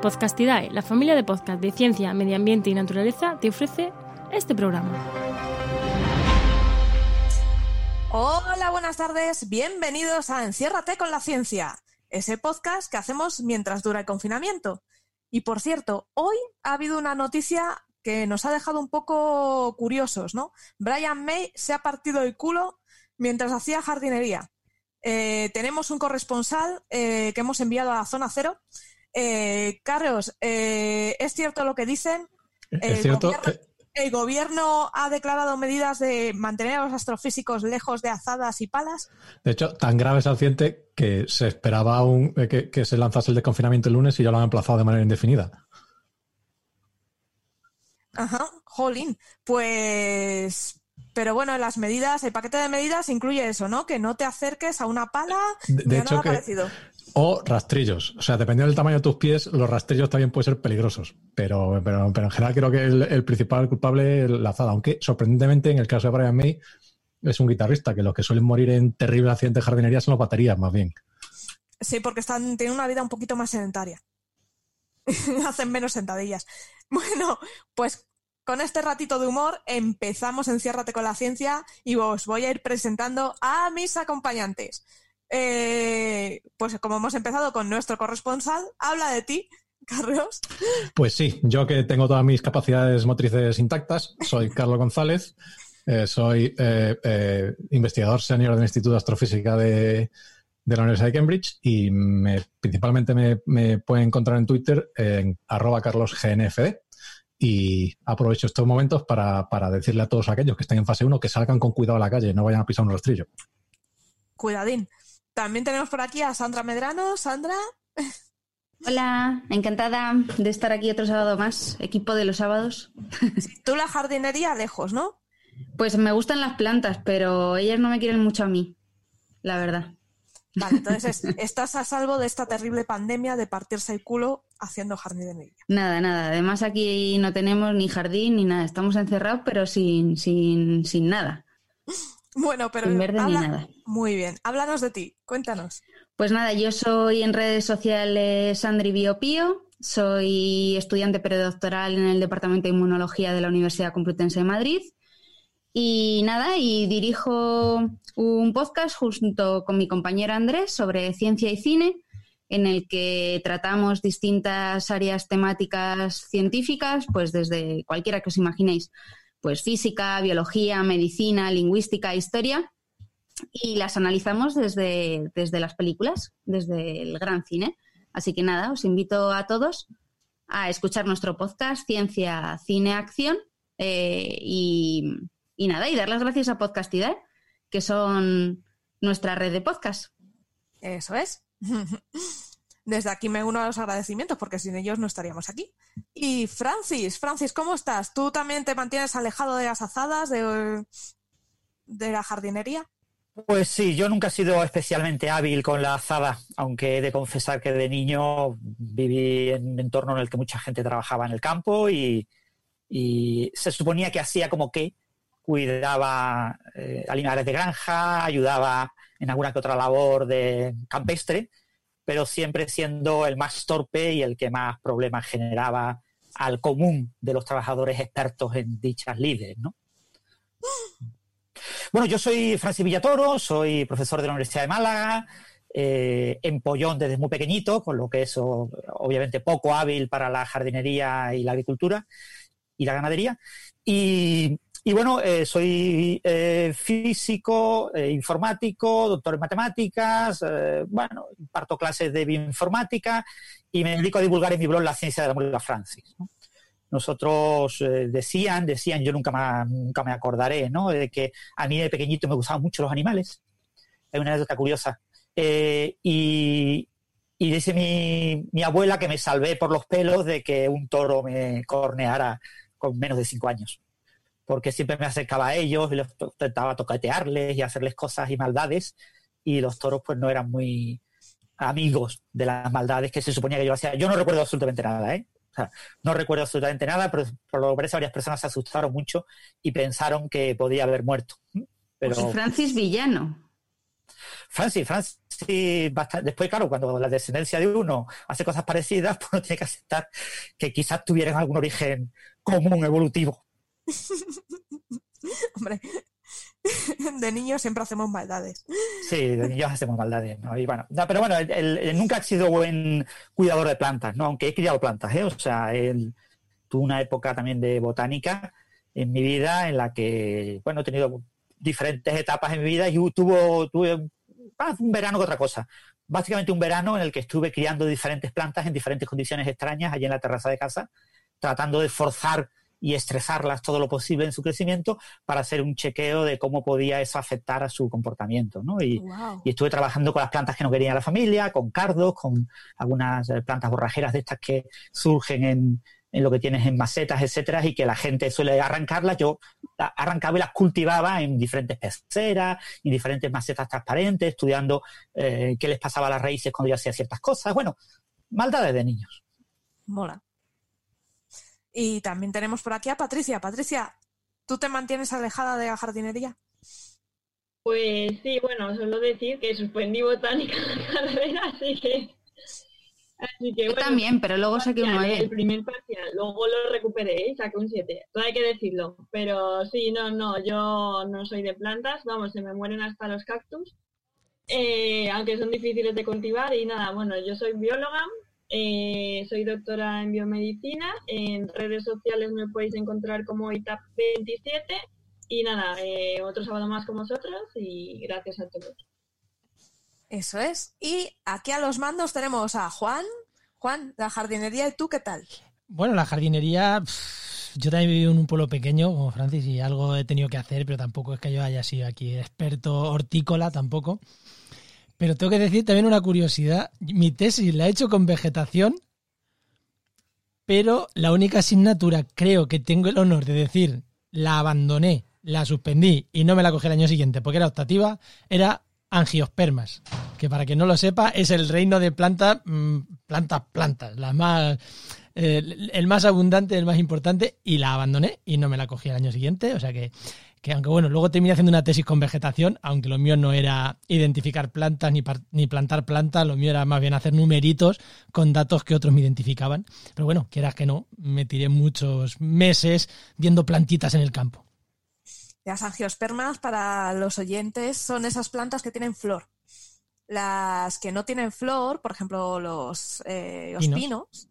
Podcastidae, la familia de podcast de ciencia, medio ambiente y naturaleza, te ofrece este programa. Hola, buenas tardes, bienvenidos a Enciérrate con la ciencia, ese podcast que hacemos mientras dura el confinamiento. Y por cierto, hoy ha habido una noticia que nos ha dejado un poco curiosos, ¿no? Brian May se ha partido el culo mientras hacía jardinería. Eh, tenemos un corresponsal eh, que hemos enviado a zona cero. Eh, Carlos, ¿es cierto lo que dicen? Es cierto. ¿El gobierno ha declarado medidas de mantener a los astrofísicos lejos de azadas y palas? De hecho, tan grave es el accidente que se esperaba un, que, que, se lanzase el desconfinamiento el lunes y ya lo han emplazado de manera indefinida. Ajá, jolín. Pues pero bueno, las medidas, el paquete de medidas incluye eso, ¿no? Que no te acerques a una pala de, hecho nada que, parecido. O rastrillos. O sea, dependiendo del tamaño de tus pies, los rastrillos también pueden ser peligrosos. Pero, pero, pero en general creo que el, principal culpable es la azada. Aunque, sorprendentemente, en el caso de Brian May, es un guitarrista, que los que suelen morir en terribles accidentes de jardinería son las baterías, más bien. Sí, porque están, tienen una vida un poquito más sedentaria. Hacen menos sentadillas. Bueno, pues con este ratito de humor empezamos Enciérrate con la ciencia y os voy a ir presentando a mis acompañantes. Eh, pues como hemos empezado con nuestro corresponsal, habla de ti, Carlos. Pues sí, yo que tengo todas mis capacidades motrices intactas, soy Carlos González, eh, soy eh, eh, investigador senior del Instituto de Astrofísica de, de la Universidad de Cambridge y me, principalmente me, me pueden encontrar en Twitter en arroba carlosgnfd y aprovecho estos momentos para, para, decirle a todos aquellos que estén en fase 1 que salgan con cuidado a la calle, no vayan a pisar un rastrillo. Cuidadín. También tenemos por aquí a Sandra Medrano. Sandra. Hola, encantada de estar aquí otro sábado más, equipo de los sábados. Tú la jardinería lejos, ¿no? Pues me gustan las plantas, pero ellas no me quieren mucho a mí, la verdad. Vale, entonces estás a salvo de esta terrible pandemia de partirse el culo haciendo jardinería. Nada, nada. Además aquí no tenemos ni jardín ni nada. Estamos encerrados, pero sin, sin, sin nada. Bueno, pero sin verde habla... ni nada. Muy bien. Háblanos de ti. Cuéntanos. Pues nada, yo soy en redes sociales Sandri Biopío. Soy estudiante predoctoral en el Departamento de Inmunología de la Universidad Complutense de Madrid. Y nada, y dirijo un podcast junto con mi compañero Andrés sobre ciencia y cine, en el que tratamos distintas áreas temáticas científicas, pues desde cualquiera que os imaginéis, pues física, biología, medicina, lingüística, historia, y las analizamos desde, desde las películas, desde el gran cine. Así que nada, os invito a todos a escuchar nuestro podcast Ciencia, Cine, Acción eh, y, y, nada, y dar las gracias a Podcastidad, que son nuestra red de podcast. Eso es. Desde aquí me uno a los agradecimientos porque sin ellos no estaríamos aquí. Y Francis, Francis, ¿cómo estás? ¿Tú también te mantienes alejado de las azadas, de, de la jardinería? Pues sí, yo nunca he sido especialmente hábil con la azada, aunque he de confesar que de niño viví en un entorno en el que mucha gente trabajaba en el campo y, se suponía que hacía como que cuidaba eh, animales de granja, ayudaba en alguna que otra labor de campestre, pero siempre siendo el más torpe y el que más problemas generaba al común de los trabajadores expertos en dichas lides, ¿no? Bueno, yo soy Francis Villatoro, soy profesor de la Universidad de Málaga, eh, empollón desde muy pequeñito, con lo que es obviamente poco hábil para la jardinería y la agricultura y la ganadería. Y, bueno, eh, soy eh, físico, eh, informático, doctor en matemáticas, bueno, imparto clases de bioinformática y me dedico a divulgar en mi blog la ciencia de la molécula Francis. Nosotros eh, decían, decían, yo nunca me, acordaré, ¿no? De que a mí de pequeñito me gustaban mucho los animales. Hay una anécdota curiosa. y, y dice mi, mi abuela que me salvé por los pelos de que un toro me corneara con menos de cinco años porque siempre me acercaba a ellos y los intentaba tocatearles y hacerles cosas y maldades y los toros pues no eran muy amigos de las maldades que se suponía que yo hacía. Yo no recuerdo absolutamente nada, ¿eh? Sea, no recuerdo absolutamente nada, pero por lo que parece varias personas se asustaron mucho y pensaron que podía haber muerto. Pero... Pues Francis Villano. Francis, Francis, después, claro, cuando la descendencia de uno hace cosas parecidas, pues uno tiene que aceptar que quizás tuvieran algún origen común, evolutivo. Hombre, de niños siempre hacemos maldades. Sí, de niños hacemos maldades. ¿no? bueno, pero bueno, él, nunca ha sido buen cuidador de plantas, ¿no? aunque he criado plantas. ¿eh? O sea, él tuvo una época también de botánica en mi vida en la que, bueno, he tenido diferentes etapas en mi vida y tuvo, tuve más un verano que otra cosa. Básicamente un verano en el que estuve criando diferentes plantas en diferentes condiciones extrañas allí en la terraza de casa, tratando de forzar y estresarlas todo lo posible en su crecimiento para hacer un chequeo de cómo podía eso afectar a su comportamiento. ¿no? Y, estuve trabajando con las plantas que no quería la familia, con cardos, con algunas eh, plantas borrajeras de estas que surgen en, en lo que tienes en macetas, etcétera, y que la gente suele arrancarlas. Yo arrancaba y las cultivaba en diferentes peceras, en diferentes macetas transparentes, estudiando eh, qué les pasaba a las raíces cuando yo hacía ciertas cosas. Bueno, maldades de niños. Mola. Y también tenemos por aquí a Patricia. Patricia, ¿tú te mantienes alejada de la jardinería? Pues sí, bueno, solo decir que suspendí botánica en la carrera, así que Así que, Yo también, pero luego saqué un 9. El primer parcial, luego lo recuperé y saqué un 7. Todo hay que decirlo. Pero sí, no, no, yo no soy de plantas, vamos, se me mueren hasta los cactus. Eh, aunque son difíciles de cultivar y nada, bueno, yo soy bióloga, eh, soy doctora en biomedicina, en redes sociales me podéis encontrar como ITAP27 y nada, eh, otro sábado más con vosotros y gracias a todos. Eso es. Y aquí a los mandos tenemos a Juan. Juan, la jardinería, ¿y tú qué tal? Bueno, la jardinería, yo también vivo en un pueblo pequeño como Francis y algo he tenido que hacer, pero tampoco es que yo haya sido aquí experto hortícola tampoco. Pero tengo que decir también una curiosidad. Mi tesis la he hecho con vegetación, pero la única asignatura creo que tengo el honor de decir la abandoné, la suspendí y no me la cogí el año siguiente porque era optativa, era angiospermas, que para quien no lo sepa es el reino de plantas, mm, plantas, plantas, las más, el más abundante, el más importante, y la abandoné y no me la cogí el año siguiente, o sea que, que aunque bueno, luego terminé haciendo una tesis con vegetación, aunque lo mío no era identificar plantas ni, ni plantar plantas, lo mío era más bien hacer numeritos con datos que otros me identificaban, pero bueno, quieras que no, me tiré muchos meses viendo plantitas en el campo. Las angiospermas, para los oyentes, son esas plantas que tienen flor. Las que no tienen flor, por ejemplo, los, eh, pinos,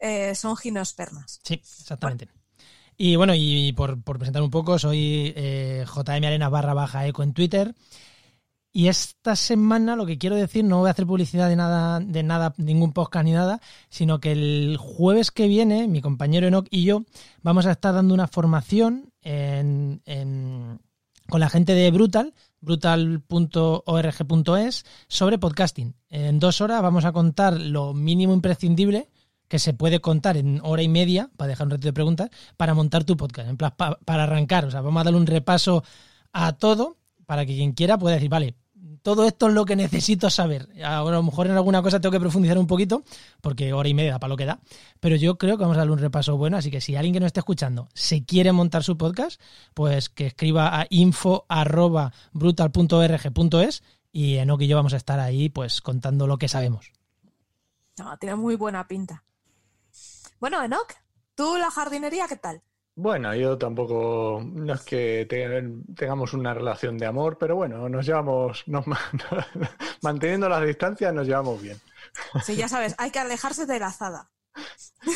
eh, son ginospermas. Sí, exactamente. Y bueno, y por, presentar un poco, soy eh, JM Arena barra baja eco en Twitter. Y esta semana lo que quiero decir, no voy a hacer publicidad de nada, de nada, ningún podcast ni nada, sino que el jueves que viene, mi compañero Enoch y yo vamos a estar dando una formación con la gente de Brutal, brutal.org.es, sobre podcasting. En dos horas vamos a contar lo mínimo imprescindible que se puede contar en hora y media, para dejar un reto de preguntas, para montar tu podcast, en plan, para arrancar. O sea, vamos a darle un repaso a todo para que quien quiera pueda decir, vale, todo esto es lo que necesito saber. a lo mejor en alguna cosa tengo que profundizar un poquito, porque hora y media da para lo que da. Pero yo creo que vamos a darle un repaso bueno. Así que si alguien que nos esté escuchando se quiere montar su podcast, pues que escriba a info.brutal.org.es y Enoch y yo vamos a estar ahí pues contando lo que sabemos. No, tiene muy buena pinta. Bueno, Enoch, ¿tú la jardinería qué tal? Bueno, yo tampoco, no es que tengamos una relación de amor, pero bueno, nos llevamos, manteniendo las distancias nos llevamos bien. Sí, ya sabes, hay que alejarse de la azada.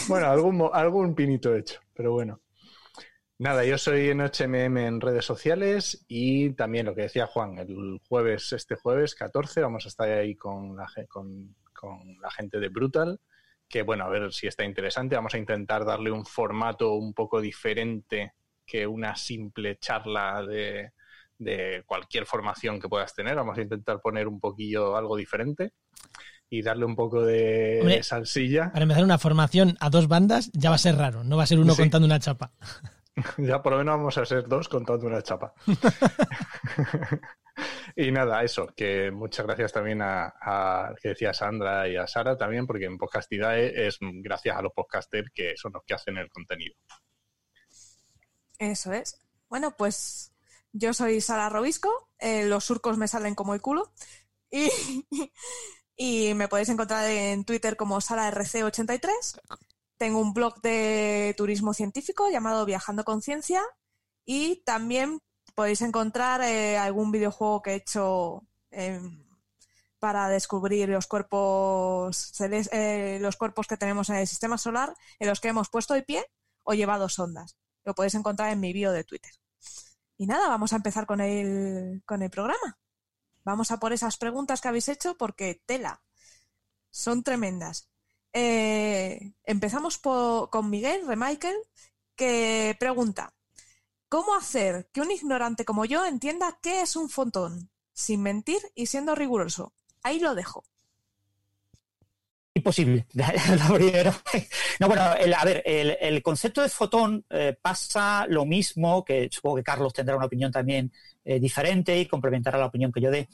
Bueno, algún, algún pinito hecho, pero bueno. Nada, yo soy en HMM en redes sociales y también lo que decía Juan, el jueves, este jueves 14, vamos a estar ahí con la, con, con la gente de Brutal que bueno, a ver si está interesante. Vamos a intentar darle un formato un poco diferente que una simple charla de, cualquier formación que puedas tener. Vamos a intentar poner un poquillo algo diferente y darle un poco de salsilla. Para empezar una formación a dos bandas ya va a ser raro, no va a ser uno contando una chapa. ya por lo menos vamos a ser dos contando una chapa. Y nada, eso, que muchas gracias también a, que decía Sandra y a Sara también, porque en Podcastidae es gracias a los podcasters que son los que hacen el contenido. Eso es. Bueno, pues yo soy Sara Robisco, eh, los surcos me salen como el culo. Y, y me podéis encontrar en Twitter como SaraRC83. Tengo un blog de turismo científico llamado Viajando con Ciencia y también podéis encontrar eh, algún videojuego que he hecho em, para descubrir los cuerpos eh, los cuerpos que tenemos en el sistema solar en los que hemos puesto el pie o llevado sondas. Lo podéis encontrar en mi bio de Twitter. Y nada, vamos a empezar con el, con el programa. Vamos a por esas preguntas que habéis hecho porque tela. Son tremendas. Eh, empezamos con Miguel Remichael, que pregunta: ¿Cómo hacer que un ignorante como yo entienda qué es un fotón? Sin mentir y siendo riguroso. Ahí lo dejo. Imposible. No, bueno, el- a ver, el, concepto de fotón eh, pasa lo mismo, que supongo que Carlos tendrá una opinión también eh, diferente y complementará la opinión que yo dé.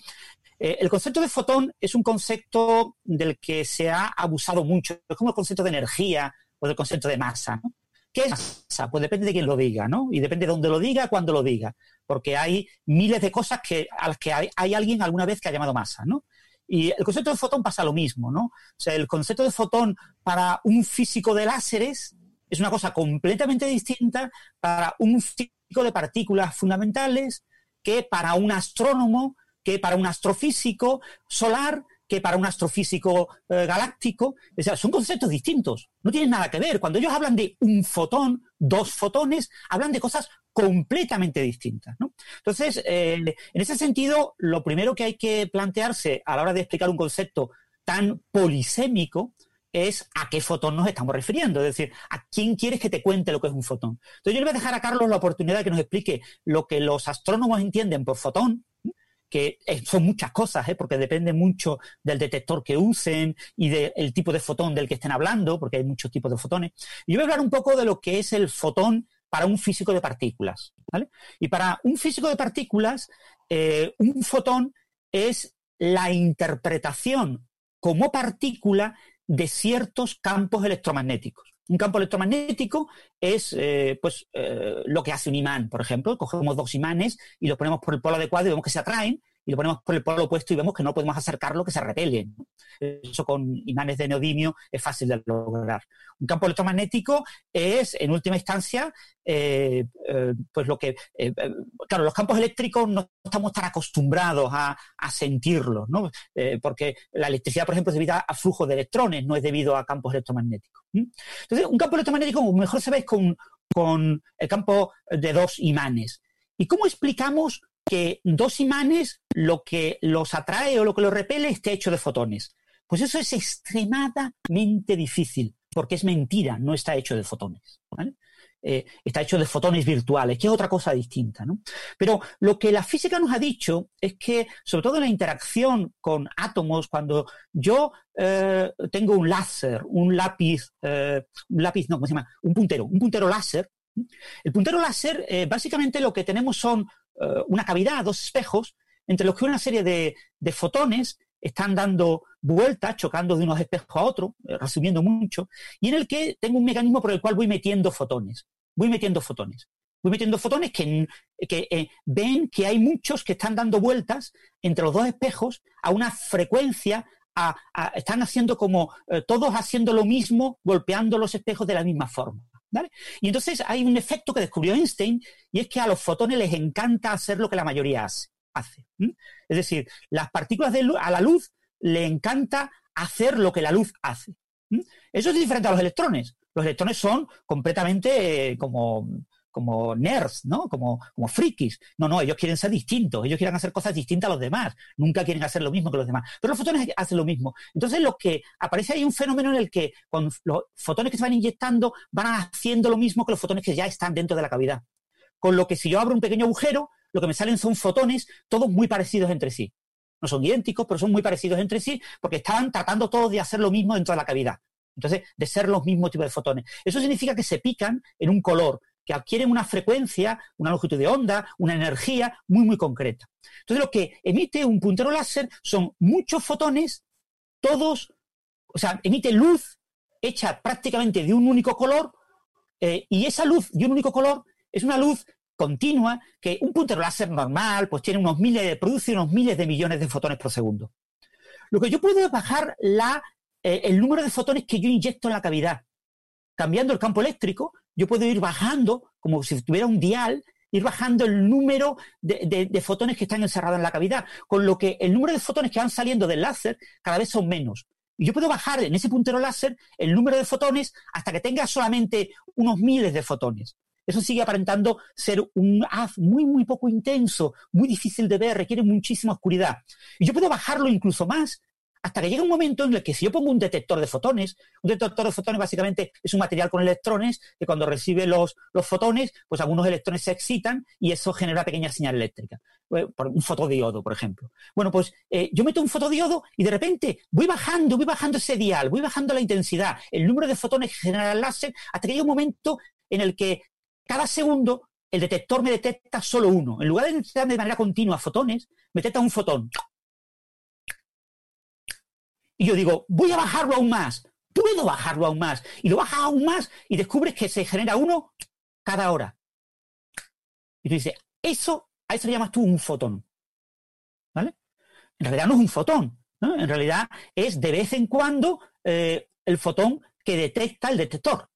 Eh, el concepto de fotón es un concepto del que se ha abusado mucho. Es como el concepto de energía o del concepto de masa. ¿Qué es masa? Pues depende de quién lo diga, ¿no? Y depende de dónde lo diga, cuándo lo diga. Porque hay miles de cosas que, a las que hay alguien alguna vez que ha llamado masa, ¿no? Y el concepto de fotón pasa lo mismo, ¿no? O sea, el concepto de fotón para un físico de láseres es una cosa completamente distinta para un físico de partículas fundamentales que para un astrónomo, que para un astrofísico solar, que para un astrofísico eh, galáctico. O sea, son conceptos distintos, no tienen nada que ver. Cuando ellos hablan de un fotón, dos fotones, hablan de cosas completamente distintas. ¿no? Entonces, eh, en ese sentido, lo primero que hay que plantearse a la hora de explicar un concepto tan polisémico es a qué fotón nos estamos refiriendo, es decir, a quién quieres que te cuente lo que es un fotón. Entonces yo le voy a dejar a Carlos la oportunidad de que nos explique lo que los astrónomos entienden por fotón, que eh, son muchas cosas, ¿eh? porque depende mucho del detector que usen y del tipo de fotón del que estén hablando, porque hay muchos tipos de fotones. Y yo voy a hablar un poco de lo que es el fotón para un físico de partículas. ¿vale? Y para un físico de partículas, eh, un fotón es la interpretación como partícula de ciertos campos electromagnéticos. Un campo electromagnético es eh, pues, eh, lo que hace un imán, por ejemplo. Cogemos dos imanes y los ponemos por el polo adecuado y vemos que se atraen, y lo ponemos por el polo opuesto y vemos que no podemos acercarlo, que se repelen. Eso con imanes de neodimio es fácil de lograr. Un campo electromagnético es, en última instancia, eh, eh, pues lo que. eh, claro, los campos eléctricos no estamos tan acostumbrados a, sentirlos, ¿no? Porque la electricidad, por ejemplo, es debido a flujo de electrones, no es debido a campos electromagnéticos. Entonces, un campo electromagnético, mejor se ve, con, con el campo de dos imanes. ¿Y cómo explicamos que dos imanes lo que los atrae o lo que los repele esté hecho de fotones? Pues eso es extremadamente difícil, porque es mentira, no está hecho de fotones. Eh, está hecho de fotones virtuales, que es otra cosa distinta. ¿no? Pero lo que la física nos ha dicho es que, sobre todo en la interacción con átomos, cuando yo eh, tengo un láser, un lápiz, eh, un lápiz, no, ¿cómo se llama? Un puntero, un puntero láser. El puntero láser, básicamente lo que tenemos son eh, una cavidad, dos espejos, entre los que una serie de, fotones están dando vueltas, chocando de unos espejos a otros, eh, resumiendo mucho, y en el que tengo un mecanismo por el cual voy metiendo fotones. Voy metiendo fotones. Voy metiendo fotones que, que eh, ven que hay muchos que están dando vueltas entre los dos espejos a una frecuencia, a- están haciendo como todos haciendo lo mismo, golpeando los espejos de la misma forma. ¿Vale? Y entonces hay un efecto que descubrió Einstein, y es que a los fotones les encanta hacer lo que la mayoría hace. Es decir, las partículas de lu- a la luz le encanta hacer lo que la luz hace. Eso es diferente a los electrones. Los electrones son completamente eh, como, como nerds, ¿no? Como, como frikis. No, no, ellos quieren ser distintos, ellos quieren hacer cosas distintas a los demás, nunca quieren hacer lo mismo que los demás. Pero los fotones hacen lo mismo. Entonces, lo que aparece ahí un fenómeno en el que con los fotones que se van inyectando van haciendo lo mismo que los fotones que ya están dentro de la cavidad. Con lo que si yo abro un pequeño agujero, lo que me salen son fotones, todos muy parecidos entre sí. No son idénticos, pero son muy parecidos entre sí, porque estaban tratando todos de hacer lo mismo dentro de la cavidad. Entonces, de ser los mismos tipos de fotones. Eso significa que se pican en un color, que adquieren una frecuencia, una longitud de onda, una energía muy, muy concreta. Entonces, lo que emite un puntero láser son muchos fotones, todos, o sea, emite luz hecha prácticamente de un único color, eh, y esa luz de un único color es una luz continua que un puntero láser normal pues tiene unos miles de, produce unos miles de millones de fotones por segundo. Lo que yo puedo es bajar la, eh, el número de fotones que yo inyecto en la cavidad. Cambiando el campo eléctrico, yo puedo ir bajando, como si tuviera un dial, ir bajando el número de, fotones que están encerrados en la cavidad, con lo que el número de fotones que van saliendo del láser cada vez son menos. Y yo puedo bajar en ese puntero láser el número de fotones hasta que tenga solamente unos miles de fotones. Eso sigue aparentando ser un haz muy, muy poco intenso, muy difícil de ver, requiere muchísima oscuridad. Y yo puedo bajarlo incluso más hasta que llega un momento en el que si yo pongo un detector de fotones, un detector de fotones básicamente es un material con electrones que cuando recibe los, fotones, pues algunos electrones se excitan y eso genera pequeña señal eléctrica. Eh, un fotodiodo, por ejemplo. Bueno, pues eh, yo meto un fotodiodo y de repente voy bajando, voy bajando ese dial, voy bajando la intensidad, el número de fotones que genera el láser, hasta que llega un momento en el que cada segundo el detector me detecta solo uno. En lugar de detectarme de manera continua fotones, me detecta un fotón. Y yo digo, voy a bajarlo aún más. Puedo bajarlo aún más. Y lo bajas aún más y descubres que se genera uno cada hora. Y tú dices, eso, a eso le llamas tú un fotón. ¿Vale? En realidad no es un fotón. En realidad es de vez en cuando eh, el fotón que detecta el detector.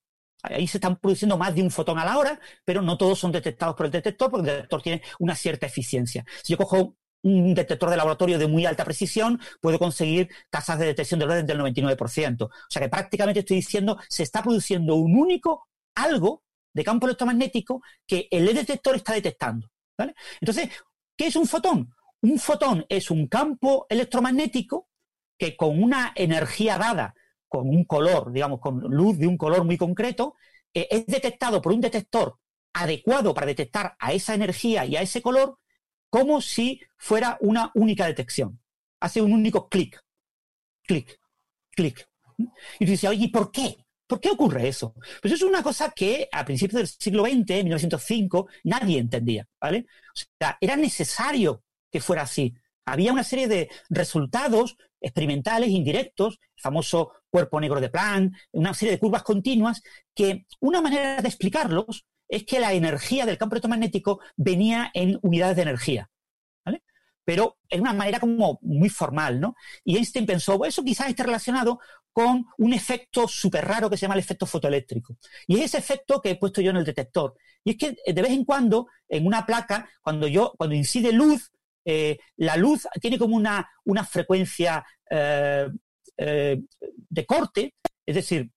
Ahí se están produciendo más de un fotón a la hora, pero no todos son detectados por el detector, porque el detector tiene una cierta eficiencia. Si yo cojo un detector de laboratorio de muy alta precisión puede conseguir tasas de detección del orden del 99%. O sea que prácticamente estoy diciendo, se está produciendo un único algo de campo electromagnético que el detector está detectando. Entonces, ¿qué es un fotón? Un fotón es un campo electromagnético que con una energía dada, con un color, digamos, con luz de un color muy concreto, eh, es detectado por un detector adecuado para detectar a esa energía y a ese color como si fuera una única detección. Hace un único clic, clic, clic. Y tú dices, oye, ¿por qué? ¿Por qué ocurre eso? Pues es una cosa que a principios del siglo XX, 1905, nadie entendía, ¿vale? Era necesario que fuera así. Había una serie de resultados experimentales indirectos, el famoso cuerpo negro de Planck, una serie de curvas continuas, que una manera de explicarlos es que la energía del campo electromagnético venía en unidades de energía. ¿vale? Pero en una manera como muy formal, ¿no? Y Einstein pensó, bueno, eso quizás esté relacionado con un efecto súper raro que se llama el efecto fotoeléctrico. Y es ese efecto que he puesto yo en el detector. Y es que eh, de vez en cuando, en una placa, cuando yo, cuando incide luz, eh, la luz tiene como una, una frecuencia eh, de corte, es decir,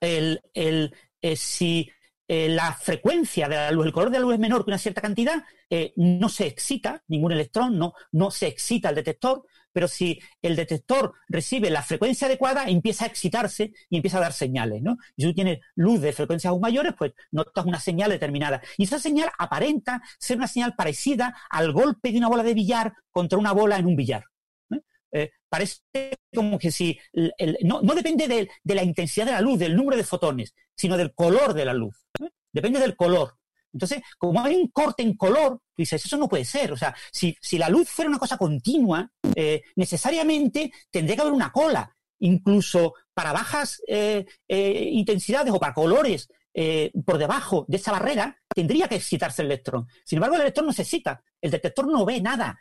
el, el, si eh, la frecuencia de la luz, el color de la luz es menor que una cierta cantidad, eh, no se excita ningún electrón, no, no se excita el detector, pero si el detector recibe la frecuencia adecuada, empieza a excitarse y empieza a dar señales, ¿no? Y si tú tienes luz de frecuencias aún mayores, pues notas una señal determinada. Y esa señal aparenta ser una señal parecida al golpe de una bola de billar contra una bola en un billar. Eh, parece como que si no, depende de, la intensidad de la luz, del número de fotones, sino del color de la luz. Depende del color. Entonces, como hay un corte en color, dices, eso no puede ser. O sea, si, la luz fuera una cosa continua, eh, necesariamente tendría que haber una cola. Incluso para bajas eh, intensidades o para colores por debajo de esa barrera, tendría que excitarse el electrón. Sin embargo, el electrón no se excita. El detector no ve nada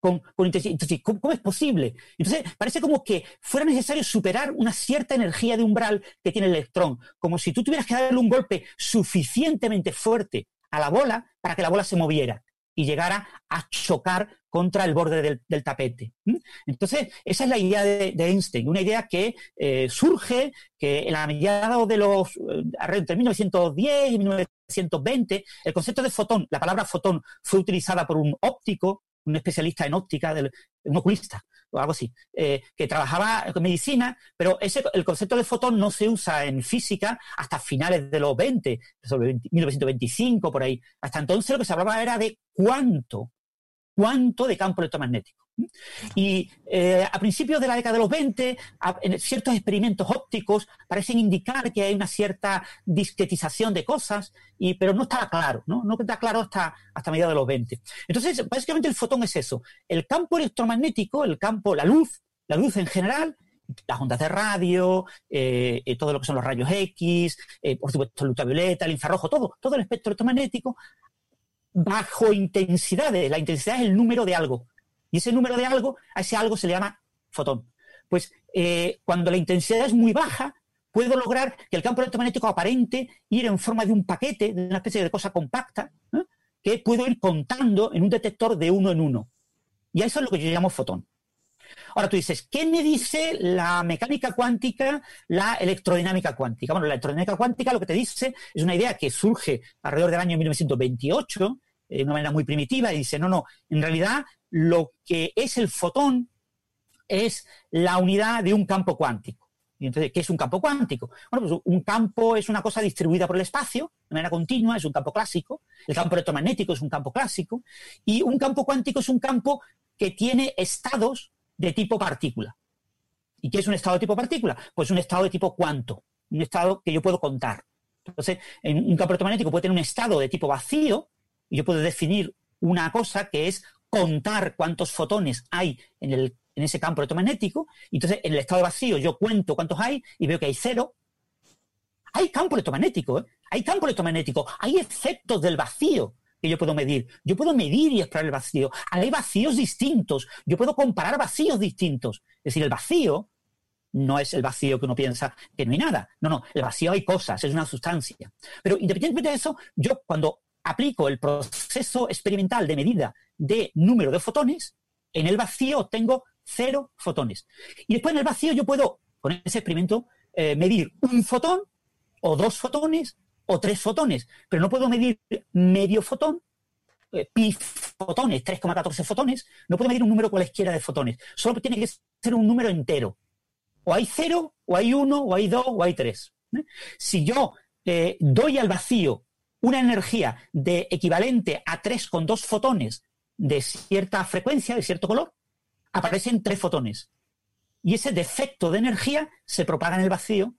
con. Entonces, ¿cómo, es posible? Entonces, parece como que fuera necesario superar una cierta energía de umbral que tiene el electrón, como si tú tuvieras que darle un golpe suficientemente fuerte a la bola para que la bola se moviera y llegara a chocar contra el borde del, tapete. Entonces, esa es la idea de, Einstein, una idea que eh, surge que en la mediados de los, eh, entre 1910 y 1920, el concepto de fotón, la palabra fotón fue utilizada por un óptico un especialista en óptica, del, un oculista o algo así, eh, que trabajaba en medicina, pero ese, el concepto de fotón no se usa en física hasta finales de los 20, sobre 1925, por ahí. Hasta entonces lo que se hablaba era de cuánto, cuánto de campo electromagnético. Y eh, a principios de la década de los 20, en ciertos experimentos ópticos parecen indicar que hay una cierta discretización de cosas, pero no estaba claro, ¿no? No está claro hasta, hasta mediados de los 20. Entonces, básicamente el fotón es eso. El campo electromagnético, el campo, la luz, la luz en general, las ondas de radio, eh, eh, todo lo que son los rayos X, por supuesto el ultravioleta, el infrarrojo, todo, todo el espectro electromagnético, bajo intensidades. La intensidad es el número de algo Y ese número de algo, a ese algo se le llama fotón. Pues eh, cuando la intensidad es muy baja, puedo lograr que el campo electromagnético aparente ir en forma de un paquete, de una especie de cosa compacta, que puedo ir contando en un detector de uno en uno. Y eso es lo que yo llamo fotón. Ahora tú dices, ¿qué me dice la mecánica cuántica, la electrodinámica cuántica? Bueno, la electrodinámica cuántica lo que te dice es una idea que surge alrededor del año 1928, de una manera muy primitiva, y dice, no, no, en realidad lo que es el fotón es la unidad de un campo cuántico. Entonces, ¿qué es un campo cuántico? Bueno, pues un campo es una cosa distribuida por el espacio, de manera continua, es un campo clásico. El campo electromagnético es un campo clásico. Y un campo cuántico es un campo que tiene estados de tipo partícula. ¿Y qué es un estado de tipo partícula? Pues un estado de tipo cuanto, un estado que yo puedo contar. Entonces, en un campo electromagnético puede tener un estado de tipo vacío, yo puedo definir una cosa que es contar cuántos fotones hay en, el, en ese campo electromagnético. Entonces, en el estado vacío, yo cuento cuántos hay y veo que hay cero. Hay campo electromagnético, ¿eh? hay campo electromagnético, hay efectos del vacío que yo puedo medir. Yo puedo medir y explorar el vacío. Hay vacíos distintos. Yo puedo comparar vacíos distintos. Es decir, el vacío no es el vacío que uno piensa que no hay nada. No, no, el vacío hay cosas, es una sustancia. Pero independientemente de eso, yo cuando aplico el proceso experimental de medida de número de fotones, en el vacío tengo cero fotones. Y después en el vacío yo puedo, con ese experimento, eh, medir un fotón o dos fotones o tres fotones, pero no puedo medir medio fotón, eh, pi fotones, 3,14 fotones, no puedo medir un número cualesquiera de fotones, solo tiene que ser un número entero. O hay cero, o hay uno, o hay dos, o hay tres. ¿eh? Si yo eh, doy al vacío una energía de equivalente a 3,2 fotones de cierta frecuencia, de cierto color, aparecen tres fotones. Y ese defecto de energía se propaga en el vacío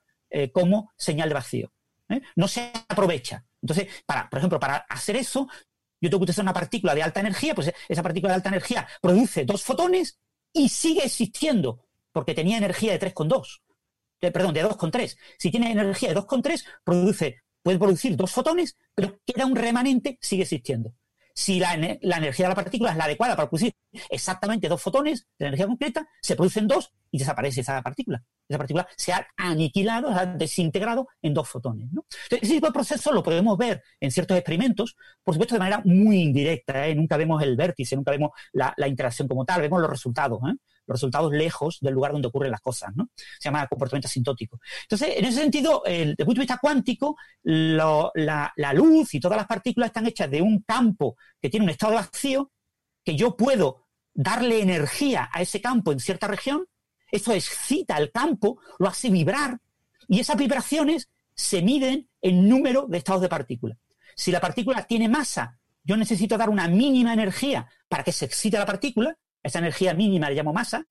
como señal de vacío. ¿eh? no se aprovecha. Entonces, para, por ejemplo, para hacer eso, yo tengo que utilizar una partícula de alta energía, pues esa partícula de alta energía produce dos fotones y sigue existiendo, porque tenía energía de 3,2. Eh, perdón, de 2,3. Si tiene energía de 2,3, produce, puede producir dos fotones, pero queda un remanente, sigue existiendo. Si la, energía de la partícula es la adecuada para producir exactamente dos fotones de energía concreta, se producen dos y desaparece esa partícula esa partícula se ha aniquilado, se ha desintegrado en dos fotones. ese tipo de proceso lo podemos ver en ciertos experimentos, por supuesto de manera muy indirecta, ¿eh? nunca vemos el vértice, nunca vemos la, interacción como tal, vemos los resultados, ¿eh? Los resultados lejos del lugar donde ocurren las cosas. ¿no? Se llama comportamiento asintótico. Entonces, en ese sentido, desde el punto de vista cuántico, la, la luz y todas las partículas están hechas de un campo que tiene un estado vacío, que yo puedo darle energía a ese campo en cierta región eso excita el campo, lo hace vibrar y esas vibraciones se miden en número de estados de partícula. Si la partícula tiene masa, yo necesito dar una mínima energía para que se excite la partícula, esa energía mínima le llamo masa,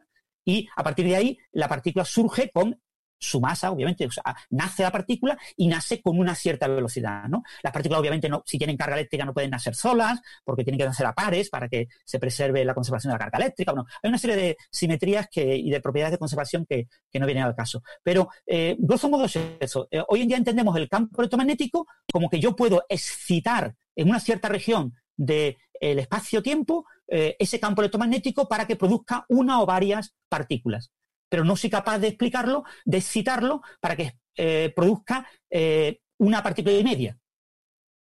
y a partir de ahí la partícula surge con su masa, obviamente, nace la partícula y nace con una cierta velocidad, ¿no? Las partículas, obviamente, no, si tienen carga eléctrica no pueden nacer solas, porque tienen que nacer a pares para que se preserve la conservación de la carga eléctrica. Bueno, hay una serie de simetrías que, y de propiedades de conservación que, no vienen al caso. Pero, eh, grosso modo es eso. Eh, hoy en día entendemos el campo electromagnético como que yo puedo excitar en una cierta región del espacio-tiempo eh, ese campo electromagnético para que produzca una o varias partículas pero no soy capaz de explicarlo, de excitarlo para que eh, produzca eh, una partícula y media.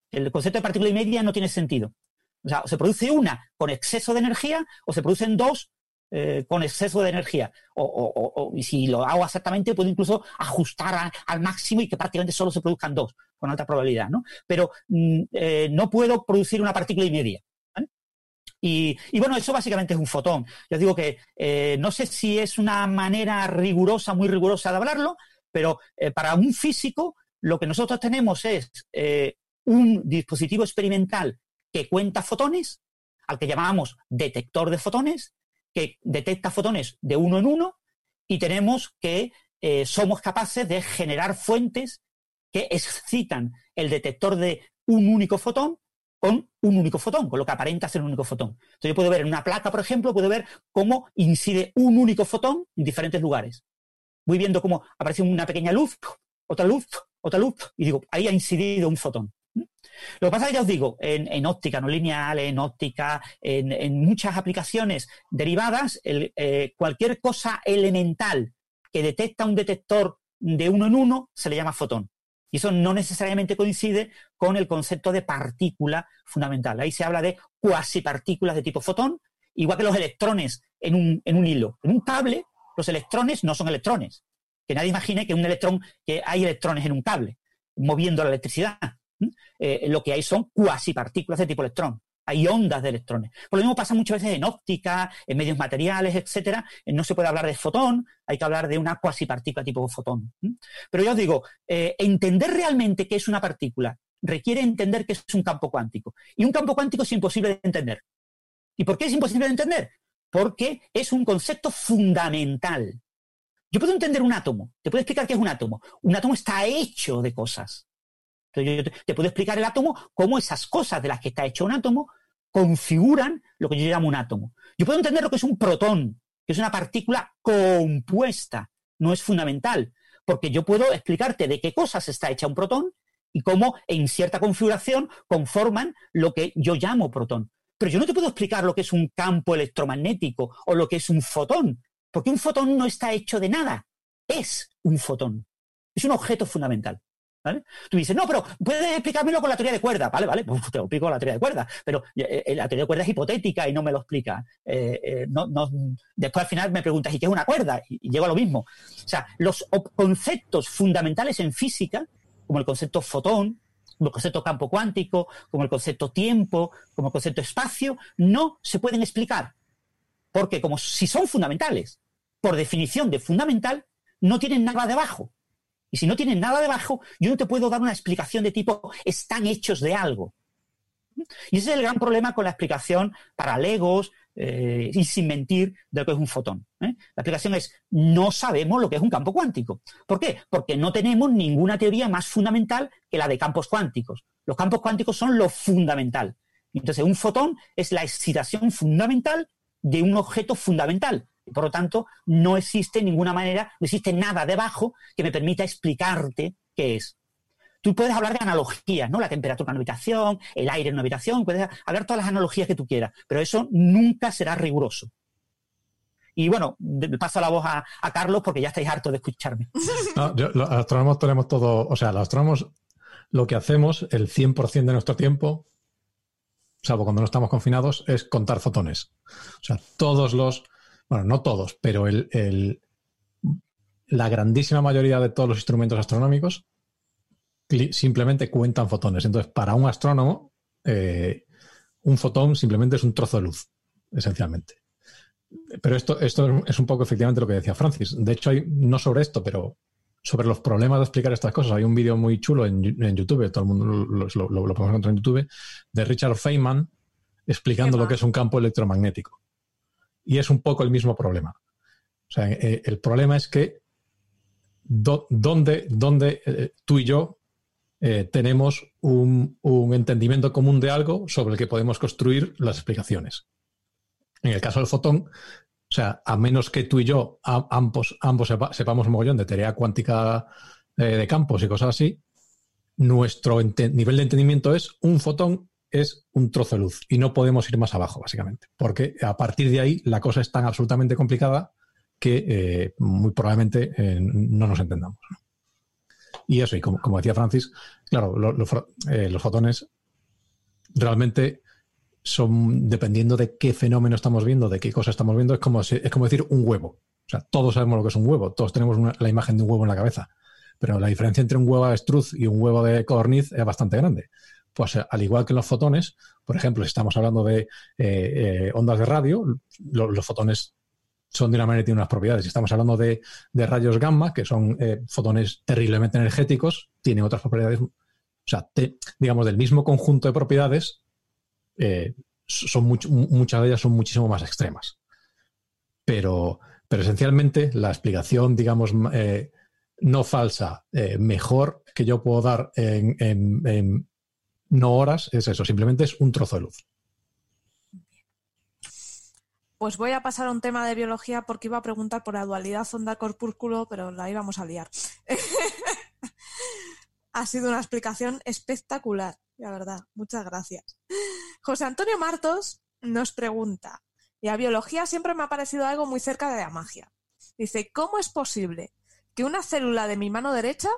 El concepto de partícula y media no tiene sentido. O sea, o se produce una con exceso de energía o se producen dos con exceso de energía. O, y si lo hago exactamente, puedo incluso ajustar al máximo y que prácticamente solo se produzcan dos, con alta probabilidad. ¿no? Pero mm, no puedo producir una partícula y media. Y, bueno, eso básicamente es un fotón. Yo digo que eh, no sé si es una manera rigurosa, muy rigurosa de hablarlo, pero eh, para un físico lo que nosotros tenemos es eh, un dispositivo experimental que cuenta fotones, al que llamamos detector de fotones, que detecta fotones de uno en uno, y tenemos que somos capaces de generar fuentes que excitan el detector de un único fotón con un único fotón, con lo que aparenta ser un único fotón. Entonces yo puedo ver en una placa, por ejemplo, puedo ver cómo incide un único fotón en diferentes lugares. Voy viendo cómo aparece una pequeña luz, otra luz, otra luz, y digo, ahí ha incidido un fotón. Lo que pasa es que ya os digo, en, óptica no lineal, en óptica, en, muchas aplicaciones derivadas, eh, cualquier cosa elemental que detecta un detector de uno en uno se le llama fotón. Y eso no necesariamente coincide con el concepto de partícula fundamental. Ahí se habla de cuasipartículas de tipo fotón, igual que los electrones en un, en un hilo. En un cable, los electrones no son electrones. Que nadie imagine que un electrón, que hay electrones en un cable moviendo la electricidad. Eh, lo que hay son cuasipartículas de tipo electrón. Hay ondas de electrones. Por lo mismo pasa muchas veces en óptica, en medios materiales, etcétera. Eh, no se puede hablar de fotón, hay que hablar de una cuasipartícula tipo fotón. Pero yo os digo, eh, entender realmente qué es una partícula requiere entender qué es un campo cuántico. Y un campo cuántico es imposible de entender. ¿Y por qué es imposible de entender? Porque es un concepto fundamental. Yo puedo entender un átomo, te puedo explicar qué es un átomo. Un átomo está hecho de cosas. Entonces yo te puedo explicar el átomo cómo esas cosas de las que está hecho un átomo configuran lo que yo llamo un átomo. Yo puedo entender lo que es un protón, que es una partícula compuesta, no es fundamental, porque yo puedo explicarte de qué cosas está hecha un protón y cómo en cierta configuración conforman lo que yo llamo protón. Pero yo no te puedo explicar lo que es un campo electromagnético o lo que es un fotón, porque un fotón no está hecho de nada, es un fotón, es un objeto fundamental. Tú dices, no, pero puedes explicármelo con la teoría de cuerdas. Vale, vale, pues te lo explico la teoría de cuerdas. Pero eh, eh, la teoría de cuerdas es hipotética y no me lo explica. Eh, después al final me preguntas, ¿y qué es una cuerda? Y, llego a lo mismo. O sea, los conceptos fundamentales en física, como el concepto fotón, como el concepto campo cuántico, como el concepto tiempo, como el concepto espacio, no se pueden explicar. Porque como si son fundamentales, por definición de fundamental, no tienen nada debajo. Y si no tienen nada debajo, yo no te puedo dar una explicación de tipo están hechos de algo. Y ese es el gran problema con la explicación para legos eh, y sin mentir de lo que es un fotón. ¿eh? La explicación es no sabemos lo que es un campo cuántico. ¿Por qué? Porque no tenemos ninguna teoría más fundamental que la de campos cuánticos. Los campos cuánticos son lo fundamental. Entonces, un fotón es la excitación fundamental de un objeto fundamental. Por lo tanto, no existe ninguna manera, no existe nada debajo que me permita explicarte qué es. Tú puedes hablar de analogías, ¿no? La temperatura en una habitación, el aire en una habitación, puedes hablar todas las analogías que tú quieras, pero eso nunca será riguroso. Y bueno, me paso la voz a, Carlos porque ya estáis hartos de escucharme. los astrónomos tenemos todo, o sea, los astrónomos lo que hacemos el 100% de nuestro tiempo, salvo cuando no estamos confinados, es contar fotones. O sea, todos los bueno, no todos, pero el, la grandísima mayoría de todos los instrumentos astronómicos simplemente cuentan fotones. Entonces, para un astrónomo, eh, un fotón simplemente es un trozo de luz, esencialmente. Pero esto, esto es un poco efectivamente lo que decía Francis. De hecho, hay, no sobre esto, pero sobre los problemas de explicar estas cosas. Hay un vídeo muy chulo en, YouTube, todo el mundo lo, lo, podemos encontrar en YouTube, de Richard Feynman explicando lo que es un campo electromagnético. Y es un poco el mismo problema. O sea, eh, el problema es que donde, donde eh, tú y yo eh, tenemos un, entendimiento común de algo sobre el que podemos construir las explicaciones. En el caso del fotón, o sea, a menos que tú y yo ambos sepamos un mogollón de teoría cuántica de campos y cosas así, nuestro nivel de entendimiento es un fotón es un trozo de luz y no podemos ir más abajo, básicamente, porque a partir de ahí la cosa es tan absolutamente complicada que eh, muy probablemente eh, no nos entendamos. Y eso, y como, decía Francis, claro, eh, los fotones realmente son, dependiendo de qué fenómeno estamos viendo, de qué cosa estamos viendo, es como, es como decir un huevo. O sea, todos sabemos lo que es un huevo, todos tenemos la imagen de un huevo en la cabeza, pero la diferencia entre un huevo de estruz y un huevo de codorniz es bastante grande pues eh, al igual que los fotones, por ejemplo, si estamos hablando de eh, eh, ondas de radio, los fotones son de una manera y tienen unas propiedades. Si estamos hablando de, rayos gamma, que son fotones terriblemente energéticos, tienen otras propiedades, o sea, digamos, del mismo conjunto de propiedades, son muchas de ellas son muchísimo más extremas. Pero, pero esencialmente la explicación, digamos, no falsa, mejor que yo puedo dar en, no horas, es eso, simplemente es un trozo de luz. Pues voy a pasar a un tema de biología porque iba a preguntar por la dualidad onda-corpúsculo, pero la íbamos a liar. ha sido una explicación espectacular. la verdad. Muchas gracias. José Antonio Martos nos pregunta, y a biología siempre me ha parecido algo muy cerca de la magia. Dice, ¿cómo es posible que una célula de mi mano derecha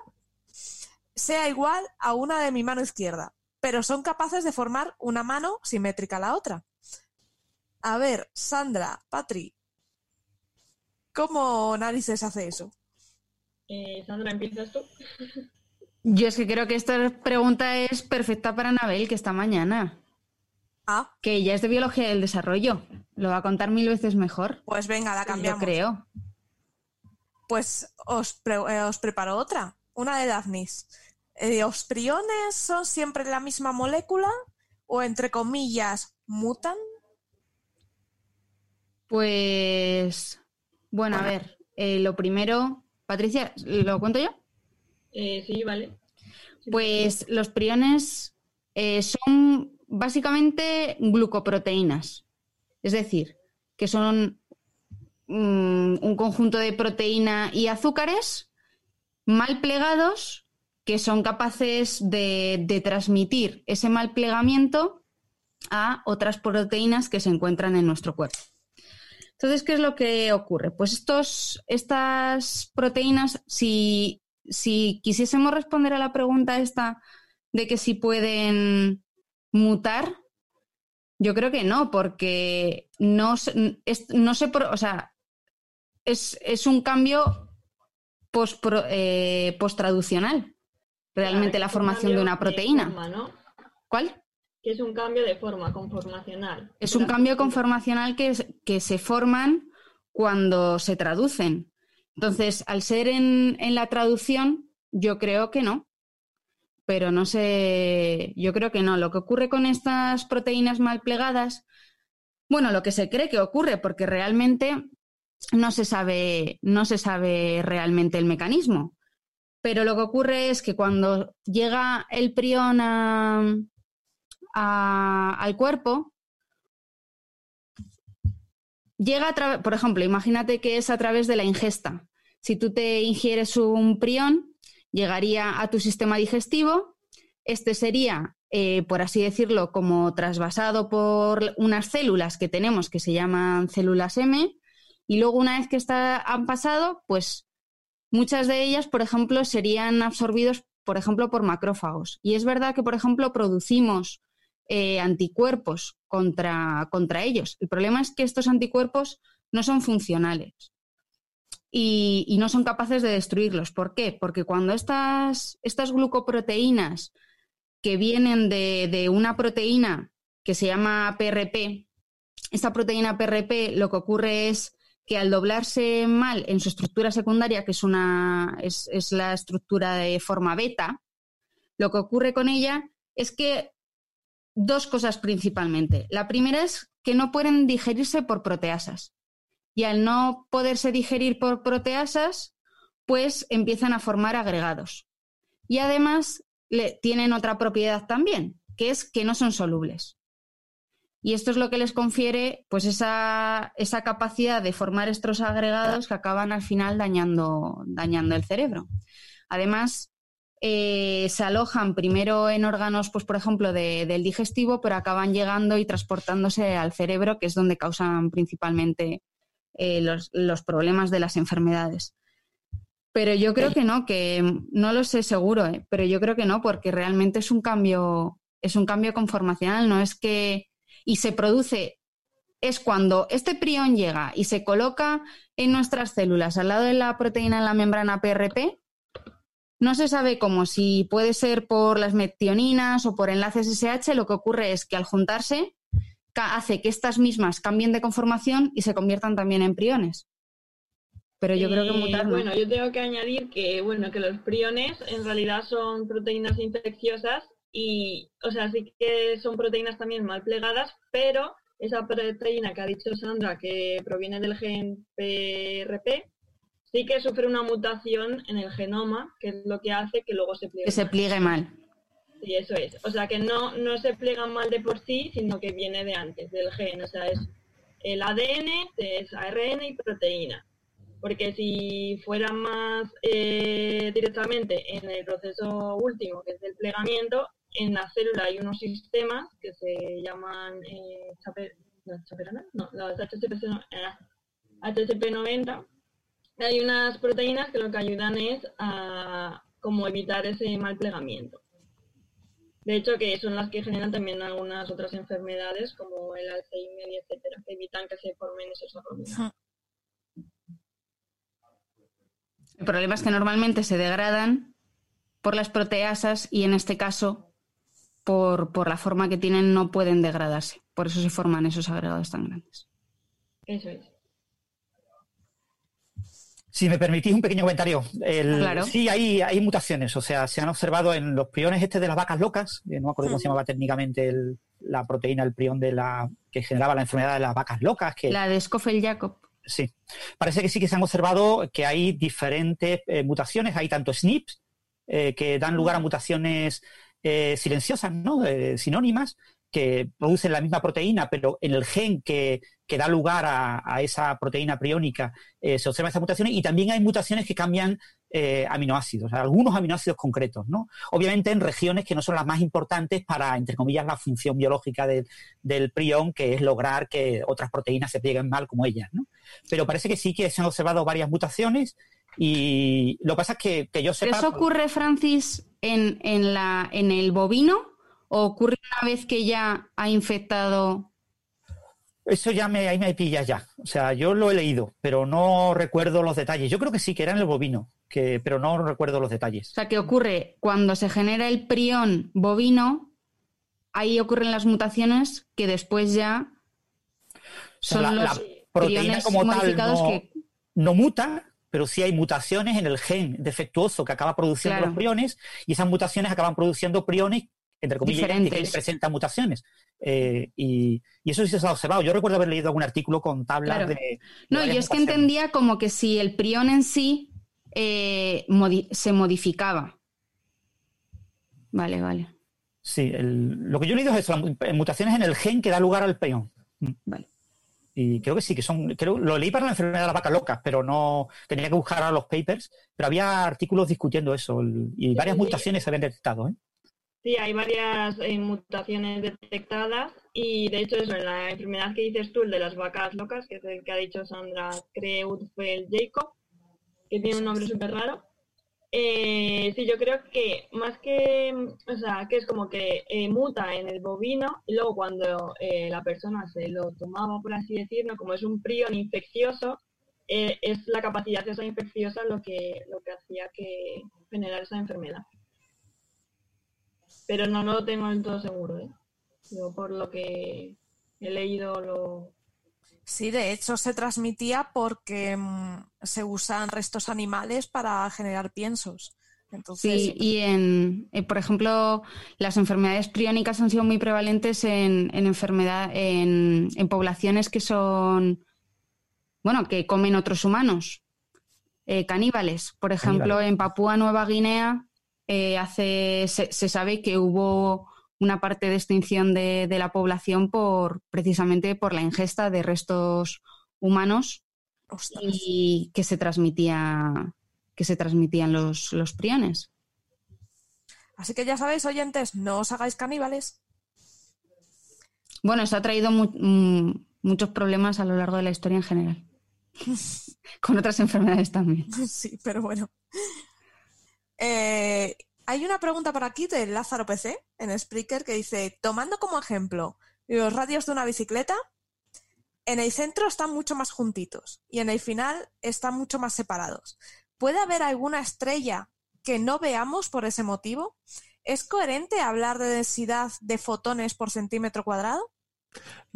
sea igual a una de mi mano izquierda, pero son capaces de formar una mano simétrica a la otra? A ver, Sandra, Patri, ¿cómo narices hace eso? Eh, Sandra, ¿empiezas tú? Yo es que creo que esta pregunta es perfecta para Anabel, que está mañana. Ah, Que ella es de biología del desarrollo. Lo va a contar mil veces mejor. pues venga, la Yo cambiamos. creo. Pues os, pre- eh, os preparo otra, una de Daphnis. Eh, ¿Los priones son siempre la misma molécula o entre comillas mutan? Pues, bueno, a ver, eh, lo primero, Patricia, ¿lo cuento yo? Eh, sí, vale. Pues los priones eh, son básicamente glucoproteínas, es decir, que son mm, un conjunto de proteína y azúcares mal plegados que son capaces de, de transmitir ese mal plegamiento a otras proteínas que se encuentran en nuestro cuerpo. Entonces, ¿qué es lo que ocurre? Pues estos, estas proteínas, si, si quisiésemos responder a la pregunta esta de que si pueden mutar, yo creo que no, porque no, es, no o sea, es, es un cambio post, eh, realmente Claro, la formación de una proteína. forma, ¿no? ¿Cuál? Que es un cambio de forma conformacional. Es un cambio conformacional que, es- que se forman cuando se traducen. Entonces, al ser en, en la traducción, yo creo que no. Pero no sé, yo creo que no. Lo que ocurre con estas proteínas mal plegadas, bueno, lo que se cree que ocurre, porque realmente no se sabe, no se sabe realmente el mecanismo. Pero lo que ocurre es que cuando llega el prión al cuerpo, llega a través, por ejemplo, imagínate que es a través de la ingesta. Si tú te ingieres un prión, llegaría a tu sistema digestivo. Este sería, eh, por así decirlo, como trasvasado por unas células que tenemos que se llaman células M. Y luego, una vez que está, han pasado, pues muchas de ellas, por ejemplo, serían absorbidos, por ejemplo, por macrófagos. Y es verdad que, por ejemplo, producimos eh, anticuerpos contra, contra ellos. El problema es que estos anticuerpos no son funcionales y, y no son capaces de destruirlos. ¿Por qué? Porque cuando estas, estas glucoproteínas que vienen de, de una proteína que se llama PRP, esta proteína PRP lo que ocurre es que al doblarse mal en su estructura secundaria, que es, una, es, es la estructura de forma beta, lo que ocurre con ella es que dos cosas principalmente. La primera es que no pueden digerirse por proteasas. Y al no poderse digerir por proteasas, pues empiezan a formar agregados. Y además le, tienen otra propiedad también, que es que no son solubles. Y esto es lo que les confiere pues esa, esa capacidad de formar estos agregados que acaban al final dañando, dañando el cerebro. Además, eh, se alojan primero en órganos, pues por ejemplo, de, del digestivo, pero acaban llegando y transportándose al cerebro, que es donde causan principalmente eh, los, los, problemas de las enfermedades. Pero yo creo que no, que no lo sé seguro, eh, pero yo creo que no, porque realmente es un cambio, es un cambio conformacional, no es que y se produce es cuando este prión llega y se coloca en nuestras células al lado de la proteína en la membrana PRP, no se sabe cómo, si puede ser por las metioninas o por enlaces SH, lo que ocurre es que al juntarse hace que estas mismas cambien de conformación y se conviertan también en priones. Pero yo creo que mutar no. Bueno, yo tengo que añadir que, bueno, que los priones en realidad son proteínas infecciosas y, o sea, sí que son proteínas también mal plegadas, pero esa proteína que ha dicho Sandra, que proviene del gen PRP, sí que sufre una mutación en el genoma, que es lo que hace que luego se pliegue. Que se pliegue mal. Sí, eso es. O sea, que no, no se pliegan mal de por sí, sino que viene de antes, del gen. O sea, es el ADN, es ARN y proteína. Porque si fuera más eh, directamente en el proceso último, que es el plegamiento, en la célula hay unos sistemas que se llaman eh, no, los HCP, 90 hay unas proteínas que lo que ayudan es a como evitar ese mal plegamiento. De hecho, que son las que generan también algunas otras enfermedades como el Alzheimer etcétera, que evitan que se formen esos arrominos. El problema es que normalmente se degradan por las proteasas y en este caso, por, por la forma que tienen, no pueden degradarse. Por eso se forman esos agregados tan grandes. Eso es. Si me permitís un pequeño comentario. Sí, hay, hay mutaciones. O sea, se han observado en los priones este de las vacas locas, no me acuerdo cómo se llamaba técnicamente la proteína, el prión de la que generaba la enfermedad de las vacas locas. Que, la de Schoffel-Jacob. Sí. Parece que sí que se han observado que hay diferentes eh, mutaciones. Hay tanto SNPs eh, que dan lugar a mutaciones eh, silenciosas, ¿no? sinónimas, que producen la misma proteína, pero en el gen que, da lugar a, esa proteína priónica eh, se observan esas mutaciones y también hay mutaciones que cambian eh, aminoácidos, algunos aminoácidos concretos, ¿no? Obviamente en regiones que no son las más importantes para, entre comillas, la función biológica del prión, que es lograr que otras proteínas se plieguen mal como ellas, ¿no? Pero parece que sí que se han observado varias mutaciones y lo que pasa es que, que yo sepa... ¿Eso ocurre, Francis, en, en, la, en el bovino? ¿O ocurre una vez que ya ha infectado? Eso ya me, ahí me pilla ya. O sea, yo lo he leído, pero no recuerdo los detalles. Yo creo que sí, que era en el bovino, que, pero no recuerdo los detalles. O sea, que ocurre cuando se genera el prión bovino, ahí ocurren las mutaciones que después ya son los proteína como tal no, no muta, pero sí hay mutaciones en el gen defectuoso que acaba produciendo los priones y esas mutaciones acaban produciendo priones entre comillas, que presentan mutaciones. Eh, y, eso sí se ha observado. Yo recuerdo haber leído algún artículo con tablas de, No, yo es que entendía como que si el prión en sí eh, se modificaba. Vale, vale. Sí, lo que yo he leído es eso, mutaciones en el gen que da lugar al prión. Vale. Y creo que sí, que son. Creo, lo leí para la enfermedad de las vacas locas, pero no. Tenía que buscar a los papers, pero había artículos discutiendo eso y varias mutaciones se habían detectado. ¿eh? Sí, hay varias eh, mutaciones detectadas y de hecho eso, en la enfermedad que dices tú, el de las vacas locas, que es el que ha dicho Sandra Creutzfeldt-Jacob, que tiene un nombre súper raro. Eh, sí, yo creo que más que, o sea, que es como que eh, muta en el bovino y luego cuando la persona se lo tomaba, por así decirlo, como es un prion infeccioso, es la capacidad de esa infecciosa lo que, lo que hacía que generar esa enfermedad pero no, lo tengo del todo seguro. ¿eh? Yo por lo que he leído lo... Sí, de hecho se transmitía porque mm, se usan restos animales para generar piensos. Entonces... Sí, y en, eh, por ejemplo, las enfermedades priónicas han sido muy prevalentes en, enfermedad, en, poblaciones que son, bueno, que comen otros humanos, eh, caníbales. Por ejemplo, en Papúa Nueva Guinea eh, hace, se, sabe que hubo una parte de extinción de, la población por precisamente por la ingesta de restos humanos y que se transmitía que se transmitían los, los priones. Así que ya sabéis, oyentes, no os hagáis caníbales. Bueno, eso ha traído mm, muchos problemas a lo largo de la historia en general. Con otras enfermedades también. Sí, pero bueno. Eh, hay una pregunta por aquí de Lázaro PC en Spreaker que dice, tomando como ejemplo los radios de una bicicleta, en el centro están mucho más juntitos y en el final están mucho más separados. ¿Puede haber alguna estrella que no veamos por ese motivo? ¿Es coherente hablar de densidad de fotones por centímetro cuadrado?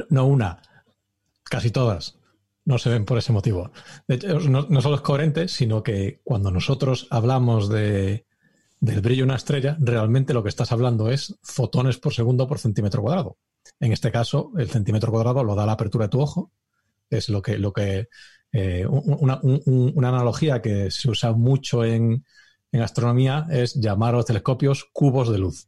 No, una, casi todas no se ven por ese motivo. De hecho, no, solo es coherente, sino que cuando nosotros hablamos de, del brillo de una estrella, realmente lo que estás hablando es fotones por segundo por centímetro cuadrado. En este caso, el centímetro cuadrado lo da la apertura de tu ojo. Es lo que, lo que eh, una, analogía que se usa mucho en, en, astronomía es llamar a los telescopios cubos de luz,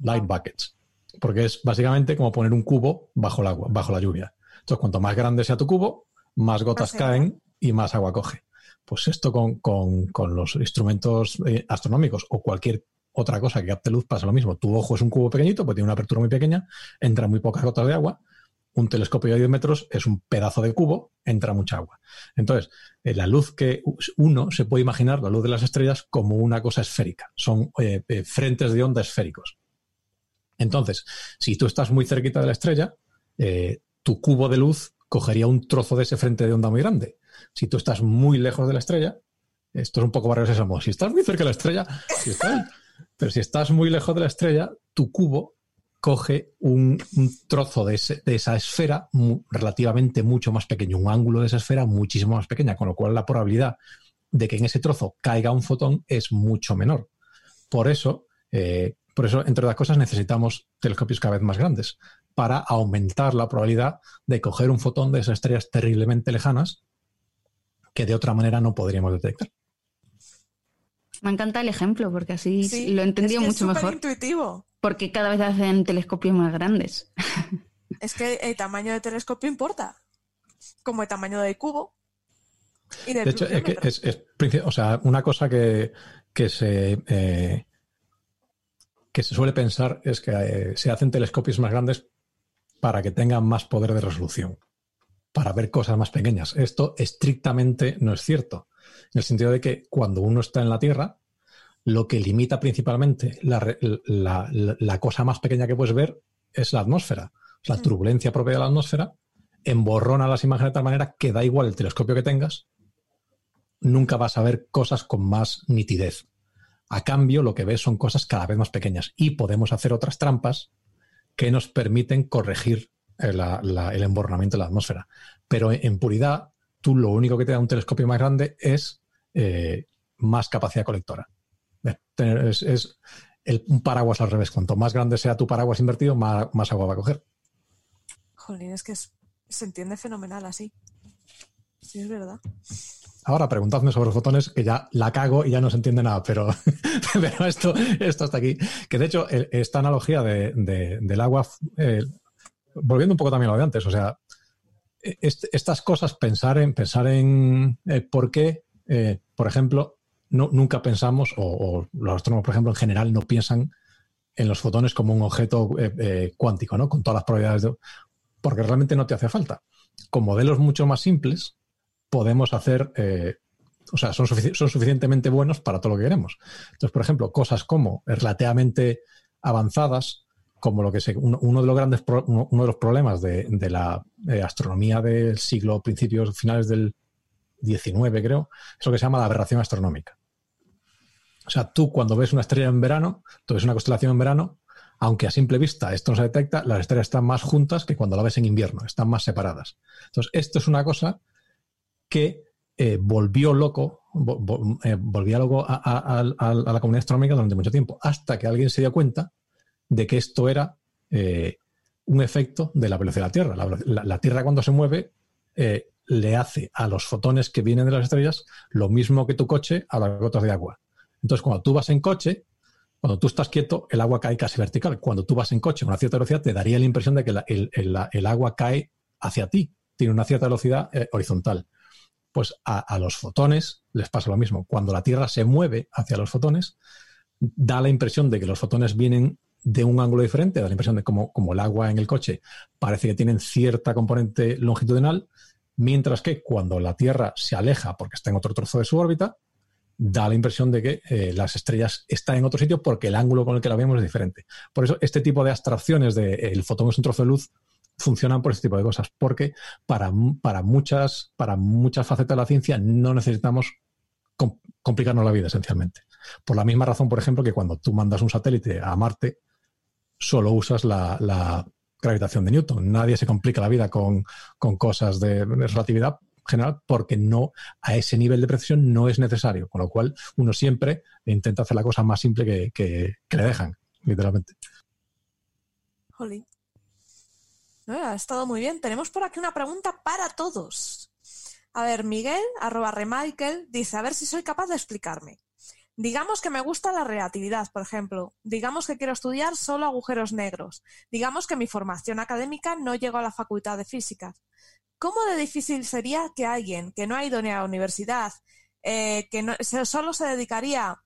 light buckets, porque es básicamente como poner un cubo bajo el agua, bajo la lluvia. Entonces, cuanto más grande sea tu cubo, más gotas caen y más agua coge. Pues esto con, los instrumentos eh, astronómicos o cualquier otra cosa que capte luz pasa lo mismo. Tu ojo es un cubo pequeñito, pues tiene una apertura muy pequeña, entra muy pocas gotas de agua. Un telescopio de 10 metros es un pedazo de cubo, entra mucha agua. Entonces, eh, la luz que uno se puede imaginar, la luz de las estrellas, como una cosa esférica. Son eh, frentes de onda esféricos. Entonces, si tú estás muy cerquita de la estrella, tu cubo de luz cogería un trozo de ese frente de onda muy grande. Si tú estás muy lejos de la estrella, esto es un poco barrio sésamo. Si estás muy cerca de la estrella, pero si estás muy lejos de la estrella, tu cubo coge un, trozo de, esa esfera relativamente mucho más pequeño, un ángulo de esa esfera muchísimo más pequeña, con lo cual la probabilidad de que en ese trozo caiga un fotón es mucho menor. Por eso, eh, por eso, entre otras cosas, necesitamos telescopios cada vez más grandes para aumentar la probabilidad de coger un fotón de esas estrellas terriblemente lejanas que de otra manera no podríamos detectar. Me encanta el ejemplo porque así lo he entendido mucho es mejor. intuitivo. Porque cada vez hacen telescopios más grandes. Es que el tamaño de telescopio importa, como el tamaño del cubo. de, hecho, es, que es, o sea, una cosa que, se eh, que se suele pensar es que eh, se hacen telescopios más grandes para que tengan más poder de resolución, para ver cosas más pequeñas. Esto estrictamente no es cierto en el sentido de que cuando uno está en la Tierra, lo que limita principalmente la, cosa más pequeña que puedes ver es la atmósfera. La turbulencia propia de la atmósfera emborrona las imágenes de tal manera que da igual el telescopio que tengas, nunca vas a ver cosas con más nitidez. A cambio, lo que ves son cosas cada vez más pequeñas y podemos hacer otras trampas que nos permiten corregir el, el emborronamiento de la atmósfera. Pero en puridad, tú lo único que te da un telescopio más grande es eh, más capacidad colectora. Es, un paraguas al revés. Cuanto más grande sea tu paraguas invertido, más, agua va a coger. Jolín, es que se entiende fenomenal así. Sí, es verdad. Ahora preguntadme sobre los fotones, que ya la cago y ya no se entiende nada, pero, pero esto, esto está aquí. Que de hecho, esta analogía del agua, eh, volviendo un poco también a lo de antes, o sea, estas cosas, pensar en, pensar en eh, por qué, eh, por ejemplo, nunca pensamos, o, los astrónomos, por ejemplo, en general no piensan en los fotones como un objeto eh, cuántico, ¿no? Con todas las probabilidades de... Porque realmente no te hace falta. Con modelos mucho más simples podemos hacer... o sea, son, son suficientemente buenos para todo lo que queremos. Entonces, por ejemplo, cosas como relativamente avanzadas, como lo que se, uno, de los grandes uno, de los problemas de, la eh, astronomía del siglo principios finales del 19 creo es lo que se llama la aberración astronómica. O sea tú cuando ves una estrella en verano tú ves una constelación en verano aunque a simple vista esto no se detecta las estrellas están más juntas que cuando la ves en invierno están más separadas. Entonces esto es una cosa que eh, volvió loco eh, volvía loco a la comunidad astronómica durante mucho tiempo hasta que alguien se dio cuenta de que esto era eh, un efecto de la velocidad de la Tierra. La, Tierra cuando se mueve eh, le hace a los fotones que vienen de las estrellas lo mismo que tu coche a las gotas de agua. Entonces, cuando tú vas en coche, cuando tú estás quieto, el agua cae casi vertical. Cuando tú vas en coche a una cierta velocidad, te daría la impresión de que el, agua cae hacia ti, tiene una cierta velocidad eh, horizontal. Pues a, los fotones les pasa lo mismo. Cuando la Tierra se mueve hacia los fotones, da la impresión de que los fotones vienen de un ángulo diferente, da la impresión de como, como el agua en el coche parece que tienen cierta componente longitudinal, mientras que cuando la Tierra se aleja porque está en otro trozo de su órbita, da la impresión de que eh, las estrellas están en otro sitio porque el ángulo con el que la vemos es diferente. Por eso este tipo de abstracciones de el fotón es un trozo de luz funcionan por este tipo de cosas, porque para, para, muchas, para muchas facetas de la ciencia no necesitamos complicarnos la vida esencialmente. Por la misma razón, por ejemplo, que cuando tú mandas un satélite a Marte, solo usas la, gravitación de Newton. Nadie se complica la vida con, cosas de relatividad general porque no a ese nivel de precisión no es necesario, con lo cual uno siempre intenta hacer la cosa más simple que, le dejan, literalmente. Jolín. ha estado muy bien. Tenemos por aquí una pregunta para todos. A ver, Miguel, arroba remichael, dice, a ver si soy capaz de explicarme. Digamos que me gusta la relatividad, por ejemplo. Digamos que quiero estudiar solo agujeros negros. Digamos que mi formación académica no llegó a la facultad de física. ¿Cómo de difícil sería que alguien que no ha ido ni a la universidad, eh, que solo se dedicaría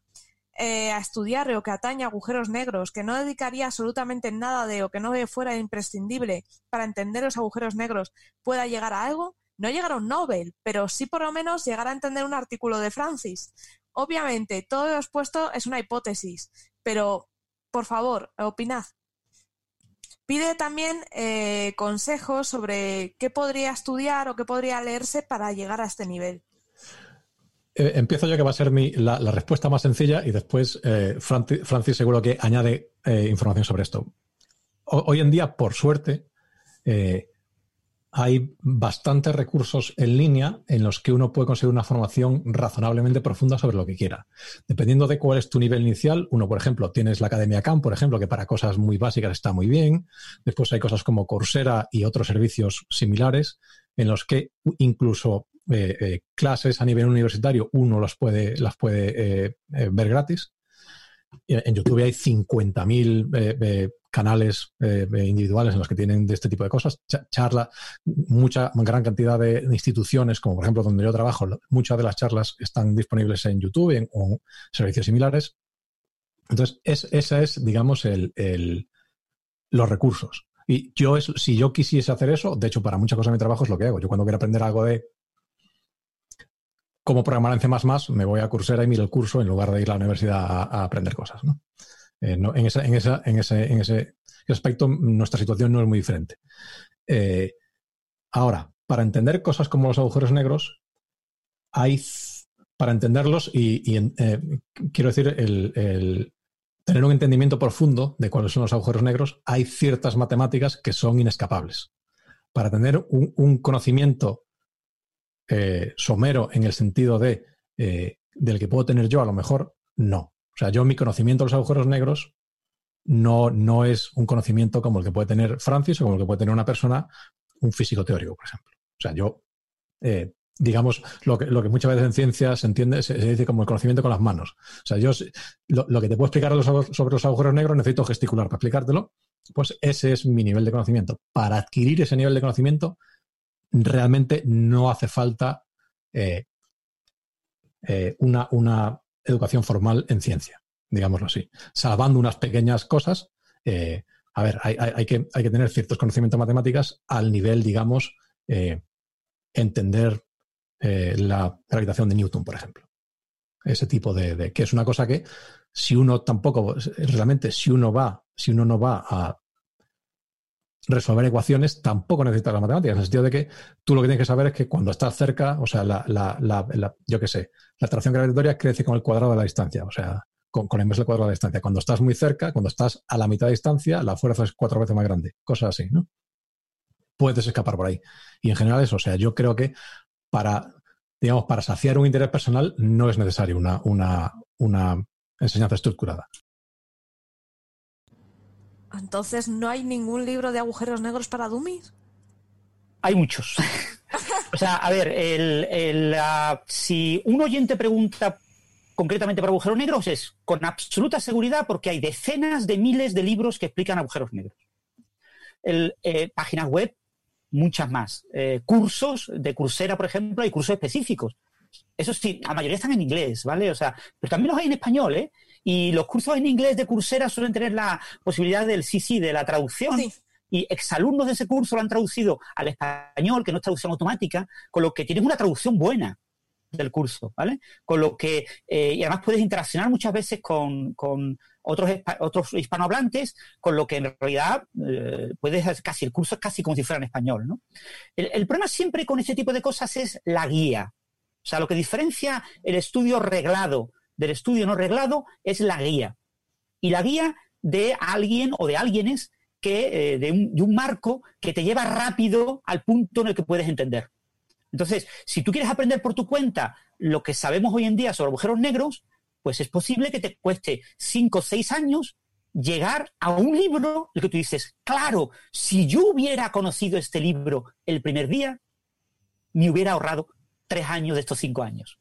eh, a estudiar o que atañe agujeros negros, que no dedicaría absolutamente nada de o que no fuera imprescindible para entender los agujeros negros, pueda llegar a algo, no llegar a un Nobel, pero sí por lo menos llegar a entender un artículo de Francis. Obviamente, todo lo expuesto es una hipótesis, pero por favor, opinad. Pide también eh, consejos sobre qué podría estudiar o qué podría leerse para llegar a este nivel. Eh, empiezo yo que va a ser la, respuesta más sencilla y después eh, Francis, seguro que añade información sobre esto. hoy en día, por suerte, hay bastantes recursos en línea en los que uno puede conseguir una formación razonablemente profunda sobre lo que quiera. Dependiendo de cuál es tu nivel inicial, uno, por ejemplo, tienes la Academia Camp, por ejemplo, que para cosas muy básicas está muy bien. Después hay cosas como Coursera y otros servicios similares en los que incluso eh, eh, clases a nivel universitario uno las puede, las puede eh, ver gratis. En YouTube hay 50.000 canales eh, individuales en los que tienen de este tipo de cosas, charla, mucha gran cantidad de instituciones, como por ejemplo donde yo trabajo, muchas de las charlas están disponibles en YouTube en, o servicios similares. Entonces, es, esa es, digamos, el, el, los recursos. Y yo, es, si yo quisiese hacer eso, de hecho, para muchas cosas de mi trabajo es lo que hago. Yo cuando quiero aprender algo de cómo programar en C++, me voy a Coursera y miro el curso en lugar de ir a la universidad a, aprender cosas. ¿no? Eh, en, esa, en, esa, en, ese, en ese aspecto, nuestra situación no es muy diferente. Eh, ahora, para entender cosas como los agujeros negros, hay, para entenderlos y, eh, quiero decir, el, tener un entendimiento profundo de cuáles son los agujeros negros, hay ciertas matemáticas que son inescapables. Para tener un, conocimiento somero en el sentido de del que puedo tener yo, a lo mejor no. O sea, yo mi conocimiento de los agujeros negros no, no es un conocimiento como el que puede tener Francis o como el que puede tener una persona, un físico teórico, por ejemplo. O sea, yo, eh, digamos, lo que, lo que, muchas veces en ciencia se entiende, se, dice como el conocimiento con las manos. O sea, yo lo, que te puedo explicar sobre los agujeros negros necesito gesticular para explicártelo. Pues ese es mi nivel de conocimiento. Para adquirir ese nivel de conocimiento, realmente no hace falta eh, eh, una, una educación formal en ciencia, digámoslo así. Salvando unas pequeñas cosas, eh, a ver, hay, que, tener ciertos conocimientos matemáticas al nivel, digamos, eh, entender eh, la gravitación de Newton, por ejemplo. Ese tipo de, que es una cosa que si uno tampoco, realmente, si uno va, si uno no va a resolver ecuaciones, tampoco necesita las matemáticas, en el sentido de que tú lo que tienes que saber es que cuando estás cerca, o sea, la, la, la, yo qué sé, la atracción gravitatoria crece con el cuadrado de la distancia, o sea, con, con el inverso del cuadrado de la distancia. Cuando estás muy cerca, cuando estás a la mitad de distancia, la fuerza es cuatro veces más grande, cosas así, ¿no? Puedes escapar por ahí. Y en general eso, o sea, yo creo que para, digamos, para saciar un interés personal no es necesario una, una, una enseñanza estructurada. Entonces, ¿no hay ningún libro de agujeros negros para dummies? Hay muchos. o sea, a ver, el, si un oyente pregunta concretamente para agujeros negros es con absoluta seguridad porque hay decenas de miles de libros que explican agujeros negros. El, eh, páginas web, muchas más. Eh, cursos de Coursera, por ejemplo, hay cursos específicos. Eso sí, la mayoría están en inglés, ¿vale? O sea, pero también los hay en español, ¿eh? Y los cursos en inglés de Coursera suelen tener la posibilidad del sí, sí, de la traducción. Y exalumnos de ese curso lo han traducido al español, que no es traducción automática, con lo que tienes una traducción buena del curso, ¿vale? Con lo que, eh, y además puedes interaccionar muchas veces con, otros, otros hispanohablantes, con lo que en realidad eh, puedes, casi, el curso es casi como si fuera en español, ¿no? El, el problema siempre con este tipo de cosas es la guía. O sea, lo que diferencia el estudio reglado del estudio no reglado es la guía. Y la guía de alguien o de alguienes que, eh, de, un, marco que te lleva rápido al punto en el que puedes entender. Entonces, si tú quieres aprender por tu cuenta lo que sabemos hoy en día sobre agujeros negros, pues es posible que te cueste cinco o seis años llegar a un libro el que tú dices, claro, si yo hubiera conocido este libro el primer día, me hubiera ahorrado tres años de estos cinco años.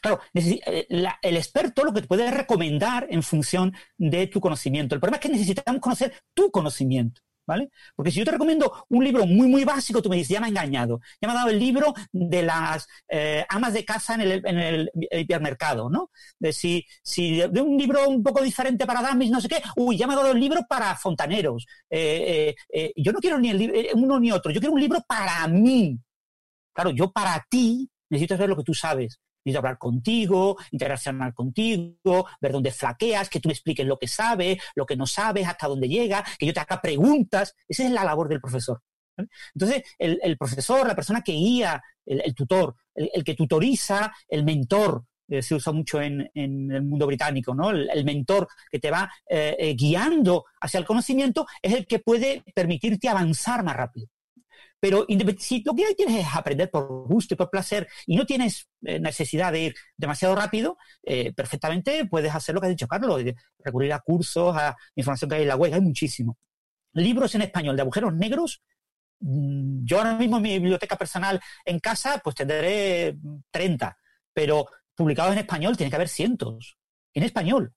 Claro, eh, el experto lo que te puede recomendar en función de tu conocimiento. El problema es que necesitamos conocer tu conocimiento. ¿vale? Porque si yo te recomiendo un libro muy, muy básico, tú me dices, ya me ha engañado, ya me ha dado el libro de las eh, amas de casa en el, en el, hipermercado, ¿no? De si, si de un libro un poco diferente para damis, no sé qué, uy, ya me ha dado el libro para fontaneros. Eh, yo no quiero ni el, uno ni otro, yo quiero un libro para mí. Claro, yo para ti necesito saber lo que tú sabes. Necesito hablar contigo, interaccionar contigo, ver dónde flaqueas, que tú me expliques lo que sabes, lo que no sabes, hasta dónde llega, que yo te haga preguntas. Esa es la labor del profesor. Entonces, el, profesor, la persona que guía, el, tutor, el, que tutoriza, el mentor, eh, se usa mucho en, el mundo británico, ¿no? El, mentor que te va eh, eh, guiando hacia el conocimiento es el que puede permitirte avanzar más rápido. Pero si lo que quieres es aprender por gusto y por placer y no tienes eh, necesidad de ir demasiado rápido, eh, perfectamente puedes hacer lo que ha dicho Carlos, recurrir a cursos, a información que hay en la web, hay muchísimo. Libros en español de agujeros negros, mm, yo ahora mismo en mi biblioteca personal en casa, pues tendré 30, pero publicados en español tiene que haber cientos, en español.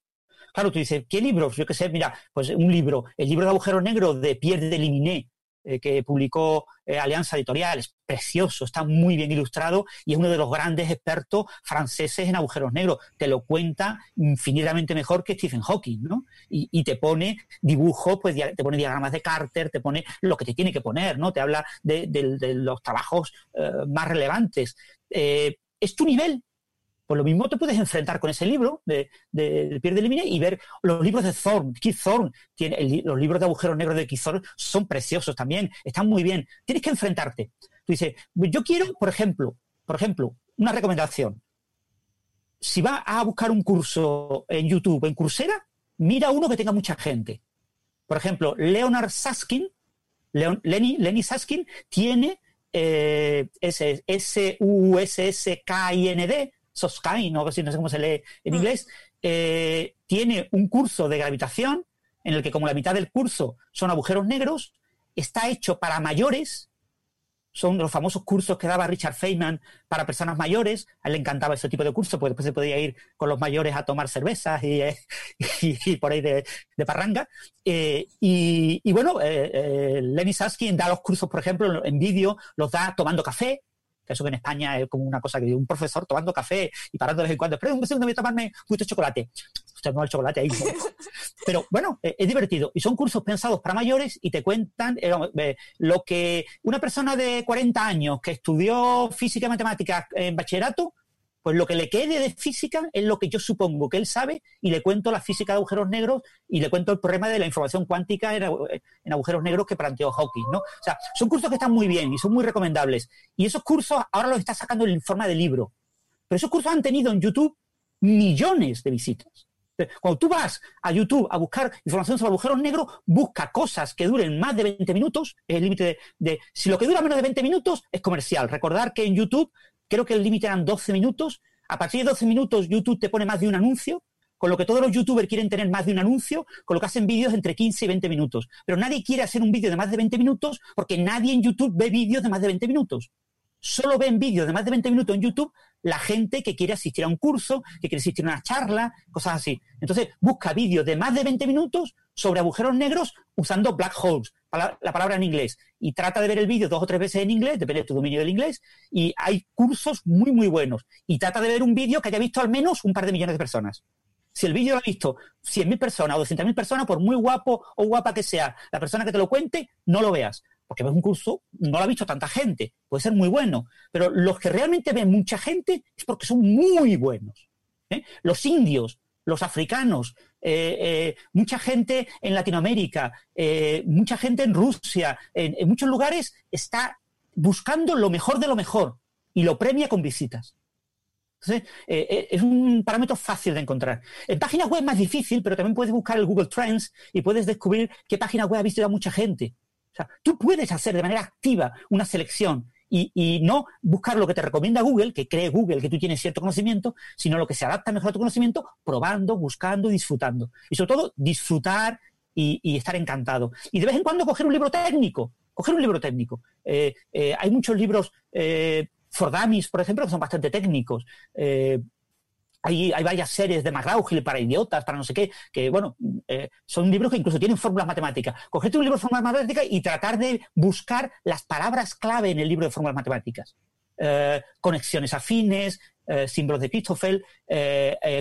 Claro, tú dices, ¿qué libros? Yo qué sé, mira, pues un libro, el libro de agujeros negros de Pierre de Liminé, eh, que publicó eh, Alianza Editorial. Es precioso, está muy bien ilustrado y es uno de los grandes expertos franceses en agujeros negros. Te lo cuenta infinitamente mejor que Stephen Hawking, ¿no? Y, te pone dibujos, pues te pone diagramas de Carter, te pone lo que te tiene que poner, ¿no? Te habla de, los trabajos eh, más relevantes. es tu nivel, pues lo mismo te puedes enfrentar con ese libro de, Pierre de y ver los libros de Thorne, Keith Thorne, tiene los libros de agujeros negros de Keith Thorne son preciosos también, están muy bien. Tienes que enfrentarte. Tú dices, yo quiero, por ejemplo, por ejemplo, una recomendación. Si vas a buscar un curso en YouTube, en Coursera, mira uno que tenga mucha gente. Por ejemplo, Leonard Saskin, Lenny, Lenny Saskin, tiene eh, S-U-S-S-K-I-N-D, Soskai, no, sé cómo se lee en mm. inglés, eh, tiene un curso de gravitación en el que como la mitad del curso son agujeros negros, está hecho para mayores, son los famosos cursos que daba Richard Feynman para personas mayores, a él le encantaba ese tipo de cursos, porque después se podía ir con los mayores a tomar cervezas y, eh, por ahí de, parranga. Eh, y, bueno, Lenny Saskin da los cursos, por ejemplo, en vídeo, los da tomando café, que eso que en España es como una cosa que un profesor tomando café y parando de vez en cuando, espera un segundo, voy a tomarme un de chocolate. Usted no el chocolate ahí. Pero bueno, eh, es divertido. Y son cursos pensados para mayores y te cuentan eh, eh, lo que una persona de 40 años que estudió física y matemáticas en bachillerato pues lo que le quede de física es lo que yo supongo que él sabe y le cuento la física de agujeros negros y le cuento el problema de la información cuántica en, agujeros negros que planteó Hawking, ¿no? O sea, son cursos que están muy bien y son muy recomendables. Y esos cursos ahora los está sacando en forma de libro. Pero esos cursos han tenido en YouTube millones de visitas. Cuando tú vas a YouTube a buscar información sobre agujeros negros, busca cosas que duren más de 20 minutos, es el límite de, de, Si lo que dura menos de 20 minutos es comercial. Recordar que en YouTube creo que el límite eran 12 minutos. A partir de 12 minutos YouTube te pone más de un anuncio, con lo que todos los youtubers quieren tener más de un anuncio, con lo que hacen vídeos entre 15 y 20 minutos. Pero nadie quiere hacer un vídeo de más de 20 minutos porque nadie en YouTube ve vídeos de más de 20 minutos. Solo ven vídeos de más de 20 minutos en YouTube la gente que quiere asistir a un curso, que quiere asistir a una charla, cosas así. Entonces, busca vídeos de más de 20 minutos sobre agujeros negros usando black holes, la palabra en inglés, y trata de ver el vídeo dos o tres veces en inglés, depende de tu dominio del inglés, y hay cursos muy, muy buenos. Y trata de ver un vídeo que haya visto al menos un par de millones de personas. Si el vídeo lo ha visto 100.000 personas o 200.000 personas, por muy guapo o guapa que sea la persona que te lo cuente, no lo veas. Porque ves un curso, no lo ha visto tanta gente. Puede ser muy bueno. Pero los que realmente ven mucha gente es porque son muy buenos. ¿eh? Los indios, los africanos, eh, eh, mucha gente en Latinoamérica, eh, mucha gente en Rusia, en, muchos lugares está buscando lo mejor de lo mejor y lo premia con visitas. Entonces, es un parámetro fácil de encontrar. En páginas web es más difícil, pero también puedes buscar el Google Trends y puedes descubrir qué página web ha visto ya mucha gente. Tú puedes hacer de manera activa una selección y, no buscar lo que te recomienda Google, que cree Google que tú tienes cierto conocimiento, sino lo que se adapta mejor a tu conocimiento, probando, buscando, disfrutando. Y sobre todo, disfrutar y, estar encantado. Y de vez en cuando coger un libro técnico, coger un libro técnico. Eh, eh, hay muchos libros, eh, for Dummies, por ejemplo, que son bastante técnicos. Hay, varias series de McGraw-Hill para idiotas, para no sé qué, que, bueno, eh, son libros que incluso tienen fórmulas matemáticas. Cogerte un libro de fórmulas matemáticas y tratar de buscar las palabras clave en el libro de fórmulas matemáticas. Eh, conexiones afines, eh, símbolos de Christoffel,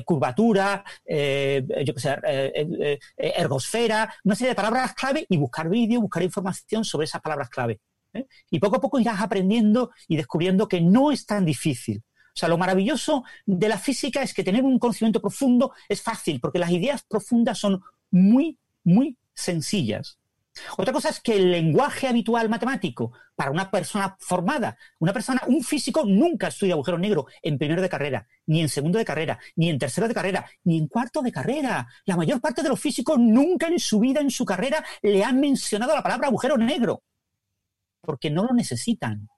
curvatura, yo qué sé, ergosfera, una serie de palabras clave y buscar vídeo, buscar información sobre esas palabras clave. Y poco a poco irás aprendiendo y descubriendo que no es tan difícil. O sea, lo maravilloso de la física es que tener un conocimiento profundo es fácil, porque las ideas profundas son muy, muy sencillas. Otra cosa es que el lenguaje habitual matemático para una persona formada, una persona, un físico nunca estudia agujero negro en primero de carrera, ni en segundo de carrera, ni en tercero de carrera, ni en cuarto de carrera. La mayor parte de los físicos nunca en su vida, en su carrera, le han mencionado la palabra agujero negro, porque no lo necesitan,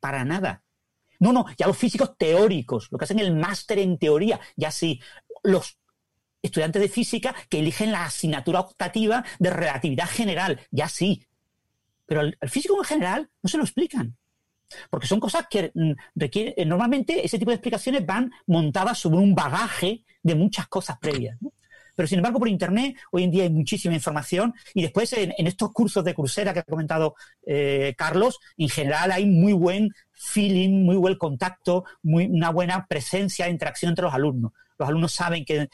para nada. No, no, ya los físicos teóricos, lo que hacen el máster en teoría, ya sí, los estudiantes de física que eligen la asignatura optativa de relatividad general, ya sí. Pero al, físico en general no se lo explican. Porque son cosas que mm, requieren, eh, normalmente ese tipo de explicaciones van montadas sobre un bagaje de muchas cosas previas. Pero sin embargo, por Internet hoy en día hay muchísima información y después en, estos cursos de Coursera que ha comentado eh, Carlos, en general hay muy buen feeling, muy buen contacto, muy, una buena presencia, interacción entre los alumnos los alumnos saben que,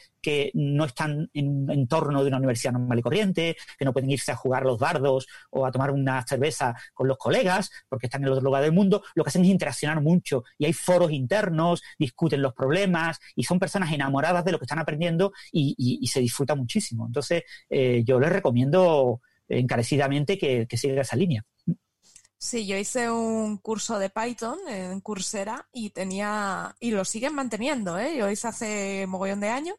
no están en un entorno de una universidad normal y corriente, que no pueden irse a jugar los dardos o a tomar una cerveza con los colegas porque están en otro lugar del mundo, lo que hacen es interaccionar mucho y hay foros internos, discuten los problemas y son personas enamoradas de lo que están aprendiendo y, se disfruta muchísimo. Entonces, eh, yo les recomiendo encarecidamente que, que siga esa línea. Sí, yo hice un curso de Python en Coursera y tenía, y lo siguen manteniendo, ¿eh? Yo hice hace mogollón de años,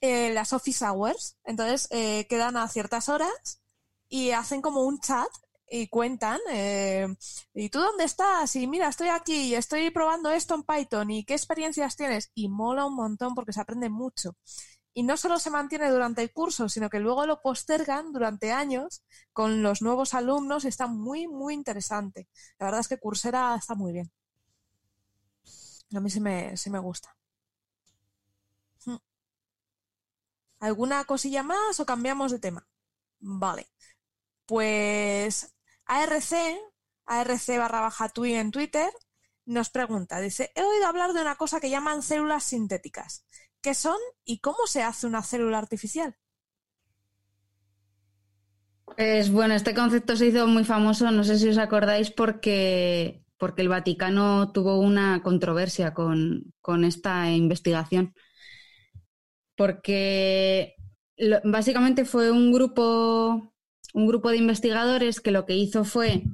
eh, las office hours. Entonces, eh, quedan a ciertas horas y hacen como un chat y cuentan, eh, ¿y tú dónde estás? Y mira, estoy aquí y estoy probando esto en Python y qué experiencias tienes. Y mola un montón porque se aprende mucho y no solo se mantiene durante el curso, sino que luego lo postergan durante años con los nuevos alumnos. Está muy, muy interesante. La verdad es que Coursera está muy bien. A mí sí me, sí me gusta. Hmm. ¿Alguna cosilla más o cambiamos de tema? Vale. Pues ARC, ARC barra baja Twi en Twitter, nos pregunta, dice, he oído hablar de una cosa que llaman células sintéticas. ¿Qué son y cómo se hace una célula artificial? Pues bueno, este concepto se hizo muy famoso, no sé si os acordáis, porque, porque el Vaticano tuvo una controversia con, esta investigación. Porque básicamente fue un grupo, un grupo de investigadores que lo que hizo fue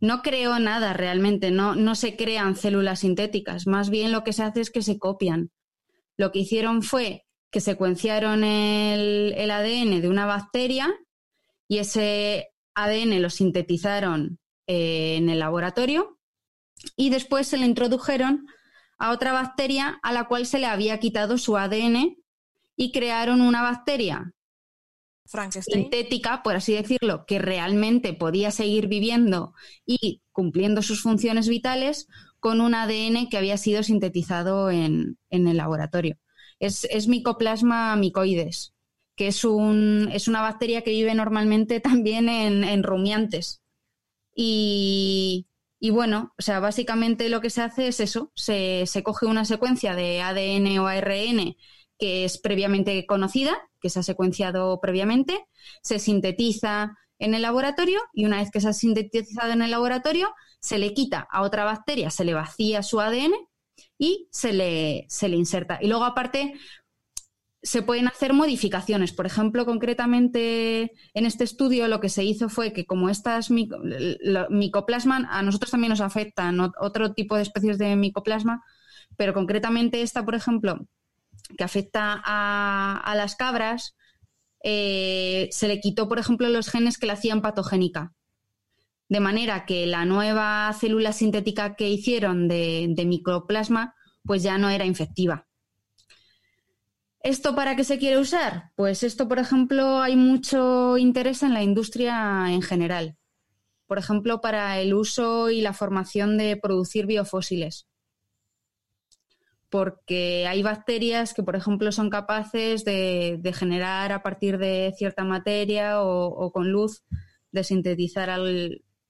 no creó nada realmente, no, no se crean células sintéticas, más bien lo que se hace es que se copian lo que hicieron fue que secuenciaron el, ADN de una bacteria y ese ADN lo sintetizaron eh, en el laboratorio y después se le introdujeron a otra bacteria a la cual se le había quitado su ADN y crearon una bacteria sintética, por así decirlo, que realmente podía seguir viviendo y cumpliendo sus funciones vitales con un ADN que había sido sintetizado en, el laboratorio. Es, micoplasma micoides, que es, un, es, una bacteria que vive normalmente también en, rumiantes. Y, bueno, o sea, básicamente lo que se hace es eso, se, se, coge una secuencia de ADN o ARN que es previamente conocida, que se ha secuenciado previamente, se sintetiza en el laboratorio y una vez que se ha sintetizado en el laboratorio, se le quita a otra bacteria, se le vacía su ADN y se le, se le inserta. Y luego, aparte, se pueden hacer modificaciones. Por ejemplo, concretamente en este estudio lo que se hizo fue que como estas micoplasma, a nosotros también nos afectan otro tipo de especies de micoplasma, pero concretamente esta, por ejemplo, que afecta a, a las cabras, eh, se le quitó, por ejemplo, los genes que la hacían patogénica. De manera que la nueva célula sintética que hicieron de, microplasma, pues ya no era infectiva. ¿Esto para qué se quiere usar? Pues esto, por ejemplo, hay mucho interés en la industria en general. Por ejemplo, para el uso y la formación de producir biofósiles. porque hay bacterias que, por ejemplo, son capaces de, generar a partir de cierta materia o, con luz, de sintetizar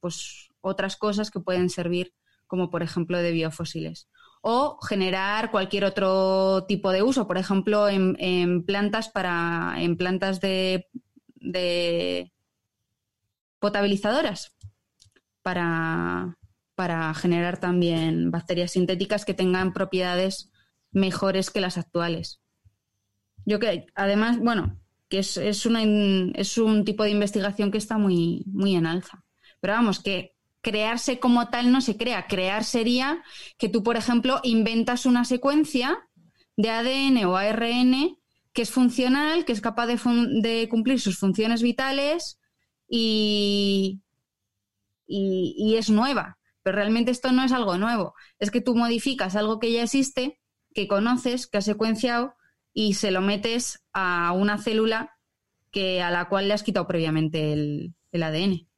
pues, otras cosas que pueden servir como, por ejemplo, de biofósiles. O generar cualquier otro tipo de uso, por ejemplo, en, plantas para en plantas de, de potabilizadoras para, para generar también bacterias sintéticas que tengan propiedades mejores que las actuales. Yo que además, bueno, que es, es, es un tipo de investigación que está muy, muy en alza. Pero vamos, que crearse como tal no se crea. Crear sería que tú, por ejemplo, inventas una secuencia de ADN o ARN que es funcional, que es capaz de, cumplir sus funciones vitales y, y, es nueva. Pero realmente esto no es algo nuevo. Es que tú modificas algo que ya existe, que conoces, que has secuenciado y se lo metes a una célula que, a la cual le has quitado previamente el, ADN.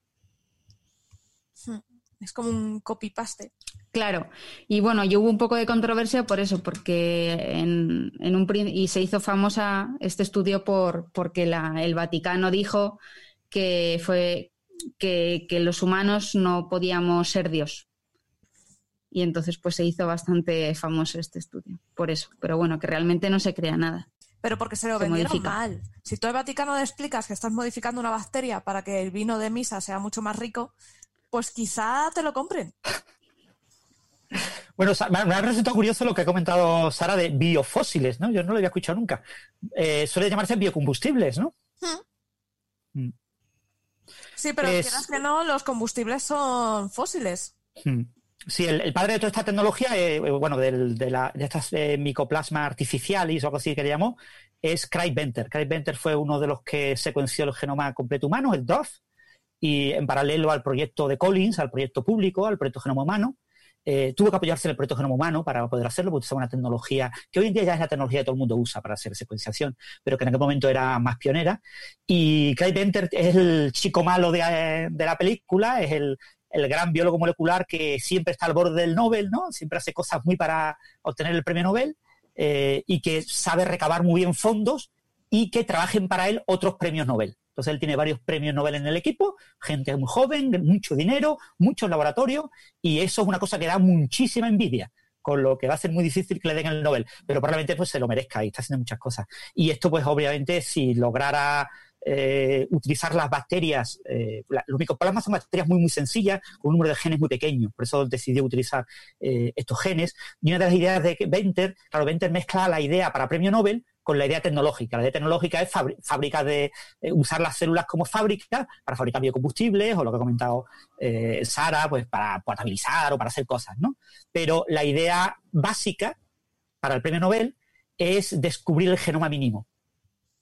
Es como un copy-paste. Claro, y bueno, yo hubo un poco de controversia por eso, porque en, un y se hizo famosa este estudio por porque el Vaticano dijo que fue que, los humanos no podíamos ser Dios. Y entonces pues se hizo bastante famoso este estudio, por eso. Pero bueno, que realmente no se crea nada. Pero porque se lo vendieron mal. Si tú al Vaticano le explicas que estás modificando una bacteria para que el vino de misa sea mucho más rico, pues quizá te lo compren. Bueno, me ha resultado curioso lo que ha comentado Sara de biofósiles, ¿no? Yo no lo había escuchado nunca. Eh, suele llamarse biocombustibles, ¿no? Hmm. Mm. Sí, pero es... que no, los combustibles son fósiles. Hmm. Sí, el, padre de toda esta tecnología, eh, eh, bueno, de, estas eh, micoplasma artificiales o algo así que le llamó, es Craig Venter. Craig Venter fue uno de los que secuenció el genoma completo humano, el DOF, y en paralelo al proyecto de Collins, al proyecto público, al proyecto Genoma Humano, eh, tuvo que apoyarse en el proyecto Genoma Humano para poder hacerlo, porque es una tecnología que hoy en día ya es la tecnología que todo el mundo usa para hacer secuenciación, pero que en aquel momento era más pionera. Y Craig Venter es el chico malo de, la película, es el, gran biólogo molecular que siempre está al borde del Nobel, ¿no? Siempre hace cosas muy para obtener el premio Nobel eh, y que sabe recabar muy bien fondos y que trabajen para él otros premios Nobel. Entonces él tiene varios premios Nobel en el equipo, gente muy joven, mucho dinero, muchos laboratorios, y eso es una cosa que da muchísima envidia con lo que va a ser muy difícil que le den el Nobel, pero probablemente pues se lo merezca y está haciendo muchas cosas. Y esto pues obviamente si lograra eh, utilizar las bacterias, eh, los micoplasmas son bacterias muy muy sencillas, con un número de genes muy pequeño, por eso decidió utilizar eh, estos genes. Y una de las ideas de Venter, claro, Venter mezcla la idea para premio Nobel con la idea tecnológica. La idea tecnológica es fábrica de eh, usar las células como fábrica para fabricar biocombustibles o lo que ha comentado eh, Sara, pues para potabilizar o para hacer cosas, ¿no? Pero la idea básica para el premio Nobel es descubrir el genoma mínimo.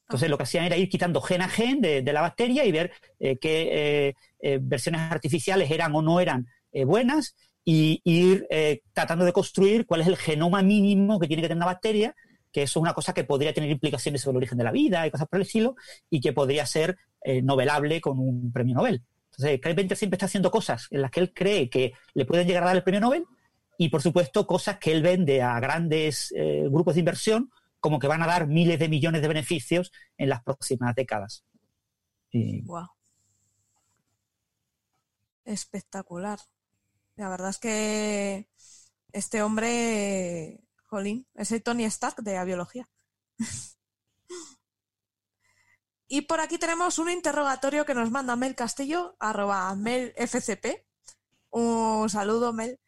Entonces lo que hacían era ir quitando gen a gen de, la bacteria y ver eh, qué versiones artificiales eran o no eran buenas y ir tratando de construir cuál es el genoma mínimo que tiene que tener una bacteria que eso es una cosa que podría tener implicaciones sobre el origen de la vida y cosas por el estilo, y que podría ser eh, novelable con un premio Nobel. Entonces, Craig Venter siempre está haciendo cosas en las que él cree que le pueden llegar a dar el premio Nobel, y por supuesto cosas que él vende a grandes eh, grupos de inversión como que van a dar miles de millones de beneficios en las próximas décadas. Wow. Espectacular. La verdad es que este hombre Jolín, es el Tony Stark de la biología. y por aquí tenemos un interrogatorio que nos manda Mel Castillo, arroba melfcp. Un saludo, Mel,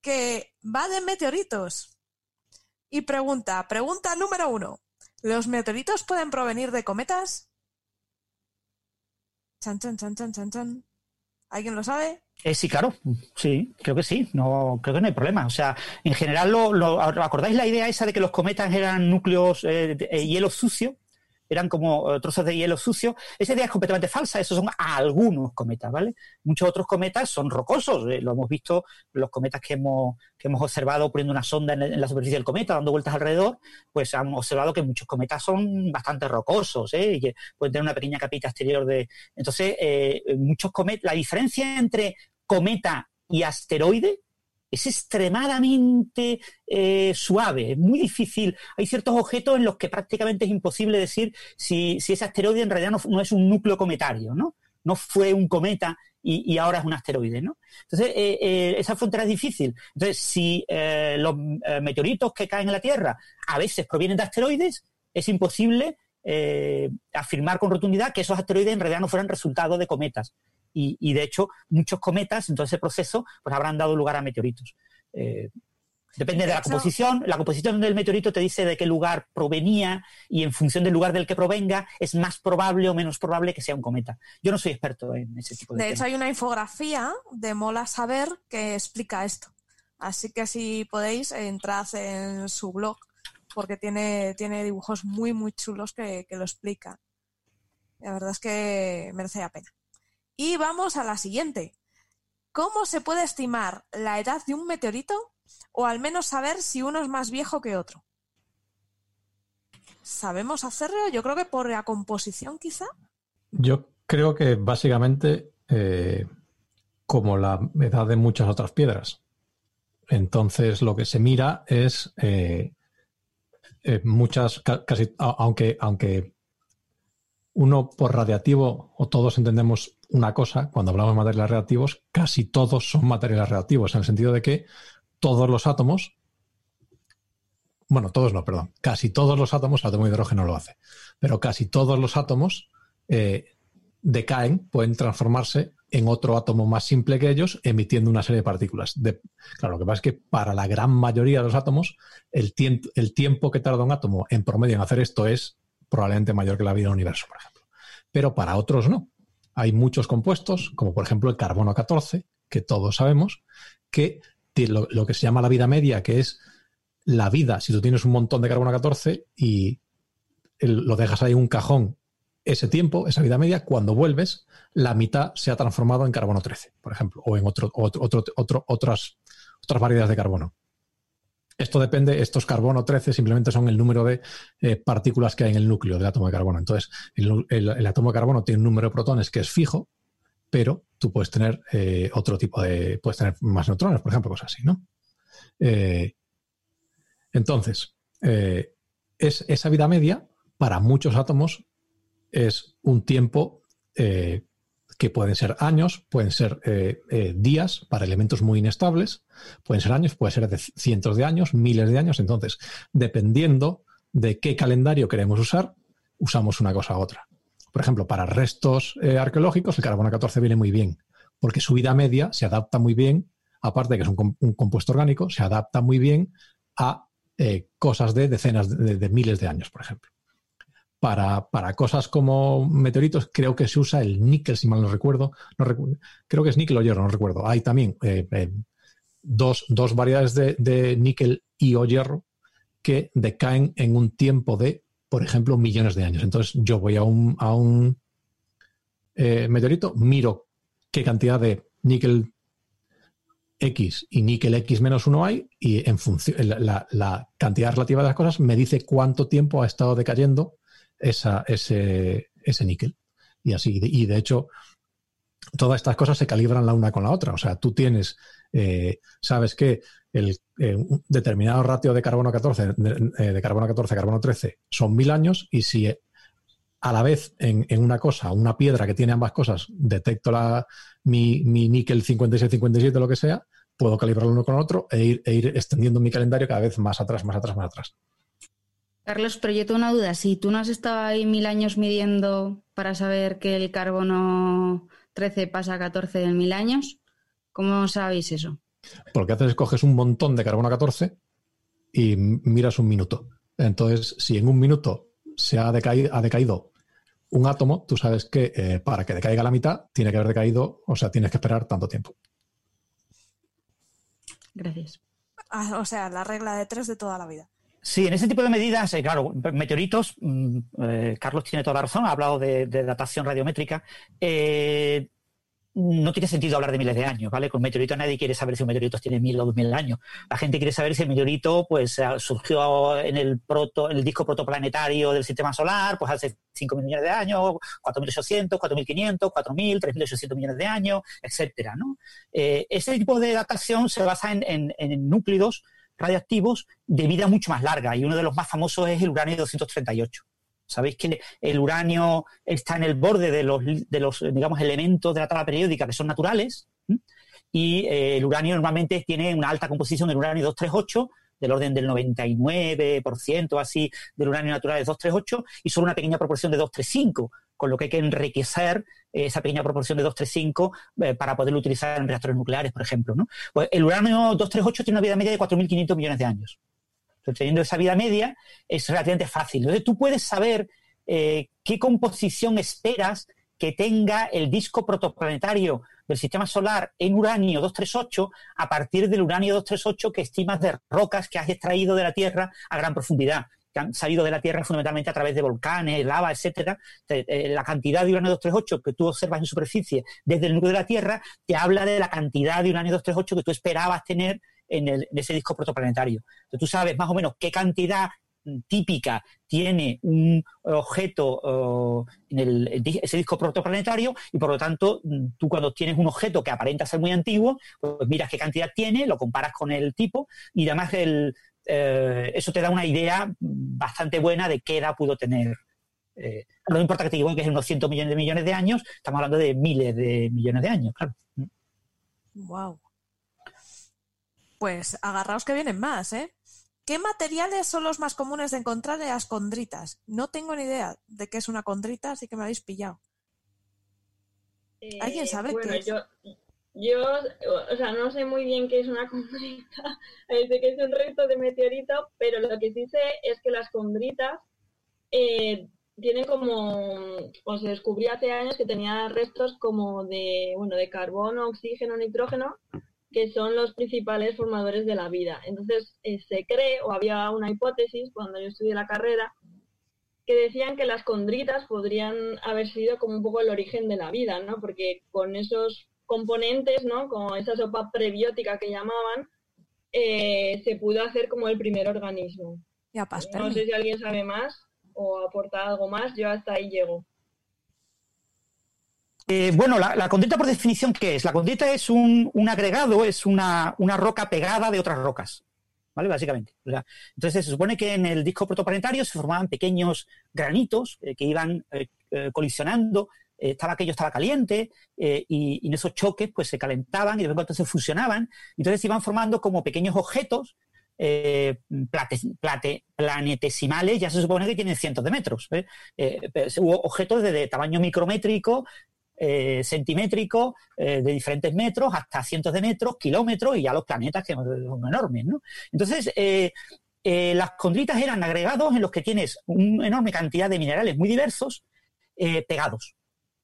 que va de meteoritos. Y pregunta, pregunta número uno. ¿Los meteoritos pueden provenir de cometas? Chan, chan, chan, chan, chan, chan. ¿Alguien lo sabe? Eh, sí, claro, sí, creo que sí, no, creo que no hay problema. O sea, en general, lo, ¿acordáis la idea esa de que los cometas eran núcleos eh, de, eh, hielo sucio? eran como eh, trozos de hielo sucio. Esa idea es completamente falsa, esos son algunos cometas, ¿vale? Muchos otros cometas son rocosos, lo hemos visto los cometas que hemos, que hemos observado poniendo una sonda en, la superficie del cometa, dando vueltas alrededor, pues han observado que muchos cometas son bastante rocosos, ¿eh? Y que pueden tener una pequeña capita exterior de... Entonces, muchos cometas, la diferencia entre cometa y asteroide es extremadamente eh, suave, es muy difícil. Hay ciertos objetos en los que prácticamente es imposible decir si, ese asteroide en realidad no, es un núcleo cometario, ¿no? No fue un cometa y, ahora es un asteroide, ¿no? Entonces, eh, eh, esa frontera es difícil. Entonces, si los meteoritos que caen en la Tierra a veces provienen de asteroides, es imposible afirmar con rotundidad que esos asteroides en realidad no fueran resultado de cometas y, de hecho muchos cometas en todo ese proceso pues habrán dado lugar a meteoritos. Eh, depende de, la composición. La composición del meteorito te dice de qué lugar provenía y en función del lugar del que provenga es más probable o menos probable que sea un cometa. Yo no soy experto en ese tipo de De hecho, hay una infografía de Mola Saber que explica esto. Así que si podéis, entrad en su blog porque tiene, tiene dibujos muy, muy chulos que, que lo explican. La verdad es que merece la pena. Y vamos a la siguiente. ¿Cómo se puede estimar la edad de un meteorito o al menos saber si uno es más viejo que otro? ¿Sabemos hacerlo? Yo creo que por la composición quizá. Yo creo que básicamente eh, como la edad de muchas otras piedras. Entonces lo que se mira es eh, eh, muchas, casi, aunque, aunque uno por radiativo, o todos entendemos una cosa, cuando hablamos de materiales reactivos, casi todos son materiales reactivos, en el sentido de que todos los átomos, bueno, todos no, perdón, casi todos los átomos, el átomo de hidrógeno lo hace, pero casi todos los átomos eh, decaen, pueden transformarse en otro átomo más simple que ellos, emitiendo una serie de partículas. claro, lo que pasa es que para la gran mayoría de los átomos, el, el tiempo que tarda un átomo en promedio en hacer esto es probablemente mayor que la vida del universo, por ejemplo. Pero para otros no. Hay muchos compuestos, como por ejemplo el carbono 14, que todos sabemos, que lo, lo que se llama la vida media, que es la vida, si tú tienes un montón de carbono 14 y lo dejas ahí en un cajón ese tiempo, esa vida media, cuando vuelves, la mitad se ha transformado en carbono 13, por ejemplo, o en otro, otro, otro, otras, otras variedades de carbono. Esto depende, estos carbono 13 simplemente son el número de eh, partículas que hay en el núcleo del átomo de carbono. Entonces, el, átomo de carbono tiene un número de protones que es fijo, pero tú puedes tener eh, otro tipo de. puedes tener más neutrones, por ejemplo, cosas así, ¿no? Eh, entonces, es, esa vida media, para muchos átomos, es un tiempo que pueden ser años, pueden ser eh, eh, días para elementos muy inestables, pueden ser años, puede ser de cientos de años, miles de años. Entonces, dependiendo de qué calendario queremos usar, usamos una cosa u otra. Por ejemplo, para restos eh, arqueológicos, el carbono 14 viene muy bien, porque su vida media se adapta muy bien, aparte de que es un, compuesto orgánico, se adapta muy bien a cosas de decenas de miles de años, por ejemplo. Para, cosas como meteoritos, creo que se usa el níquel, si mal no recuerdo. Creo que es níquel o hierro, no recuerdo. Hay también eh, eh, dos, variedades de, níquel y o hierro que decaen en un tiempo de, por ejemplo, millones de años. Entonces, yo voy a un, a un eh, meteorito, miro qué cantidad de níquel X y níquel X menos uno hay, y en función, la, cantidad relativa de las cosas me dice cuánto tiempo ha estado decayendo esa, ese, ese níquel. Y así, y de hecho, todas estas cosas se calibran la una con la otra. O sea, tú tienes, eh, sabes que el eh, determinado ratio de carbono 14, eh, de, carbono 14 carbono 13 son mil años y si a la vez en, una cosa, una piedra que tiene ambas cosas, detecto la, mi, mi níquel 56-57 o lo que sea, puedo calibrarlo uno con el otro e ir, e ir extendiendo mi calendario cada vez más atrás, más atrás, más atrás. Carlos, pero yo tengo una duda. Si tú no has estado ahí mil años midiendo para saber que el carbono 13 pasa a 14 de mil años, ¿cómo sabéis eso? Porque haces coges un montón de carbono 14 y miras un minuto. Entonces, si en un minuto se ha decaído, ha decaído un átomo, tú sabes que eh, para que decaiga la mitad tiene que haber decaído, o sea, tienes que esperar tanto tiempo. Gracias. Ah, o sea, la regla de tres de toda la vida. Sí, en ese tipo de medidas, eh, claro, meteoritos, mm, eh, Carlos tiene toda la razón, ha hablado de, datación radiométrica. Eh, no tiene sentido hablar de miles de años, ¿vale? Con meteorito nadie quiere saber si un meteorito tiene mil o dos mil años. La gente quiere saber si el meteorito pues surgió en el proto, en el disco protoplanetario del sistema solar, pues hace cinco mil millones de años, 4.800, 4.500, 4.000, 3.800 millones de años, etcétera, ¿no? Eh, ese tipo de datación se basa en, núclidos radioactivos de vida mucho más larga y uno de los más famosos es el uranio 238. Sabéis que el uranio está en el borde de los, de los digamos, elementos de la tabla periódica que son naturales y eh, el uranio normalmente tiene una alta composición del uranio 238 del orden del 99% así del uranio natural es 238 y solo una pequeña proporción de 235, con lo que hay que enriquecer esa pequeña proporción de 235 eh, para poderlo utilizar en reactores nucleares, por ejemplo. Pues el uranio 238 tiene una vida media de 4.500 millones de años. Teniendo esa vida media, es relativamente fácil. Entonces, tú puedes saber eh, qué composición esperas que tenga el disco protoplanetario del sistema solar en uranio 238 a partir del uranio 238 que estimas de rocas que has extraído de la Tierra a gran profundidad que han salido de la Tierra fundamentalmente a través de volcanes, lava, etcétera, eh, la cantidad de uranio 238 que tú observas en superficie desde el núcleo de la Tierra te habla de la cantidad de uranio 238 que tú esperabas tener en, ese disco protoplanetario. Tú sabes más o menos qué cantidad típica tiene un objeto en ese disco protoplanetario y por lo tanto tú cuando tienes un objeto que aparenta ser muy antiguo, pues miras qué cantidad tiene, lo comparas con el tipo y además el, eh, eso te da una idea bastante buena de qué edad pudo tener. Eh, no importa que te diga que es unos cientos millones de millones de años, estamos hablando de miles de millones de años, claro. Wow. Pues agarraos que vienen más, ¿eh? ¿Qué materiales son los más comunes de encontrar en las condritas? No tengo ni idea de qué es una condrita, así que me habéis pillado. ¿Alguien sabe eh, qué es? Yo, yo, o sea, no sé muy bien qué es una condrita, sé que es un resto de meteorito, pero lo que sí sé es que las condritas eh, tienen como, o se descubrió hace años que tenía restos como de, bueno, de carbono, oxígeno, nitrógeno, que son los principales formadores de la vida. Entonces, eh, se cree, o había una hipótesis cuando yo estudié la carrera, que decían que las condritas podrían haber sido como un poco el origen de la vida, ¿no? Porque con esos componentes, ¿no? Como esa sopa prebiótica que llamaban, eh, se pudo hacer como el primer organismo. no sé si alguien sabe más o aporta algo más, yo hasta ahí llego. Eh, bueno, la, condrita por definición, ¿qué es? La condrita es un, agregado, es una, roca pegada de otras rocas, ¿vale? Básicamente. entonces se supone que en el disco protoplanetario se formaban pequeños granitos eh, que iban colisionando eh, estaba aquello estaba caliente eh, y, en esos choques pues se calentaban y de vez en cuando se fusionaban. Entonces se iban formando como pequeños objetos eh, planetesimales, ya se supone que tienen cientos de metros. hubo objetos de, tamaño micrométrico, centimétrico, de diferentes metros, hasta cientos de metros, kilómetros, y ya los planetas que son enormes. ¿no? Entonces, las condritas eran agregados en los que tienes una enorme cantidad de minerales muy diversos pegados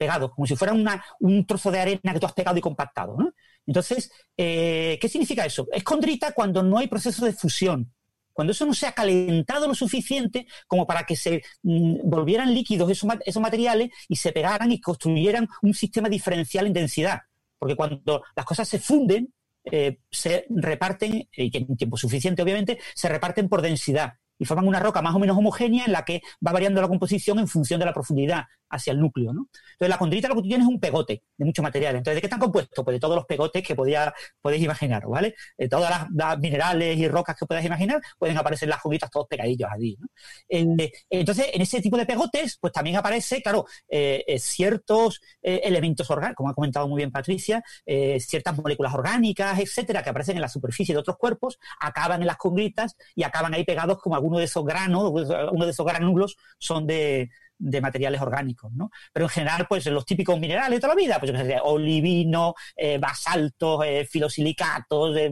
pegados, como si fuera un trozo de arena que tú has pegado y compactado. Entonces, eh, ¿qué significa eso? Es condrita cuando no hay proceso de fusión, cuando eso no se ha calentado lo suficiente como para que se mm, volvieran líquidos esos, materiales y se pegaran y construyeran un sistema diferencial en densidad. Porque cuando las cosas se funden, eh, se reparten, y que en tiempo suficiente obviamente, se reparten por densidad y forman una roca más o menos homogénea en la que va variando la composición en función de la profundidad hacia el núcleo. ¿no? Entonces, la condrita lo que tú tienes es un pegote de mucho material. Entonces, ¿de qué están compuestos? Pues de todos los pegotes que podía, podéis imaginar, ¿vale? De todas las, minerales y rocas que puedas imaginar, pueden aparecer las juguitas todos pegadillos allí. ¿no? entonces, en ese tipo de pegotes, pues también aparece, claro, eh, eh, ciertos eh, elementos orgánicos, como ha comentado muy bien Patricia, ciertas moléculas orgánicas, etcétera, que aparecen en la superficie de otros cuerpos, acaban en las condritas y acaban ahí pegados como alguno de esos granos, uno de esos granulos son de, materiales orgánicos, ¿no? Pero en general, pues los típicos minerales de toda la vida, pues olivino, eh, basaltos, eh, filosilicatos, eh,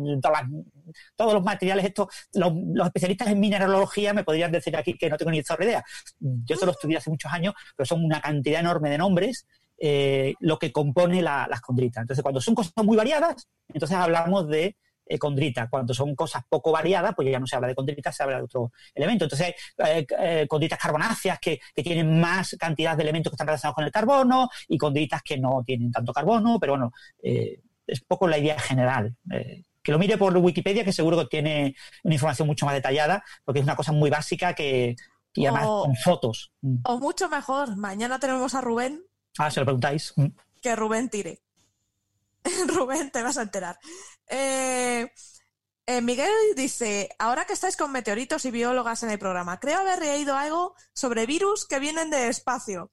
todos los materiales estos, los, especialistas en mineralogía me podrían decir aquí que no tengo ni esta idea. Yo solo estudié hace muchos años, pero son una cantidad enorme de nombres lo que compone las condritas. Entonces, cuando son cosas muy variadas, entonces hablamos de eh, condrita. Cuando son cosas poco variadas, pues ya no se habla de condrita, se habla de otro elemento. Entonces, hay eh, condritas carbonáceas que, tienen más cantidad de elementos que están relacionados con el carbono y condritas que no tienen tanto carbono, pero bueno, es poco la idea general que lo mire por Wikipedia, que seguro que tiene una información mucho más detallada, porque es una cosa muy básica que, y además con fotos. Mm. O mucho mejor, mañana tenemos a Rubén. Ah, se lo preguntáis. Mm. Que Rubén tire. Rubén, te vas a enterar. Eh, eh, Miguel dice, ahora que estáis con meteoritos y biólogas en el programa, creo haber leído algo sobre virus que vienen del espacio.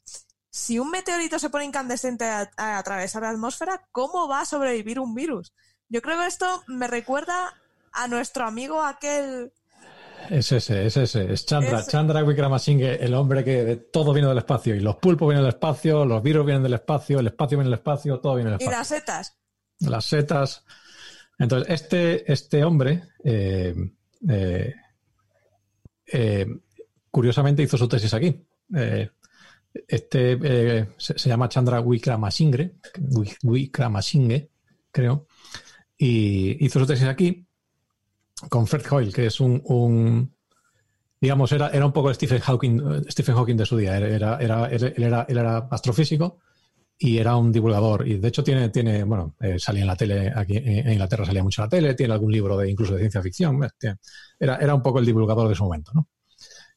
Si un meteorito se pone incandescente a atravesar la atmósfera, ¿cómo va a sobrevivir un virus? Yo creo que esto me recuerda a nuestro amigo aquel... Es ese, es ese, es Chandra, Chandra Wickramasinghe, el hombre que todo viene del espacio, y los pulpos vienen del espacio, los virus vienen del espacio, el espacio viene del espacio, todo viene del espacio. Y las setas. Las setas. Entonces, este, este hombre, eh, eh, eh, curiosamente, hizo su tesis aquí. este se, llama Chandra Wickramasinghe, Wickramasinghe, creo y hizo su tesis aquí con Fred Hoyle, que es un, digamos, era, era un poco Stephen Hawking, Stephen Hawking de su día. Era, era, él, era, él era astrofísico y era un divulgador. Y de hecho tiene, tiene bueno, eh, salía en la tele, aquí en Inglaterra salía mucho en la tele, tiene algún libro de incluso de ciencia ficción. Eh, era, era un poco el divulgador de su momento, ¿no?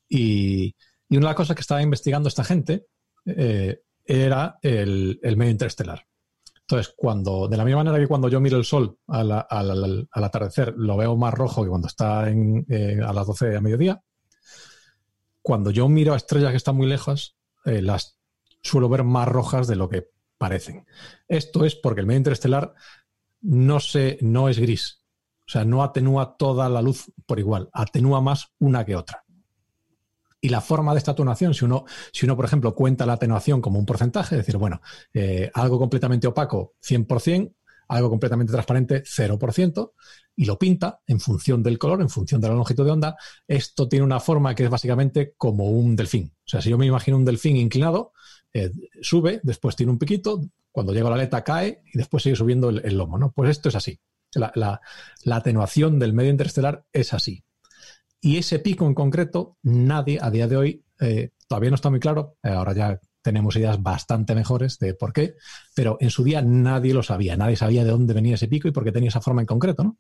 Y, y una de las cosas que estaba investigando esta gente eh, era el, el medio interestelar. Entonces, cuando, de la misma manera que cuando yo miro el sol al, atardecer, lo veo más rojo que cuando está eh, a las 12 a mediodía, cuando yo miro a estrellas que están muy lejos, eh, las suelo ver más rojas de lo que parecen. Esto es porque el medio interestelar no, se, no es gris. O sea, no atenúa toda la luz por igual, atenúa más una que otra. Y la forma de esta atenuación, si uno, si uno, por ejemplo, cuenta la atenuación como un porcentaje, es decir, bueno, eh, algo completamente opaco, 100%, algo completamente transparente, 0%, y lo pinta en función del color, en función de la longitud de onda, esto tiene una forma que es básicamente como un delfín. O sea, si yo me imagino un delfín inclinado, eh, sube, después tiene un piquito, cuando llega la aleta cae y después sigue subiendo el, lomo, ¿no? Pues esto es así. la atenuación del medio interestelar es así. Y ese pico en concreto, nadie a día de hoy eh, todavía no está muy claro. Eh, ahora ya tenemos ideas bastante mejores de por qué, pero en su día nadie lo sabía. Nadie sabía de dónde venía ese pico y por qué tenía esa forma en concreto.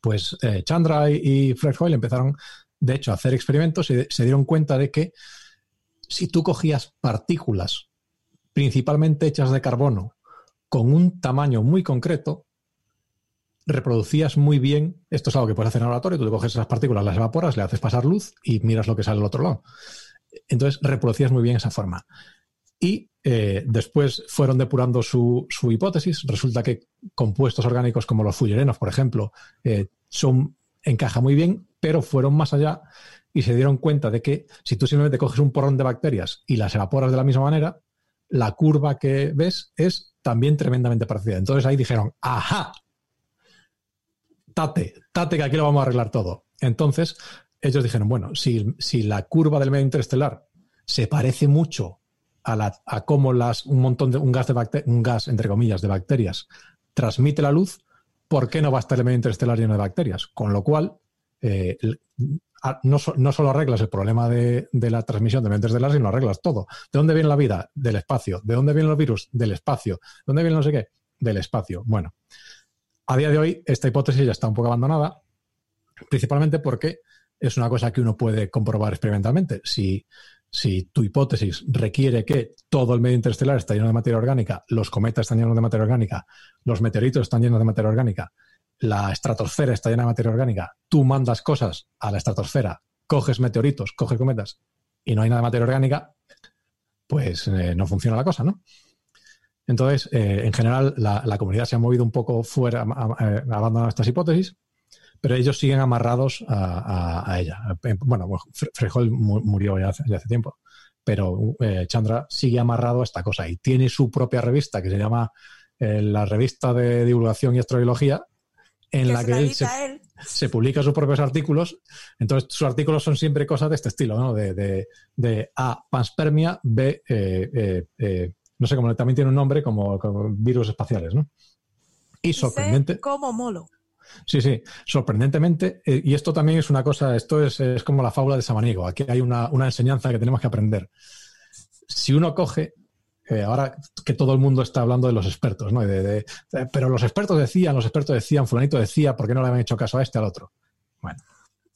Pues Chandra y, Fred Hoyle empezaron, de hecho, a hacer experimentos y se dieron cuenta de que si tú cogías partículas principalmente hechas de carbono con un tamaño muy concreto, reproducías muy bien, esto es algo que puedes hacer en laboratorio, tú te coges esas partículas, las evaporas, le haces pasar luz y miras lo que sale al otro lado. Entonces reproducías muy bien esa forma. Y eh, después fueron depurando su, hipótesis. Resulta que compuestos orgánicos como los fullerenos, por ejemplo, eh, son, encaja muy bien, pero fueron más allá y se dieron cuenta de que si tú simplemente coges un porrón de bacterias y las evaporas de la misma manera, la curva que ves es también tremendamente parecida. Entonces ahí dijeron, ajá, tate, tate que aquí lo vamos a arreglar todo. Entonces, ellos dijeron, bueno, si, si la curva del medio interestelar se parece mucho a, la, a cómo las, un montón de un gas de un gas, entre comillas, de bacterias transmite la luz, ¿por qué no va a estar el medio interestelar lleno de bacterias? Con lo cual, eh, no, no, solo arreglas el problema de, de, la transmisión de medio interestelar, sino arreglas todo. ¿De dónde viene la vida? Del espacio. ¿De dónde vienen los virus? Del espacio. ¿De dónde viene no sé qué? Del espacio. Bueno, a día de hoy, esta hipótesis ya está un poco abandonada, principalmente porque es una cosa que uno puede comprobar experimentalmente. Si, si tu hipótesis requiere que todo el medio interestelar está lleno de materia orgánica, los cometas están llenos de materia orgánica, los meteoritos están llenos de materia orgánica, la estratosfera está llena de materia orgánica, tú mandas cosas a la estratosfera, coges meteoritos, coges cometas y no hay nada de materia orgánica, pues eh, no funciona la cosa, ¿no? Entonces, eh, en general, la, comunidad se ha movido un poco fuera, ha abandonado estas hipótesis, pero ellos siguen amarrados a, ella. Eh, bueno, Frejol murió ya hace, tiempo, pero eh, Chandra sigue amarrado a esta cosa y tiene su propia revista que se llama la Revista de Divulgación y Astrobiología, en la que él se, publica sus propios artículos. Entonces, sus artículos son siempre cosas de este estilo, ¿no? De, A, panspermia, B, no sé, cómo también tiene un nombre como, virus espaciales, ¿no? Y sorprendente. como molo. Sí, sí, sorprendentemente, eh, y esto también es una cosa, esto es, es como la fábula de Samaniego, aquí hay una, una, enseñanza que tenemos que aprender. Si uno coge, eh, ahora que todo el mundo está hablando de los expertos, ¿no? De, de, pero los expertos decían, los expertos decían, fulanito decía, ¿por qué no le habían hecho caso a este, al otro? Bueno,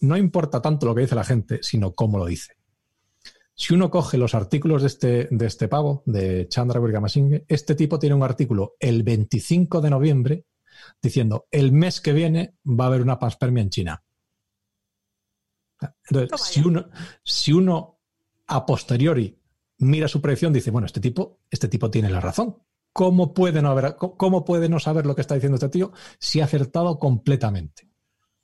no importa tanto lo que dice la gente, sino cómo lo dice. Si uno coge los artículos de este, de este pavo, de Chandra Wirgamasinghe, este tipo tiene un artículo el 25 de noviembre diciendo el mes que viene va a haber una panspermia en China. Entonces, si uno, si uno a posteriori mira su predicción, dice, bueno, este tipo, este tipo tiene la razón. ¿Cómo puede, no haber, ¿Cómo puede no saber lo que está diciendo este tío si ha acertado completamente?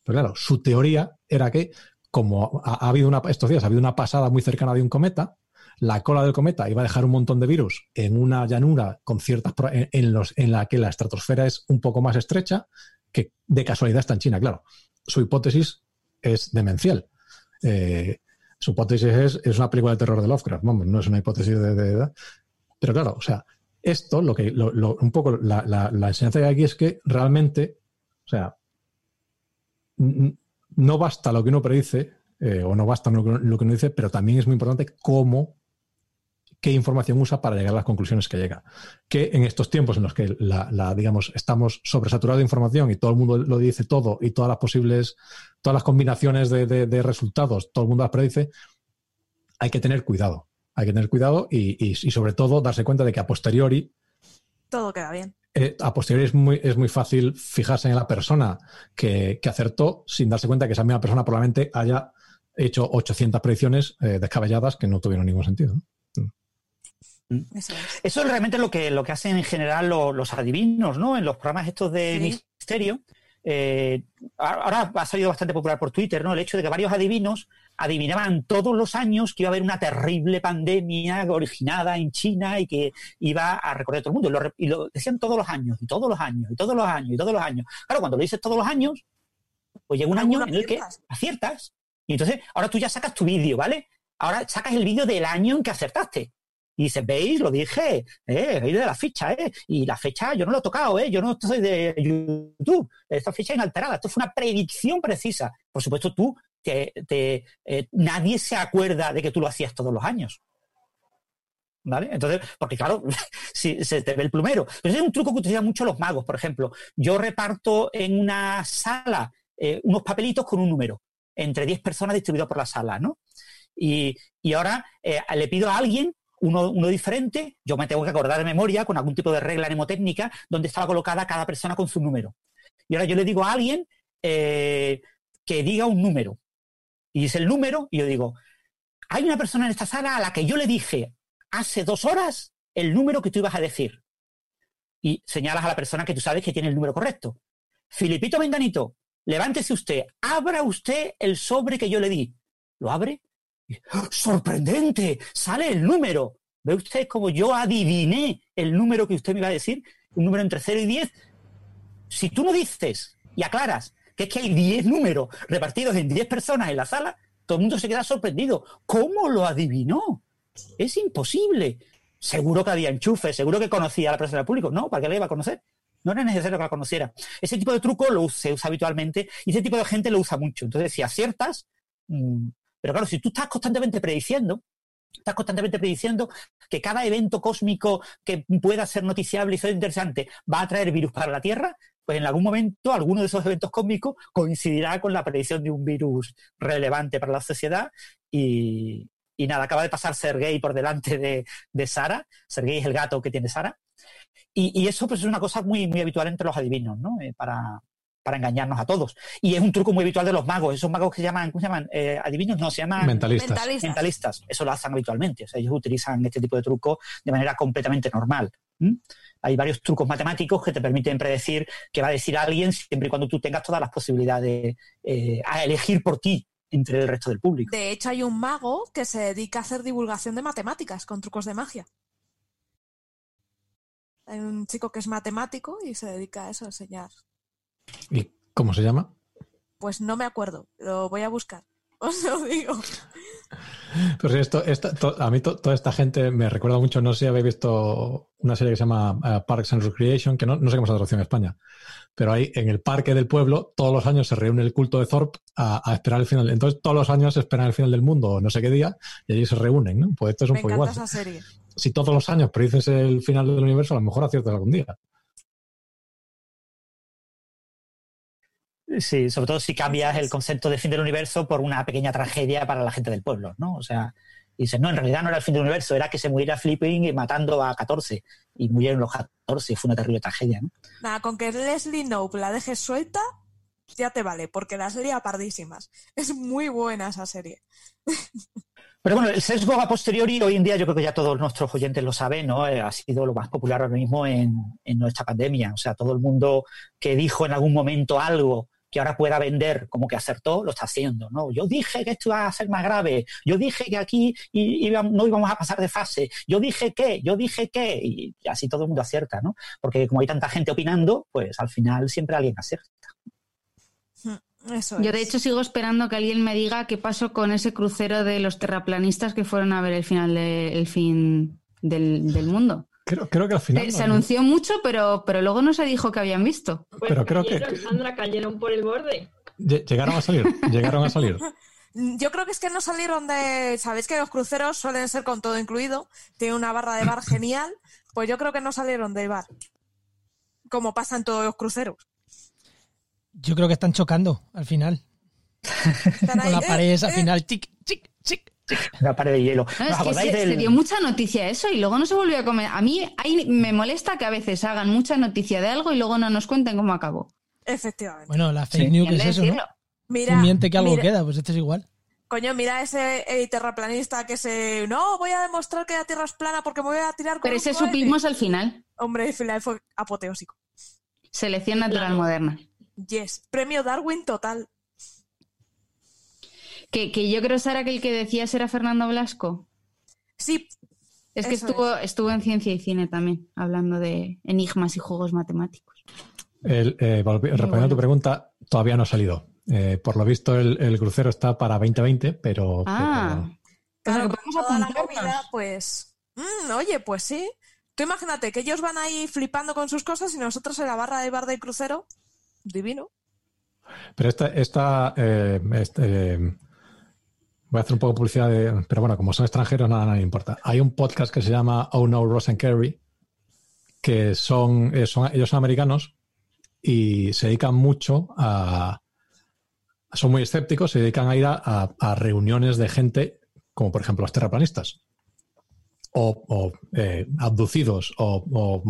Pero claro, su teoría era que, como ha, ha habido una, estos días ha habido una pasada muy cercana de un cometa, la cola del cometa iba a dejar un montón de virus en una llanura con ciertas en, los, en la que la estratosfera es un poco más estrecha, que de casualidad está en China, claro. Su hipótesis es demencial. Eh, su hipótesis es, es, una película de terror de Lovecraft, vamos, no es una hipótesis de, de, Pero claro, o sea, esto, lo que, lo, un poco la, enseñanza que hay aquí es que realmente, o sea, no basta lo que uno predice, eh, o no basta lo que uno dice, pero también es muy importante cómo qué información usa para llegar a las conclusiones que llega. Que en estos tiempos en los que la, la, digamos, estamos sobresaturados de información y todo el mundo lo dice todo y todas las posibles, todas las combinaciones de, de, de resultados, todo el mundo las predice, hay que tener cuidado. Hay que tener cuidado y, y, y, sobre todo darse cuenta de que a posteriori. Todo queda bien. Eh, a posteriori es muy, es muy fácil fijarse en la persona que, que, acertó sin darse cuenta que esa misma persona probablemente haya hecho 800 predicciones eh, descabelladas que no tuvieron ningún sentido. ¿no? Eso es. Eso es realmente lo que, lo que hacen en general los, los adivinos, ¿no? En los programas estos de ¿Sí? misterio. Eh, ahora ha salido bastante popular por Twitter, ¿no? El hecho de que varios adivinos adivinaban todos los años que iba a haber una terrible pandemia originada en China y que iba a recorrer todo el mundo. Y lo, y lo decían todos los años, y todos los años, y todos los años, y todos los años. Claro, cuando lo dices todos los años, pues llega un año en el que aciertas. Y entonces, ahora tú ya sacas tu vídeo, ¿vale? Ahora sacas el vídeo del año en que acertaste. Y dices, veis, lo dije, eh, de la ficha, eh. Y la fecha yo no lo he tocado, eh. Yo no soy de YouTube. Esta fecha inalterada. Esto fue una predicción precisa. Por supuesto, tú, te, te, eh, nadie se acuerda de que tú lo hacías todos los años. ¿Vale? Entonces, porque claro, si se te ve el plumero. Pero es un truco que utilizan mucho los magos, por ejemplo. Yo reparto en una sala eh, unos papelitos con un número, entre 10 personas distribuidos por la sala, ¿no? Y, y ahora eh, le pido a alguien uno, diferente, yo me tengo que acordar de memoria con algún tipo de regla mnemotécnica donde estaba colocada cada persona con su número. Y ahora yo le digo a alguien eh, que diga un número. Y dice el número, y yo digo, hay una persona en esta sala a la que yo le dije hace dos horas el número que tú ibas a decir. Y señalas a la persona que tú sabes que tiene el número correcto. Filipito Menganito, levántese usted, abra usted el sobre que yo le di. Lo abre ¡Sorprendente! Sale el número. ¿Ve usted como yo adiviné el número que usted me iba a decir? Un número entre 0 y 10. Si tú no dices y aclaras que es que hay 10 números repartidos en 10 personas en la sala, todo el mundo se queda sorprendido. ¿Cómo lo adivinó? Es imposible. Seguro que había enchufe, seguro que conocía a la persona del público. No, ¿para qué le iba a conocer? No era necesario que la conociera. Ese tipo de truco lo se usa habitualmente y ese tipo de gente lo usa mucho. Entonces, si aciertas, mmm, pero claro, si tú estás constantemente prediciendo, estás constantemente prediciendo que cada evento cósmico que pueda ser noticiable y ser interesante va a traer virus para la Tierra, pues en algún momento alguno de esos eventos cósmicos coincidirá con la predicción de un virus relevante para la sociedad y, nada, acaba de pasar Sergei por delante de, Sara. Sergei es el gato que tiene Sara. Y, y, eso pues es una cosa muy, muy habitual entre los adivinos, ¿no? Eh, para, para engañarnos a todos. Y es un truco muy habitual de los magos. Esos magos que se llaman, ¿cómo se llaman? Eh, adivinos, no, se llaman mentalistas. mentalistas. mentalistas. Eso lo hacen habitualmente. O sea, ellos utilizan este tipo de trucos de manera completamente normal. ¿Mm? Hay varios trucos matemáticos que te permiten predecir qué va a decir alguien siempre y cuando tú tengas todas las posibilidades eh, a elegir por ti entre el resto del público. De hecho, hay un mago que se dedica a hacer divulgación de matemáticas con trucos de magia. Hay un chico que es matemático y se dedica a eso, a enseñar ¿Y cómo se llama? Pues no me acuerdo, lo voy a buscar. os lo digo. Pues esto, esto to- a mí to- toda esta gente me recuerda mucho, no sé si habéis visto una serie que se llama eh, Parks and Recreation, que no, no sé cómo se traducción en España, pero ahí en el parque del pueblo todos los años se reúne el culto de Thorpe a, a esperar el final. Entonces todos los años esperan el final del mundo, o no sé qué día, y allí se reúnen, ¿no? Pues esto es un Me poco igual. esa serie. Si todos los años predices el final del universo, a lo mejor aciertas algún día. Sí, sobre todo si cambias el concepto de fin del universo por una pequeña tragedia para la gente del pueblo, ¿no? O sea, dices, no, en realidad no era el fin del universo, era que se muriera Flipping y matando a 14. Y murieron los 14, fue una terrible tragedia, ¿no? Nada, con que Leslie Knope la dejes suelta, ya te vale, porque las lía pardísimas. Es muy buena esa serie. Pero bueno, el sesgo a posteriori, hoy en día yo creo que ya todos nuestros oyentes lo saben, ¿no? Eh, ha sido lo más popular ahora mismo en, en nuestra pandemia. O sea, todo el mundo que dijo en algún momento algo que ahora pueda vender como que acertó, lo está haciendo, ¿no? Yo dije que esto iba a ser más grave, yo dije que aquí iba- no íbamos a pasar de fase, yo dije que, yo dije que, y así todo el mundo acierta, ¿no? Porque como hay tanta gente opinando, pues al final siempre alguien acierta. Eso Yo de hecho sigo esperando que alguien me diga qué pasó con ese crucero de los terraplanistas que fueron a ver el final de- el fin del, del mundo. Creo, creo que al final. Eh, no- se anunció mucho, pero, pero luego no se dijo que habían visto. Pues Pero creo que- cayeron, Sandra, cayeron por el borde. Lle- Llegaron a salir, llegaron a salir. Yo creo que es que no salieron de. Sabéis que los cruceros suelen ser con todo incluido. Tiene una barra de bar genial. Pues yo creo que no salieron del bar. Como pasa en todos los cruceros. Yo creo que están chocando al final. Están Con la eh, pared esa eh, final. Chic, chic, chic. Una pared de hielo. No, ¿Os es que acordáis se, del- se dio mucha noticia eso y luego no se volvió a comer. A mí ahí me molesta que a veces hagan mucha noticia de algo y luego no nos cuenten cómo acabó. Efectivamente. Bueno, la fake Sí. news es eso, ¿no? Mira, Tú miente que algo mira- queda, pues este es igual. Coño, mira ese eh, terraplanista que se. No, voy a demostrar que la Tierra es plana porque me voy a tirar con Pero ese cohete". supimos al final. Hombre, el final fue apoteósico. Selección natural Claro. moderna. Yes. Premio Darwin total. Que, que yo creo, Sara, que el que decías era Fernando Blasco. Sí, Es que estuvo, estuvo en ciencia y cine también, hablando de enigmas y juegos matemáticos. El, eh, respondiendo a tu pregunta, todavía no ha salido. Eh, por lo visto, el, el crucero está para 2020, pero. Ah, Claro, Pero que con vamos a toda la movida, pues. mm, oye, pues sí. Tú imagínate que ellos van ahí flipando con sus cosas y nosotros en la barra de bar del crucero. Divino. pero, esta. esta eh, este, eh, voy a hacer un poco de publicidad, de- pero bueno, como son extranjeros, nada, nada importa. Hay un podcast que se llama Oh No, Ross and Kerry, que son, eh. Ellos son americanos y se dedican mucho a. Son muy escépticos, se dedican a ir a, reuniones de gente, como por ejemplo los terraplanistas. o, eh, abducidos o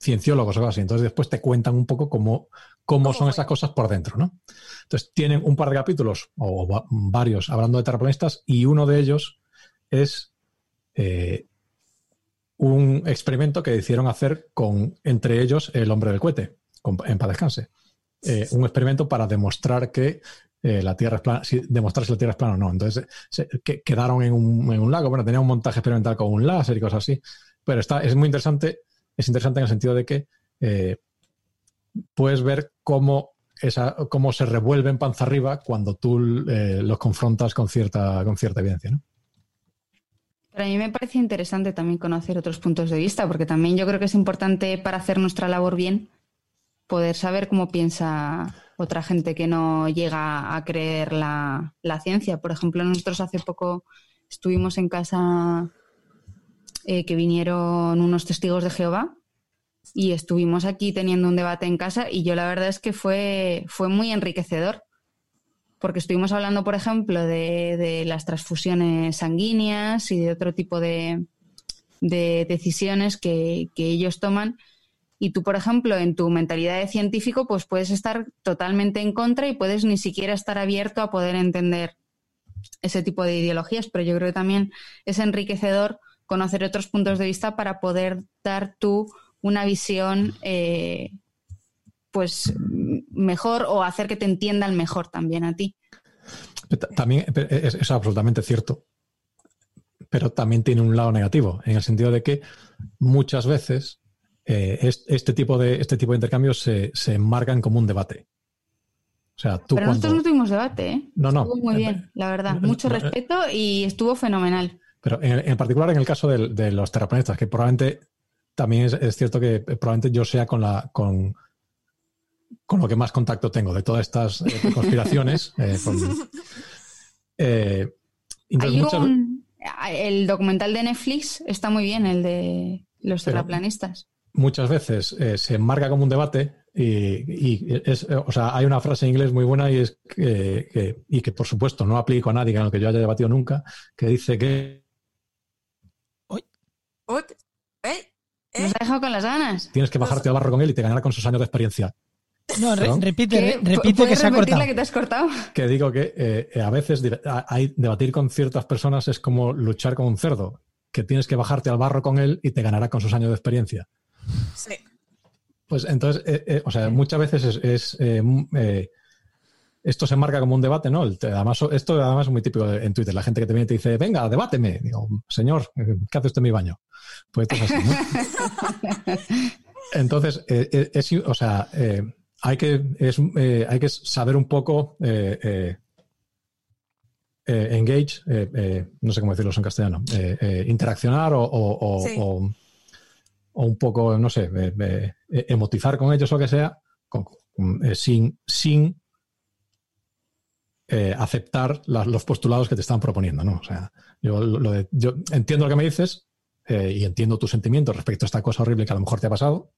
cienciólogos o algo así. Entonces después te cuentan un poco cómo, cómo ¿Cómo son esas cosas por dentro, ¿no? Entonces tienen un par de capítulos o va- varios hablando de terraplanistas y uno de ellos es eh, un experimento que hicieron hacer con, entre ellos, el hombre del cohete, con, en paz descanse. Eh, un experimento para demostrar que eh, la Tierra es plana, si, demostrar si la Tierra es plana o no. Entonces se, que, quedaron en un, en un, lago, bueno, tenían un montaje experimental con un láser y cosas así, pero está, es muy interesante, es interesante en el sentido de que eh, puedes ver cómo, esa, cómo se revuelven panza arriba cuando tú eh, los confrontas con cierta, con cierta evidencia. ¿no? Pero a mí me parece interesante también conocer otros puntos de vista, porque también yo creo que es importante para hacer nuestra labor bien poder saber cómo piensa otra gente que no llega a creer la, la ciencia. Por ejemplo, nosotros hace poco estuvimos en casa eh, que vinieron unos testigos de Jehová y estuvimos aquí teniendo un debate en casa y yo la verdad es que fue, fue muy enriquecedor porque estuvimos hablando, por ejemplo, de, de las transfusiones sanguíneas y de otro tipo de, de decisiones que, que, ellos toman. Y tú, por ejemplo, en tu mentalidad de científico, pues puedes estar totalmente en contra y puedes ni siquiera estar abierto a poder entender ese tipo de ideologías. Pero yo creo que también es enriquecedor conocer otros puntos de vista para poder dar tú una visión eh, pues mejor o hacer que te entiendan mejor también a ti. También es, es, absolutamente cierto, pero también tiene un lado negativo, en el sentido de que muchas veces eh, este, tipo de, este tipo de intercambios se, se enmarcan como un debate. O sea, tú Pero cuando... nosotros no tuvimos debate, ¿eh? No, no. Estuvo muy bien, la verdad. Mucho respeto y estuvo fenomenal. Pero en, en particular en el caso de, los terraplanistas, que probablemente también es, es cierto que probablemente yo sea con la con, con lo que más contacto tengo de todas estas eh, conspiraciones. eh, con- eh, Hay muchas- un... El documental de Netflix está muy bien, el de los Pero- terraplanistas. muchas veces eh, se enmarca como un debate y, y es, eh, o sea, hay una frase en inglés muy buena y es que, que- y que por supuesto no aplico a nadie con el que yo haya debatido nunca, que dice que ¿eh? ¿Eh? Nos ha dejado con las ganas. tienes que bajarte al barro con él y te ganará con sus años de experiencia. No, repite, repite que ¿Puedes se ha cortado. la que te has cortado? Que digo que eh, eh, a veces hay, debatir con ciertas personas es como luchar con un cerdo, que tienes que bajarte al barro con él y te ganará con sus años de experiencia. Sí. Pues entonces, eh, eh, o sea, muchas veces es, eh, eh, esto se marca como un debate, ¿no? Además, esto además es muy típico en Twitter. La gente que te viene y te dice, venga, debáteme. Digo, señor, ¿qué hace usted en mi baño? Pues esto es así, ¿no? Entonces, eh, eh, es, o sea, eh, hay, que, es, eh, hay que saber un poco engage, no sé cómo decirlo en castellano, interaccionar o, o- o- Sí. o- o un poco, no sé, emotizar con ellos o lo que sea, con- sin, sin eh, aceptar los postulados que te están proponiendo, ¿no? O sea, yo, lo- lo de- yo entiendo lo que me dices eh, y entiendo tus sentimientos respecto a esta cosa horrible que a lo mejor te ha pasado,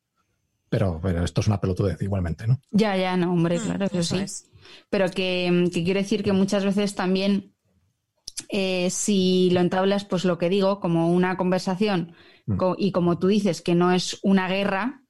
pero, pero esto es una pelotudez igualmente, ¿no? Ya, ya, no, hombre, Mm, claro, eso, eso sí. es. Pero que, que quiero decir que muchas veces también, eh, si lo entablas, pues lo que digo, como una conversación, Mm. co- y como tú dices, que no es una guerra,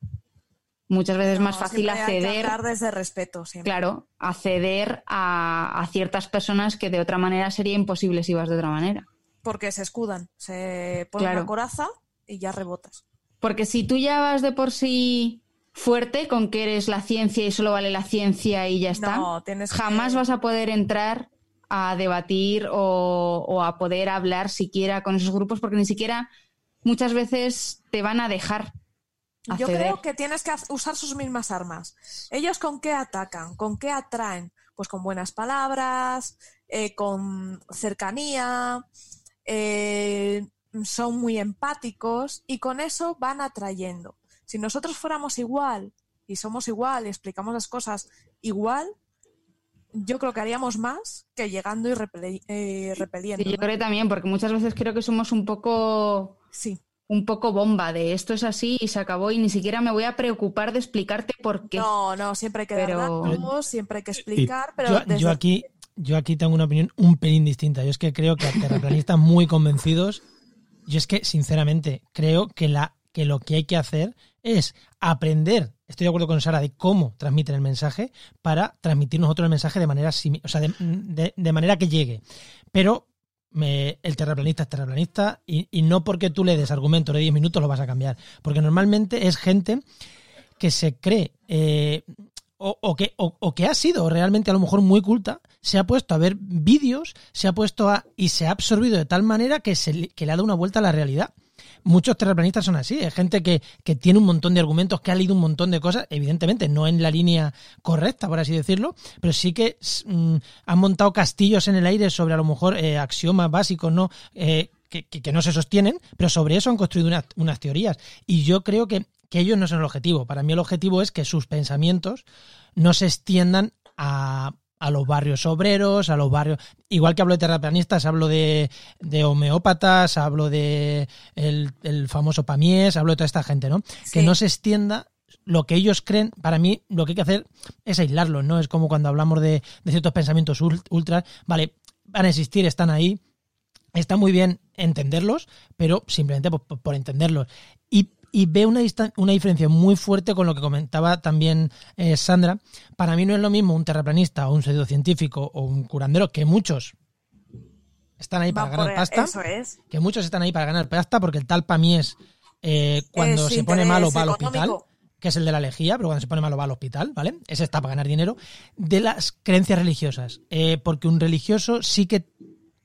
muchas veces es más No, fácil acceder, desde respeto, siempre. claro, acceder a, a ciertas personas que de otra manera sería imposible si vas de otra manera. Porque se escudan, se ponen Claro. una coraza y ya rebotas. Porque si tú ya vas de por sí fuerte con que eres la ciencia y solo vale la ciencia y ya está, No, tienes jamás que... vas a poder entrar a debatir o, o a poder hablar siquiera con esos grupos porque ni siquiera muchas veces te van a dejar Yo creo que tienes que usar sus mismas armas. ¿Ellos con qué atacan? ¿Con qué atraen? Pues con buenas palabras, eh, con cercanía, eh, son muy empáticos y con eso van atrayendo. Si nosotros fuéramos igual y somos igual y explicamos las cosas igual, yo creo que haríamos más que llegando y repeli- eh, repeliendo. Sí, yo ¿no? creo también, porque muchas veces creo que somos un poco Sí. Un poco bomba de esto es así y se acabó y ni siquiera me voy a preocupar de explicarte por qué. No, no, siempre hay que Pero- dar datos, siempre hay que explicar, pero Yo, desde- yo aquí, yo aquí tengo una opinión un pelín distinta. Yo es que creo que a terraplanistas muy convencidos, yo es que sinceramente creo que, la, que lo que hay que hacer es aprender, estoy de acuerdo con Sara, de cómo transmiten el mensaje para transmitir nosotros el mensaje de manera, o sea, de, de- de manera que llegue. Pero me- el terraplanista es terraplanista y, y no porque tú le des argumentos de 10 minutos lo vas a cambiar. Porque normalmente es gente que se cree eh, o, o que, o, que ha sido realmente a lo mejor muy culta, se ha puesto a ver vídeos, se ha puesto a. y se ha absorbido de tal manera que, se, que le ha dado una vuelta a la realidad. Muchos terraplanistas son así, es gente que, que tiene un montón de argumentos, que ha leído un montón de cosas, evidentemente no en la línea correcta, por así decirlo, pero sí que mm, han montado castillos en el aire sobre a lo mejor eh, axiomas básicos, ¿no? Eh, que, que- no se sostienen, pero sobre eso han construido unas, unas teorías. Y yo creo que, que ellos no son el objetivo. Para mí el objetivo es que sus pensamientos no se extiendan a, a los barrios obreros, a los barrios... Igual que hablo de terraplanistas, hablo de, de homeópatas, hablo de el, el famoso Pamies, hablo de toda esta gente, ¿no? Que no se extienda lo que ellos creen, para mí lo que hay que hacer es aislarlos, ¿no? Es como cuando hablamos de, de ciertos pensamientos ul- ultras, vale, van a existir, están ahí, está muy bien entenderlos, pero simplemente por, por- por entenderlos. Y, y veo una, una diferencia muy fuerte con lo que comentaba también eh, Sandra. Para mí no es lo mismo un terraplanista o un pseudocientífico o un curandero, que muchos están ahí para ganar pasta, Eso es. que muchos están ahí para ganar pasta, porque el tal Pamies, eh, cuando Es se pone malo va al hospital que es el de la lejía, pero cuando se pone malo va al hospital, ¿vale? Ese está para ganar dinero. De las creencias religiosas, eh, porque un religioso sí que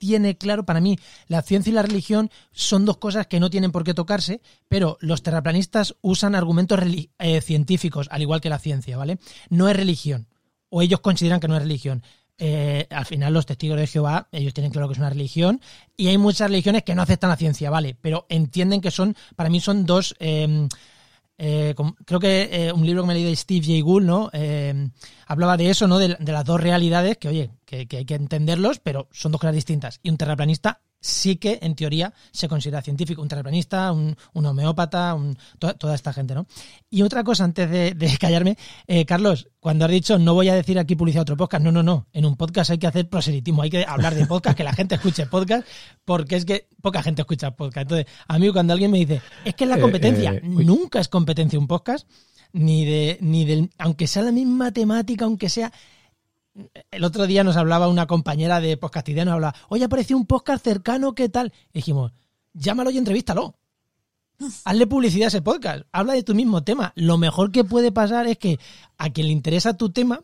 tiene claro, para mí, la ciencia y la religión son dos cosas que no tienen por qué tocarse, pero los terraplanistas usan argumentos eh, científicos, al igual que la ciencia, ¿vale? No es religión. o ellos consideran que no es religión. Eh, al final los testigos de Jehová, ellos tienen claro que es una religión y hay muchas religiones que no aceptan la ciencia, ¿vale? Pero entienden que son, para mí son dos... Eh, creo que un libro que me leí de Steve Jay Gould, ¿no? Hablaba de eso, ¿no? De, las dos realidades, que oye, que, que, hay que entenderlos, pero son dos cosas distintas. Y un terraplanista sí que en teoría se considera científico, un terraplanista, un, homeópata, toda, esta gente, ¿no? Y otra cosa antes de, callarme, eh, Carlos, cuando has dicho no voy a decir aquí publicidad otro podcast, no, no, no, en un podcast hay que hacer proselitismo, hay que hablar de podcast, que la gente escuche podcast, porque es que poca gente escucha podcast. Entonces, a mí cuando alguien me dice, es que es la eh, competencia, eh, nunca es competencia un podcast, ni de, ni del, aunque sea la misma temática, aunque sea, el otro día nos hablaba una compañera de podcastidiano, hablaba, oye, apareció un podcast cercano, ¿qué tal? Y dijimos, llámalo y entrevístalo. Hazle publicidad a ese podcast, habla de tu mismo tema. Lo mejor que puede pasar es que a quien le interesa tu tema,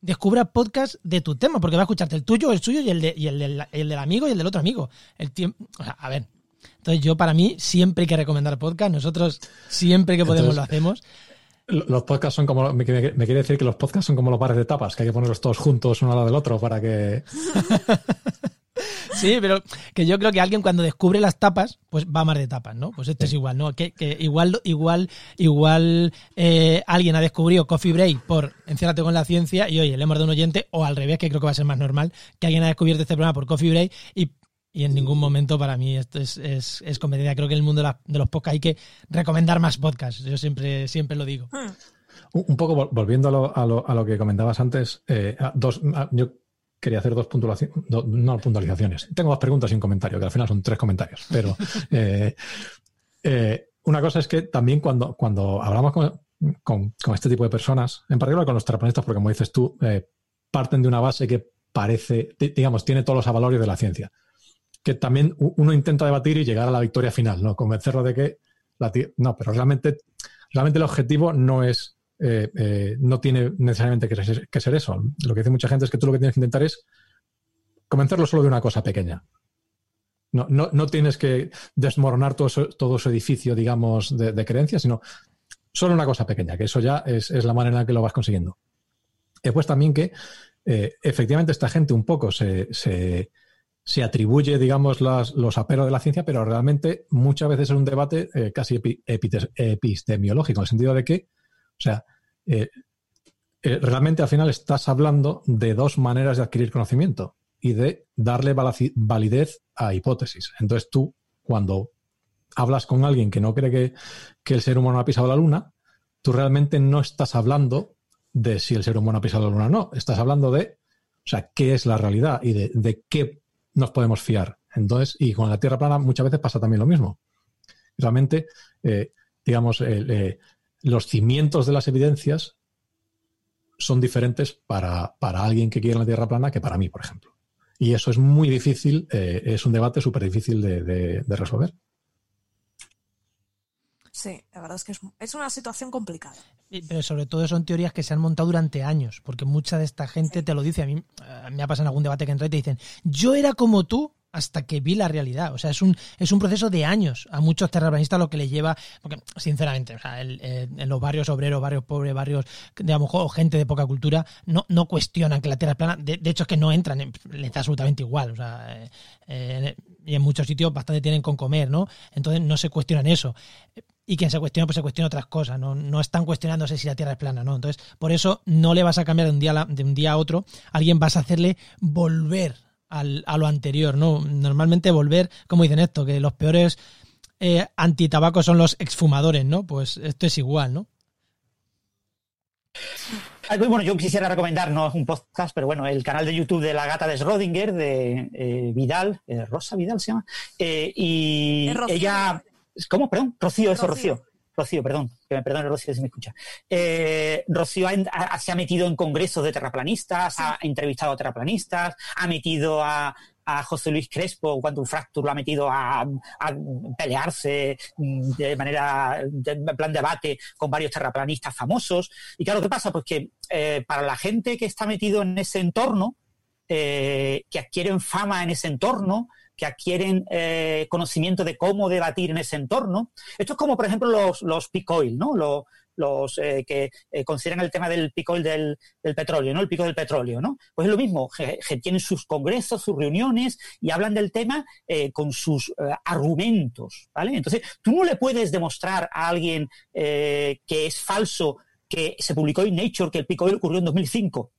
descubra podcast de tu tema, porque va a escucharte el tuyo, el suyo y el, de, y el, del, el del amigo y el del otro amigo. El tiempo, o sea, a ver. Entonces yo para mí siempre hay que recomendar podcast, nosotros siempre que podemos lo hacemos. Los podcasts son como. Me, quiere decir que los podcasts son como los bares de tapas, que hay que ponerlos todos juntos uno al lado del otro para que. Sí, pero que yo creo que alguien cuando descubre las tapas, pues va más de tapas, ¿no? Pues esto es igual, ¿no? Que, igual, igual, igual eh, alguien ha descubrido Coffee Break por Enciérrate con la ciencia y oye, le hemos dado un oyente, o al revés, que creo que va a ser más normal, que alguien ha descubierto este programa por Coffee Break y y en ningún momento para mí esto es, es, es competencia. Creo que en el mundo de, los podcasts hay que recomendar más podcasts. Yo siempre, siempre lo digo. Hmm. Un poco volviendo a lo, a lo, a lo que comentabas antes, eh, dos, yo quería hacer dos puntualizaciones, no puntualizaciones. Tengo dos preguntas y un comentario, que al final son tres comentarios. Pero eh, eh, una cosa es que también cuando, cuando hablamos con, con, con, este tipo de personas, en particular con los terraplanistas, porque como dices tú, parten de una base que parece, digamos, tiene todos los avalorios de la ciencia que también uno intenta debatir y llegar a la victoria final, ¿no? Convencerlo de que la no, pero realmente, realmente el objetivo no es, eh, eh, no tiene necesariamente que ser, eso. Lo que dice mucha gente es que tú lo que tienes que intentar es convencerlo solo de una cosa pequeña. No, no, no tienes que desmoronar todo, todo ese edificio, digamos, de, creencias, sino solo una cosa pequeña, que eso ya es, la manera en la que lo vas consiguiendo. Después también que eh, efectivamente esta gente un poco se atribuye, digamos, los aperos de la ciencia, pero realmente muchas veces es un debate eh, casi epistemiológico, en el sentido de que, o sea, eh, eh, realmente al final estás hablando de dos maneras de adquirir conocimiento y de darle validez a hipótesis. Entonces tú, cuando hablas con alguien que no cree que, el ser humano ha pisado la luna, tú realmente no estás hablando de si el ser humano ha pisado la luna o no, estás hablando de, o sea, qué es la realidad y de qué nos podemos fiar. Entonces, y con la Tierra plana muchas veces pasa también lo mismo. Realmente, eh, digamos, eh, los cimientos de las evidencias son diferentes para, alguien que quiere la Tierra plana que para mí, por ejemplo. Y eso es muy difícil, eh, es un debate súper difícil de, resolver. Sí, la verdad es que es, una situación complicada. Pero sobre todo son teorías que se han montado durante años, porque mucha de esta gente te lo dice. A mí me ha pasado en algún debate que entra y te dicen, yo era como tú hasta que vi la realidad. O sea, es un, es un proceso de años a muchos terraplanistas lo que les lleva, porque sinceramente, o sea, en los barrios obreros, barrios pobres, barrios, digamos, o gente de poca cultura, no, no cuestionan que la Tierra es plana. De, hecho, es que no entran, les da absolutamente igual. O sea, eh, eh, y en muchos sitios bastante tienen con comer, ¿no? Entonces no se cuestionan eso y quien se cuestiona, pues se cuestiona otras cosas, ¿no? No están cuestionándose si la Tierra es plana, ¿no? Entonces, por eso no le vas a cambiar de un día a, de un día a otro, alguien vas a hacerle volver al, a lo anterior, ¿no? Normalmente volver, como dicen esto, que los peores eh, antitabacos son los exfumadores, ¿no? Pues esto es igual, ¿no? Bueno, yo quisiera recomendar, no es un podcast, pero bueno, el canal de YouTube de la gata de Schrödinger, de eh, Vidal, eh, Rosa Vidal se llama, y ella ¿Cómo? Perdón, Rocío, eso, Rocío. Rocío, perdón, que me perdone Rocío si me escucha. Eh, Rocío se ha metido en congresos de terraplanistas, ha entrevistado a terraplanistas, ha metido a, José Luis Crespo, cuando un Fracture lo ha metido a, pelearse de manera, en plan debate con varios terraplanistas famosos. Y claro, ¿qué pasa? Pues que eh, para la gente que está metido en ese entorno, eh, que adquieren fama en ese entorno, que adquieren eh, conocimiento de cómo debatir en ese entorno. Esto es como, por ejemplo, los, los peak oil, ¿no? Los, eh, que eh, consideran el tema del pico del, petróleo, ¿no? El pico del petróleo, ¿no? Pues es lo mismo, que, tienen sus congresos, sus reuniones y hablan del tema con sus argumentos, ¿vale? Entonces, tú no le puedes demostrar a alguien que es falso que se publicó en Nature que el pico ocurrió en 2005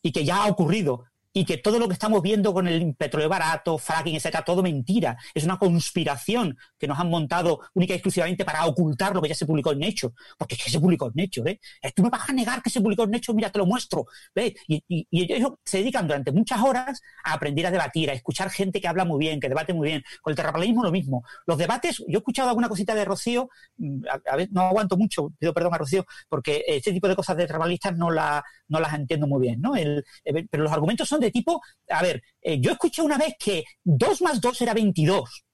y que ya ha ocurrido y que todo lo que estamos viendo con el petróleo barato, fracking, etcétera, todo mentira. Es una conspiración que nos han montado única y exclusivamente para ocultar lo que ya se publicó en Nature. Porque es que se publicó en Nature, ¿eh? Tú me vas a negar que se publicó en Nature, mira, te lo muestro. ¿ves? Y, ellos se dedican durante muchas horas a aprender a debatir, a escuchar gente que habla muy bien, que debate muy bien. Con el terraplanismo lo mismo. Los debates, yo he escuchado alguna cosita de Rocío, mm, a, a no aguanto mucho, pido perdón a Rocío, porque este tipo de cosas de terraplanistas no, la, no las entiendo muy bien, ¿no? El, eh, pero los argumentos son de tipo, a ver, eh, yo escuché una vez que 2 más 2 era 22,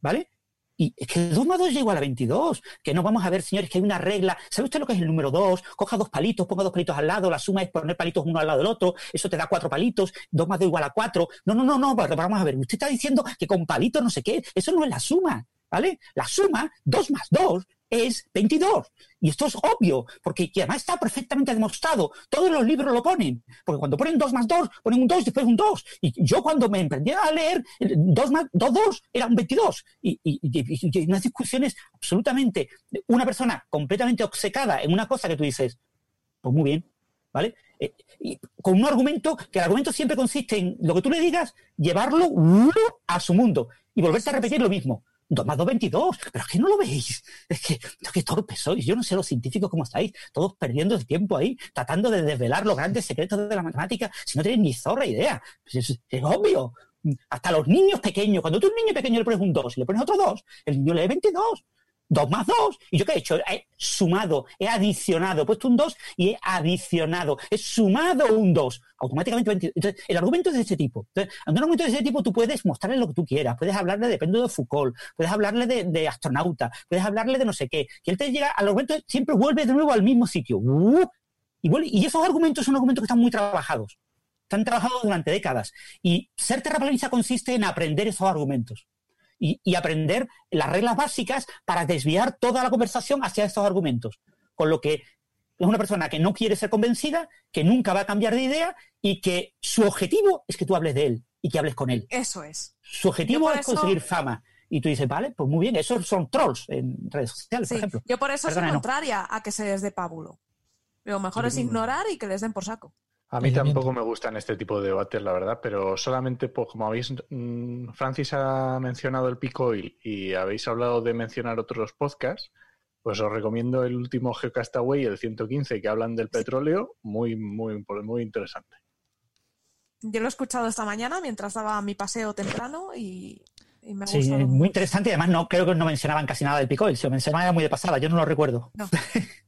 ¿vale? Y es que 2 más 2 es igual a 22. Que no vamos a ver, señores, que hay una regla. ¿Sabe usted lo que es el número 2? Coja dos palitos, ponga dos palitos al lado. La suma es poner palitos uno al lado del otro. Eso te da cuatro palitos. 2 más 2 igual a 4. No, no, no, no. Vamos a ver. Usted está diciendo que con palitos no sé qué. Eso no es la suma. ¿Vale? La suma, 2 más 2, es 22. Y esto es obvio, porque además está perfectamente demostrado. Todos los libros lo ponen. Porque cuando ponen 2 más 2, ponen un 2 y después un 2. Y yo cuando me emprendí a leer, 2 más 2, 2 era un 22. Y, y, unas discusiones absolutamente. Una persona completamente obcecada en una cosa que tú dices, pues muy bien, ¿vale? Eh, con un argumento, que el argumento siempre consiste en lo que tú le digas, llevarlo a su mundo y volverse a repetir lo mismo. 2 más 2, 22. Pero es que no lo veis. Es que, es que torpes sois. Yo no sé los científicos cómo estáis. Todos perdiendo el tiempo ahí, tratando de desvelar los grandes secretos de la matemática, si no tenéis ni zorra idea. Pues es, es, obvio. Hasta los niños pequeños, cuando tú a un niño pequeño le pones un 2 y le pones otro 2, el niño lee 22. 2 más 2. ¿Y yo qué he hecho? He sumado, he adicionado, he puesto un 2 y he adicionado. He sumado un 2. Automáticamente. Entonces, el argumento es de este tipo. Entonces, ante un argumento de este tipo, tú puedes mostrarle lo que tú quieras. Puedes hablarle de de Foucault, puedes hablarle de, astronauta, puedes hablarle de no sé qué. Y él te llega al argumento, siempre vuelve de nuevo al mismo sitio. Uh, y esos argumentos son argumentos que están muy trabajados. Están trabajados durante décadas. Y ser terraplanista consiste en aprender esos argumentos y, y, aprender las reglas básicas para desviar toda la conversación hacia estos argumentos. Con lo que es una persona que no quiere ser convencida, que nunca va a cambiar de idea y que su objetivo es que tú hables de él y que hables con él. Eso es. Su objetivo es eso... conseguir fama. Y tú dices, vale, pues muy bien, esos son trolls en redes sociales, sí, por ejemplo. Yo por eso Perdona, soy contraria no. a que se les dé pábulo. Lo mejor es ignorar y que les den por saco. A mí tampoco me gustan este tipo de debates, la verdad, pero solamente, pues, como habéis, mmm, Francis ha mencionado el Picoil y habéis hablado de mencionar otros podcasts, pues os recomiendo el último Geocastaway, el 115, que hablan del petróleo, muy, muy, muy interesante. Yo lo he escuchado esta mañana mientras daba mi paseo temprano y, y me ha sí, muy interesante y además no creo que no mencionaban casi nada del Picoil, se lo mencionaban muy de pasada, yo no lo recuerdo. No.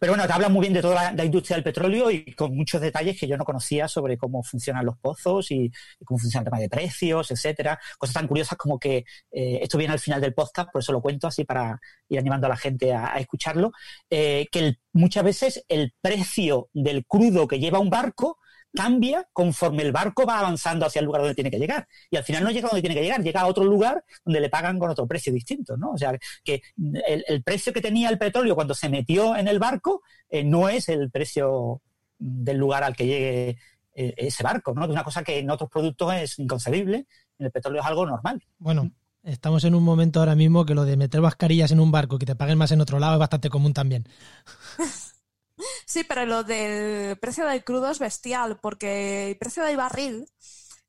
Pero bueno, te hablan muy bien de toda la, industria del petróleo y con muchos detalles que yo no conocía sobre cómo funcionan los pozos y, cómo funciona el tema de precios, etcétera. Cosas tan curiosas como que eh, esto viene al final del podcast, por eso lo cuento así para ir animando a la gente a, a escucharlo, eh, que el, muchas veces el precio del crudo que lleva un barco cambia conforme el barco va avanzando hacia el lugar donde tiene que llegar. Y al final no llega donde tiene que llegar, llega a otro lugar donde le pagan con otro precio distinto, ¿no? O sea, que el, el precio que tenía el petróleo cuando se metió en el barco eh, no es el precio del lugar al que llegue eh, ese barco, ¿no? De una cosa que en otros productos es inconcebible, en el petróleo es algo normal. Bueno, estamos en un momento ahora mismo que lo de meter mascarillas en un barco y que te paguen más en otro lado es bastante común también. Sí, pero lo del precio del crudo es bestial, porque el precio del barril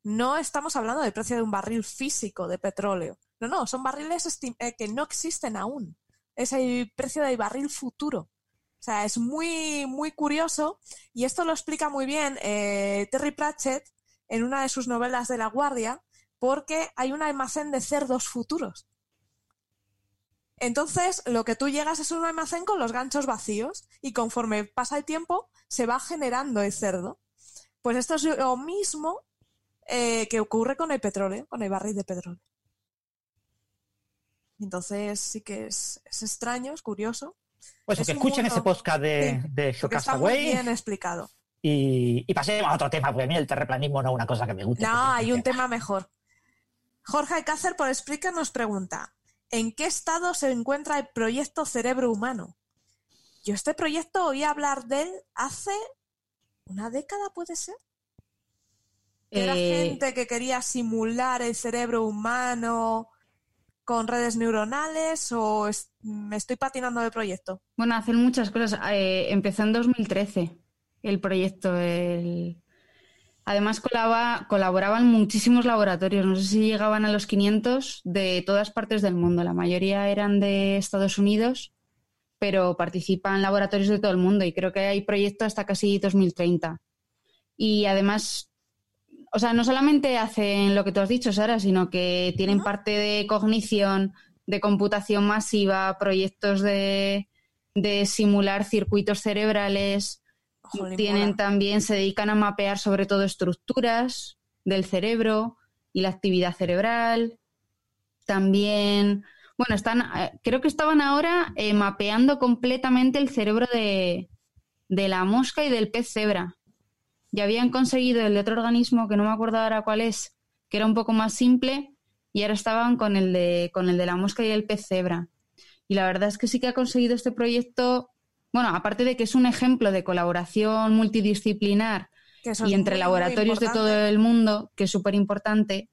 no estamos hablando del precio de un barril físico de petróleo. No, no, son barriles eh, que no existen aún. Es el precio del barril futuro. O sea, es muy, muy curioso y esto lo explica muy bien eh, Terry Pratchett en una de sus novelas de La Guardia, porque hay un almacén de cerdos futuros. Entonces, lo que tú llegas es un almacén con los ganchos vacíos y conforme pasa el tiempo se va generando el cerdo. Pues esto es lo mismo eh, que ocurre con el petróleo, con el barril de petróleo. Entonces sí que es, es extraño, es curioso. Pues es que escuchen ese podcast de, sí, de bien explicado. Y, y, pasemos a otro tema, porque a mí el terraplanismo no es una cosa que me guste. No, hay un tema mejor. Jorge Cácer por Spreaker nos pregunta, ¿en qué estado se encuentra el proyecto Cerebro Humano? Yo este proyecto oí hablar de él hace una década, ¿puede ser? Era Eh, gente que quería simular el cerebro humano con redes neuronales o es- me estoy patinando de proyecto. Bueno, hacen muchas cosas. Eh, empezó en 2013 el proyecto. el- Además, colaba- colaboraban muchísimos laboratorios. No sé si llegaban a los 500 de todas partes del mundo. La mayoría eran de Estados Unidos, pero participan laboratorios de todo el mundo y creo que hay proyectos hasta casi 2030. Y además, o sea, no solamente hacen lo que tú has dicho, Sara, sino que tienen parte de cognición, de computación masiva, proyectos de, de simular circuitos cerebrales. Jolín, Tienen mola. también, se dedican a mapear sobre todo estructuras del cerebro y la actividad cerebral. También, bueno, están, eh, creo que estaban ahora eh, mapeando completamente el cerebro de, de la mosca y del pez cebra. Ya habían conseguido el de otro organismo que no me acuerdo ahora cuál es, que era un poco más simple, y ahora estaban con el de, con el de la mosca y el pez cebra. Y la verdad es que sí que ha conseguido este proyecto, bueno, aparte de que es un ejemplo de colaboración multidisciplinar y entre muy, muy laboratorios de todo el mundo, que es súper importante.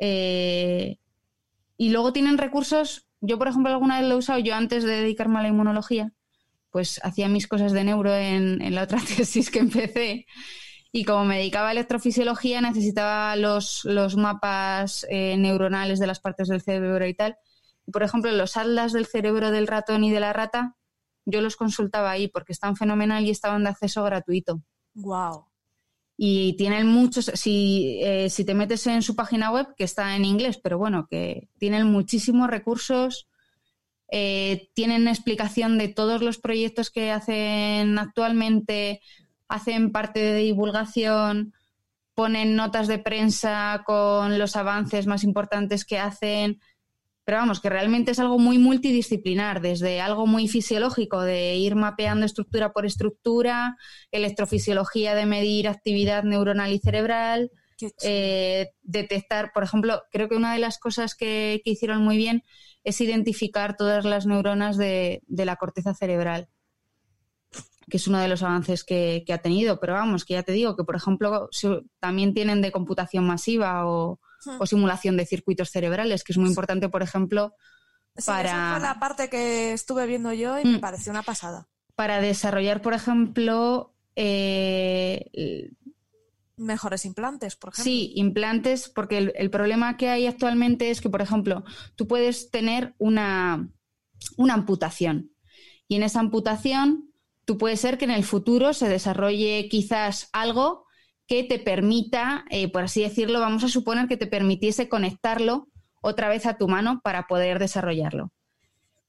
Eh, y luego tienen recursos, yo por ejemplo alguna vez lo he usado, yo antes de dedicarme a la inmunología, pues hacía mis cosas de neuro en, en la otra tesis que empecé. Y como me dedicaba a electrofisiología, necesitaba los, los mapas eh, neuronales de las partes del cerebro y tal. Por ejemplo, los atlas del cerebro del ratón y de la rata, yo los consultaba ahí porque están fenomenal y estaban de acceso gratuito Guau. y tienen muchos, si, eh, si te metes en su página web, que está en inglés, pero bueno, que tienen muchísimos recursos, eh, tienen explicación de todos los proyectos que hacen actualmente, hacen parte de divulgación, ponen notas de prensa con los avances más importantes que hacen. Pero vamos, que realmente es algo muy multidisciplinar, desde algo muy fisiológico, de ir mapeando estructura por estructura, electrofisiología de medir actividad neuronal y cerebral, eh, detectar, por ejemplo, creo que una de las cosas que, que hicieron muy bien es identificar todas las neuronas de, de la corteza cerebral, que es uno de los avances que, que ha tenido. Pero vamos, que ya te digo que, por ejemplo, también tienen de computación masiva o. o simulación de circuitos cerebrales, que es muy importante, por ejemplo, Sí, para- esa fue la parte que estuve viendo yo y me Mm. pareció una pasada. para desarrollar, por ejemplo, eh, Mejores implantes, por ejemplo. Sí, implantes, porque el, el problema que hay actualmente es que, por ejemplo, tú puedes tener una, una amputación y en esa amputación tú puede ser que en el futuro se desarrolle quizás algo que te permita, eh, por así decirlo, vamos a suponer que te permitiese conectarlo otra vez a tu mano para poder desarrollarlo.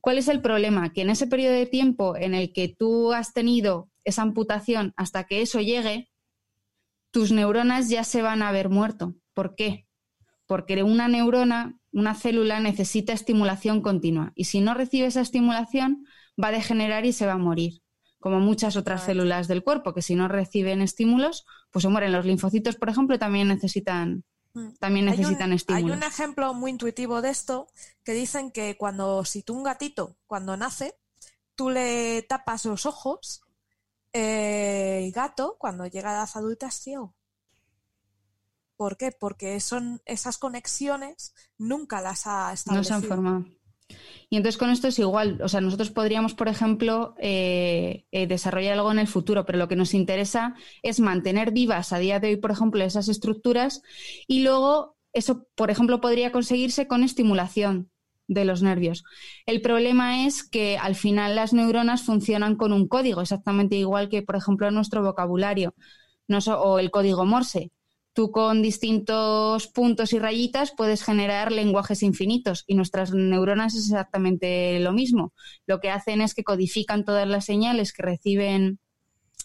¿Cuál es el problema? Que en ese periodo de tiempo en el que tú has tenido esa amputación hasta que eso llegue, tus neuronas ya se van a haber muerto. ¿Por qué? Porque una neurona, una célula necesita estimulación continua y si no recibe esa estimulación va a degenerar y se va a morir. Como muchas otras células del cuerpo que si no reciben estímulos, pues se mueren. Los linfocitos, por ejemplo, también necesitan, Mm. también Hay un- necesitan Hay estímulos. un ejemplo muy intuitivo de esto que dicen que cuando, si tú un gatito, cuando nace, tú le tapas los ojos, eh, el gato, cuando llega a edad adulta, es ciego. ¿Por qué? Porque son esas conexiones nunca las ha No establecido. se han formado. Y entonces con esto es igual. O sea, nosotros podríamos, por ejemplo, eh, eh, desarrollar algo en el futuro, pero lo que nos interesa es mantener vivas a día de hoy, por ejemplo, esas estructuras y luego eso, por ejemplo, podría conseguirse con estimulación de los nervios. El problema es que al final las neuronas funcionan con un código, exactamente igual que, por ejemplo, nuestro vocabulario o el código Morse. Tú con distintos puntos y rayitas puedes generar lenguajes infinitos y nuestras neuronas es exactamente lo mismo. Lo que hacen es que codifican todas las señales que reciben,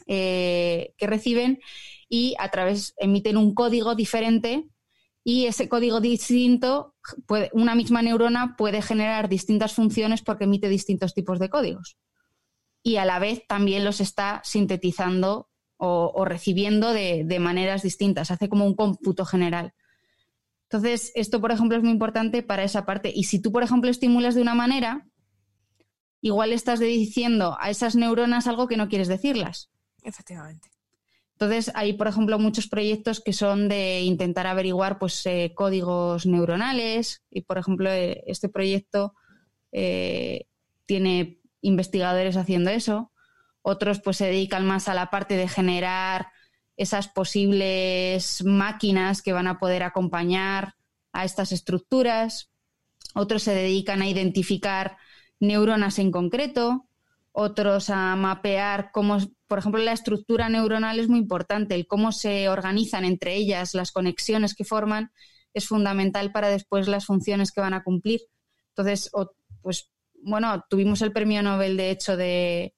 eh, que reciben y a través emiten un código diferente y ese código distinto, una misma neurona puede generar distintas funciones porque emite distintos tipos de códigos. Y a la vez también los está sintetizando o, o recibiendo de, de maneras distintas, hace como un cómputo general. Entonces, esto, por ejemplo, es muy importante para esa parte. Y si tú, por ejemplo, estimulas de una manera, igual estás diciendo a esas neuronas algo que no quieres decirlas. Efectivamente. Entonces, hay, por ejemplo, muchos proyectos que son de intentar averiguar pues, eh, códigos neuronales. Y, por ejemplo, eh, este proyecto eh, tiene investigadores haciendo eso. Otros pues, se dedican más a la parte de generar esas posibles máquinas que van a poder acompañar a estas estructuras. Otros se dedican a identificar neuronas en concreto, otros a mapear cómo, por ejemplo, la estructura neuronal es muy importante, el cómo se organizan entre ellas, las conexiones que forman, es fundamental para después las funciones que van a cumplir. Entonces, pues bueno, tuvimos el premio Nobel, de hecho, de,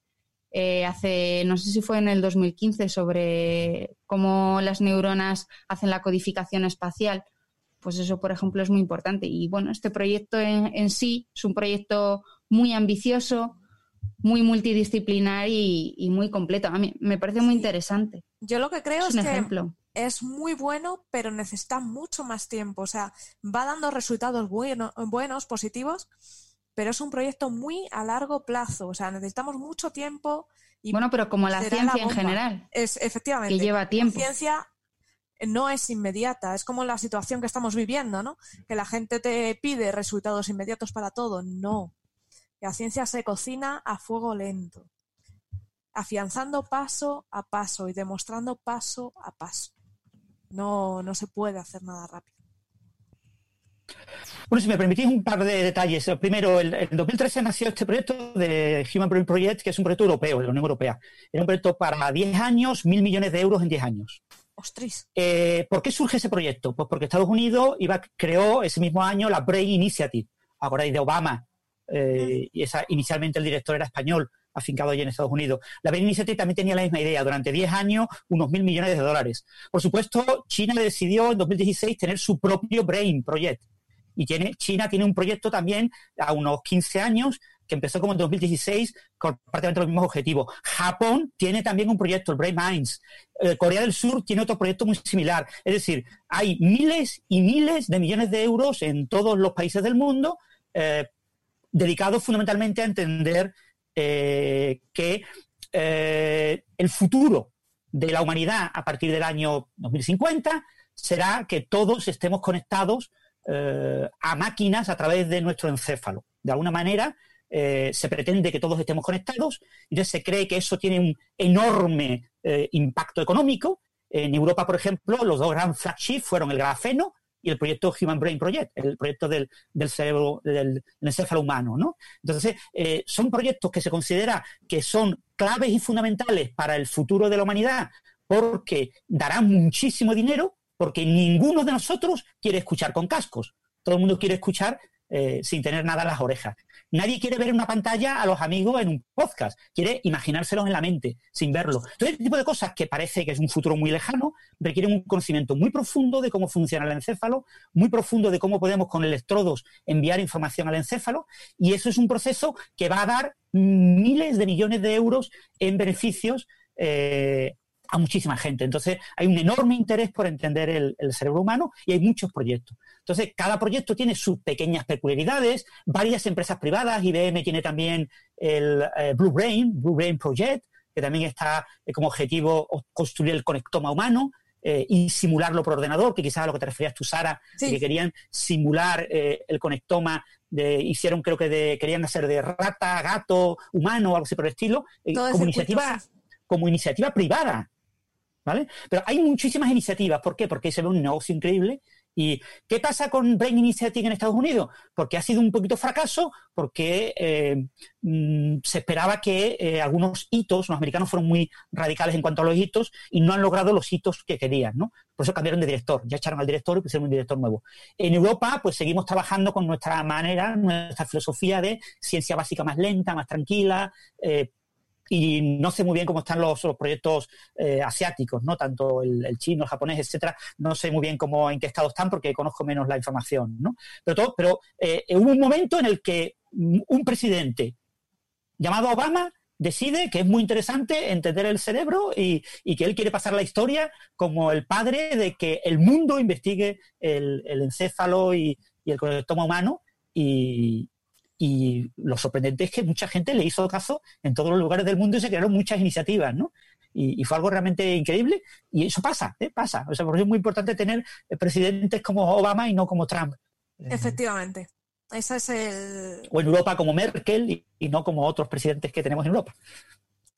eh, hace, no sé si fue en el 2015, sobre cómo las neuronas hacen la codificación espacial. Pues eso, por ejemplo, es muy importante. Y bueno, este proyecto en, sí es un proyecto muy ambicioso, muy multidisciplinar y, muy completo. A mí me parece muy interesante. Yo lo que creo es, que es muy bueno, pero necesita mucho más tiempo. O sea, va dando resultados buenos, positivos, pero es un proyecto muy a largo plazo. O sea, necesitamos mucho tiempo. Y bueno, pero como la ciencia en general. Es, efectivamente. Que lleva tiempo. La ciencia no es inmediata, es como la situación que estamos viviendo, ¿no? Que la gente te pide resultados inmediatos para todo. No. La ciencia se cocina a fuego lento, afianzando paso a paso y demostrando paso a paso. No, no se puede hacer nada rápido. Bueno, si me permitís un par de detalles. Primero, en el 2013 nació este proyecto de Human Brain Project, que es un proyecto europeo, de la Unión Europea. Era un proyecto para 10 años, mil millones de euros en 10 años. ¡Ostras! Eh, ¿Por qué surge ese proyecto? Pues porque Estados Unidos iba, creó ese mismo año la Brain Initiative, ahora de Obama, eh, y esa, inicialmente el director era español, afincado allí en Estados Unidos. La Brain Initiative también tenía la misma idea, durante 10 años, unos mil millones de dólares. Por supuesto, China decidió en 2016 tener su propio Brain Project y China tiene un proyecto también a unos 15 años que empezó como en 2016 con prácticamente los mismos objetivos. Japón tiene también un proyecto, el Brain Minds. Eh, Corea del Sur tiene otro proyecto muy similar. Es decir, hay miles y miles de millones de euros en todos los países del mundo eh, dedicados fundamentalmente a entender eh, que el futuro de la humanidad a partir del año 2050 será que todos estemos conectados eh, a máquinas a través de nuestro encéfalo. De alguna manera, eh, se pretende que todos estemos conectados, entonces se cree que eso tiene un enorme eh, impacto económico. En Europa, por ejemplo, los dos gran flagship fueron el grafeno y el proyecto Human Brain Project, el proyecto del, cerebro, del, encéfalo humano. ¿no? Entonces, son proyectos que se considera que son claves y fundamentales para el futuro de la humanidad porque darán muchísimo dinero, porque ninguno de nosotros quiere escuchar con cascos. Todo el mundo quiere escuchar eh, sin tener nada en las orejas. Nadie quiere ver una pantalla a los amigos en un podcast, quiere imaginárselos en la mente, sin verlo. Entonces, este tipo de cosas que parece que es un futuro muy lejano, requieren un conocimiento muy profundo de cómo funciona el encéfalo, muy profundo de cómo podemos con electrodos enviar información al encéfalo, y eso es un proceso que va a dar miles de millones de euros en beneficios eh, a muchísima gente. Entonces, hay un enorme interés por entender el, cerebro humano y hay muchos proyectos. Entonces, cada proyecto tiene sus pequeñas peculiaridades, varias empresas privadas, IBM tiene también el eh, Blue Brain, Blue Brain Project, que también está eh, como objetivo construir el conectoma humano, eh, y simularlo por ordenador, que quizás a lo que te referías tú, Sara, que querían simular el conectoma, de, hicieron creo que de, querían hacer de rata, gato, humano, o algo así por el estilo, como iniciativa, como iniciativa privada. ¿Vale? Pero hay muchísimas iniciativas. ¿Por qué? Porque se ve un negocio increíble. ¿Y qué pasa con Brain Initiative en Estados Unidos? Porque ha sido un poquito fracaso, porque eh, mm, se esperaba que eh, algunos hitos, los americanos fueron muy radicales en cuanto a los hitos y no han logrado los hitos que querían, ¿no? Por eso cambiaron de director, ya echaron al director y pusieron un director nuevo. En Europa, pues seguimos trabajando con nuestra manera, nuestra filosofía de ciencia básica más lenta, más tranquila, eh, y no sé muy bien cómo están los, proyectos eh, asiáticos, ¿no? Tanto el, chino, el japonés, etcétera. No sé muy bien cómo, en qué estado están porque conozco menos la información, ¿no? Pero, todo, pero eh, hubo un momento en el que un presidente llamado Obama decide que es muy interesante entender el cerebro y, que él quiere pasar la historia como el padre de que el mundo investigue el, encéfalo y, el conectoma humano y, lo sorprendente es que mucha gente le hizo caso en todos los lugares del mundo y se crearon muchas iniciativas, ¿no? Y, fue algo realmente increíble y eso pasa, ¿eh? pasa. O sea, por eso es muy importante tener presidentes como Obama y no como Trump. Efectivamente. Ese es el... O en Europa como Merkel y, no como otros presidentes que tenemos en Europa.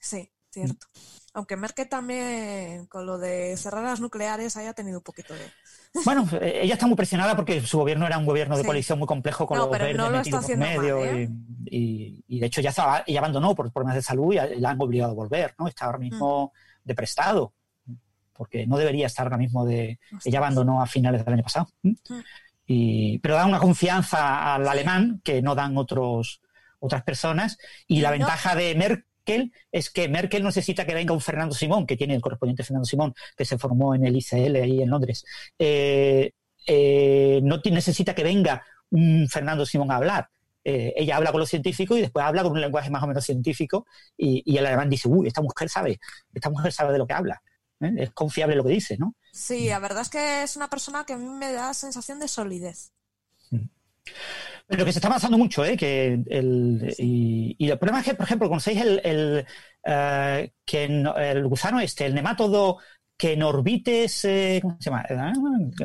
Sí, cierto. Aunque Merkel también, con lo de cerrar las nucleares, haya tenido un poquito de... Bueno, eh, ella está muy presionada porque su gobierno era un gobierno de coalición muy complejo con los verdes no metidos por medio ¿eh? y, de hecho ya, ella abandonó por problemas de salud y la han obligado a volver, ¿no? Está ahora mismo mm. de prestado porque no debería estar ahora mismo de... Ella abandonó a finales del año pasado. Mm pero da una confianza al alemán que no dan otros, otras personas. Y la ventaja de Merkel es que Merkel necesita que venga un Fernando Simón, que tiene el correspondiente Fernando Simón, que se formó en el ICL ahí en Londres. Eh, eh, no necesita que venga un Fernando Simón a hablar. Eh, ella habla con los científicos y después habla con un lenguaje más o menos científico y, y el alemán dice, uy, esta mujer sabe, esta mujer sabe de lo que habla. Es confiable lo que dice, ¿no? Sí, la verdad es que es una persona que a mí me da sensación de solidez. Pero que se está avanzando mucho, ¿eh? Que el, y, el problema es que, por ejemplo, conocéis el, el, eh, que el gusano este, el nemátodo que en orbites, eh, ¿cómo se llama? Ah,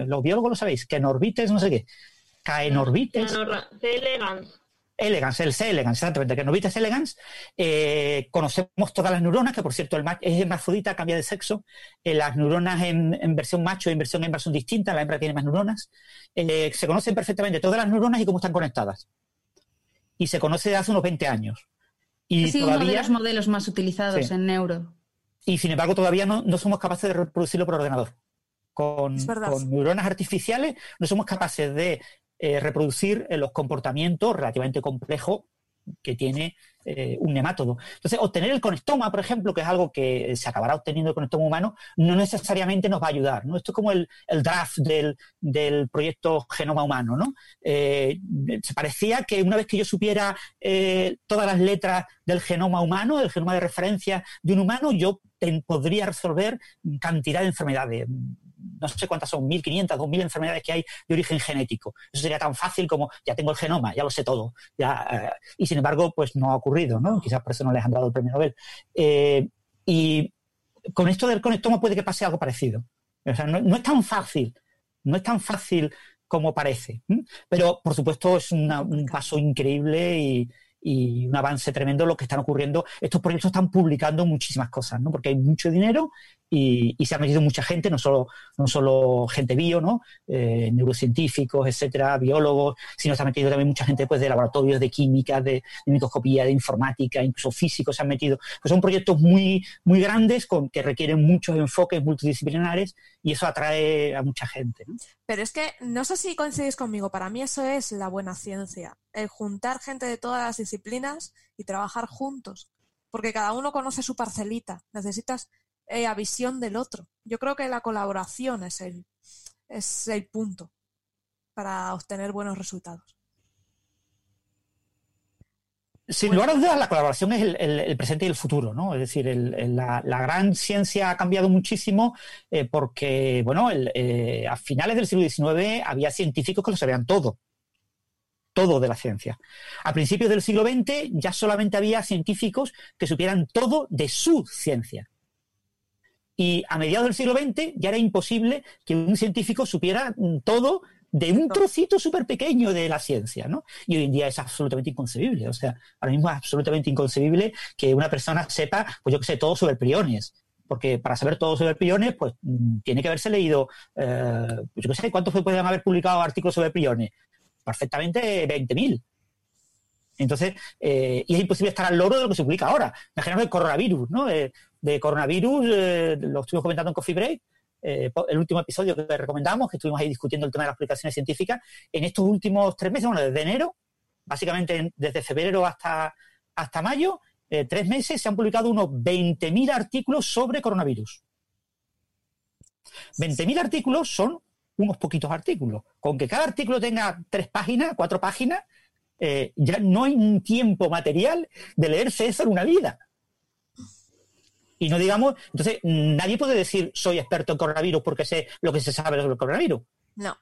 los biólogos lo sabéis, que en orbites, no sé qué, caenorbites. Elegans, el C. elegans, exactamente, que novitas elegans, eh, conocemos todas las neuronas, que por cierto el es hermafrodita, cambia de sexo, eh, las neuronas en, versión macho y en versión hembra son distintas, la hembra tiene más neuronas, eh, se conocen perfectamente todas las neuronas y cómo están conectadas. Y se conoce desde hace unos 20 años. Y sí, todavía, uno de los modelos más utilizados en neuro. Y sin embargo todavía no, somos capaces de reproducirlo por ordenador. Con, con, neuronas artificiales no somos capaces de eh, reproducir eh, los comportamientos relativamente complejos que tiene eh, un nemátodo. Entonces, obtener el conectoma, por ejemplo, que es algo que se acabará obteniendo el conectoma humano, no necesariamente nos va a ayudar. Esto es como el, draft del, proyecto Genoma Humano. ¿no? se parecía que una vez que yo supiera todas las letras del genoma humano, del genoma de referencia de un humano, yo podría resolver cantidad de enfermedades no sé cuántas son, 1.500, 2.000 enfermedades que hay de origen genético. Eso sería tan fácil como, ya tengo el genoma, ya lo sé todo. Ya, eh, y sin embargo, pues no ha ocurrido, ¿no? Quizás por eso no les han dado el premio Nobel. Eh, y con esto del conectoma puede que pase algo parecido. O sea, no, es tan fácil, no es tan fácil como parece. Pero, por supuesto, es un paso increíble y, y un avance tremendo lo que están ocurriendo. Estos proyectos están publicando muchísimas cosas, ¿no? Porque hay mucho dinero y, se ha metido mucha gente, no solo, no solo gente bio, ¿no? Eh, neurocientíficos, etcétera, biólogos, sino se ha metido también mucha gente pues, de laboratorios de química, de, microscopía, de informática, incluso físicos se han metido. Pues son proyectos muy, muy grandes con, que requieren muchos enfoques multidisciplinares y eso atrae a mucha gente. Pero es que no sé si coincidís conmigo, para mí eso es la buena ciencia, el juntar gente de todas las disciplinas y trabajar juntos, porque cada uno conoce su parcelita, necesitas eh, la visión del otro. Yo creo que la colaboración es el, es el punto para obtener buenos resultados. Sin lugar a dudas, la colaboración es el, presente y el futuro, ¿no? Es decir, la, gran ciencia ha cambiado muchísimo eh, porque, bueno, eh, a finales del siglo XIX había científicos que lo sabían todo, todo de la ciencia. A principios del siglo XX ya solamente había científicos que supieran todo de su ciencia. Y a mediados del siglo XX ya era imposible que un científico supiera mm, todo de un trocito súper pequeño de la ciencia, ¿no? Y hoy en día es absolutamente inconcebible. O sea, ahora mismo es absolutamente inconcebible que una persona sepa, pues yo que sé, todo sobre priones. Porque para saber todo sobre priones, pues mm, tiene que haberse leído, eh, yo qué sé, ¿cuántos pueden haber publicado artículos sobre priones? Perfectamente 20.000. Entonces, eh, y es imposible estar al loro de lo que se publica ahora. Imaginaos el coronavirus, ¿no? Eh, de coronavirus, eh, lo estuvimos comentando en Coffee Break, el último episodio que recomendamos, que estuvimos ahí discutiendo el tema de las aplicaciones científicas, en estos últimos tres meses, bueno, desde enero, básicamente desde febrero hasta, hasta mayo, tres meses se han publicado unos 20.000 artículos sobre coronavirus. 20.000 artículos son unos poquitos artículos. Con que cada artículo tenga tres páginas, cuatro páginas, ya no hay un tiempo material de leerse eso en una vida. Y no digamos, entonces nadie puede decir soy experto en coronavirus porque sé lo que se sabe sobre el coronavirus. No.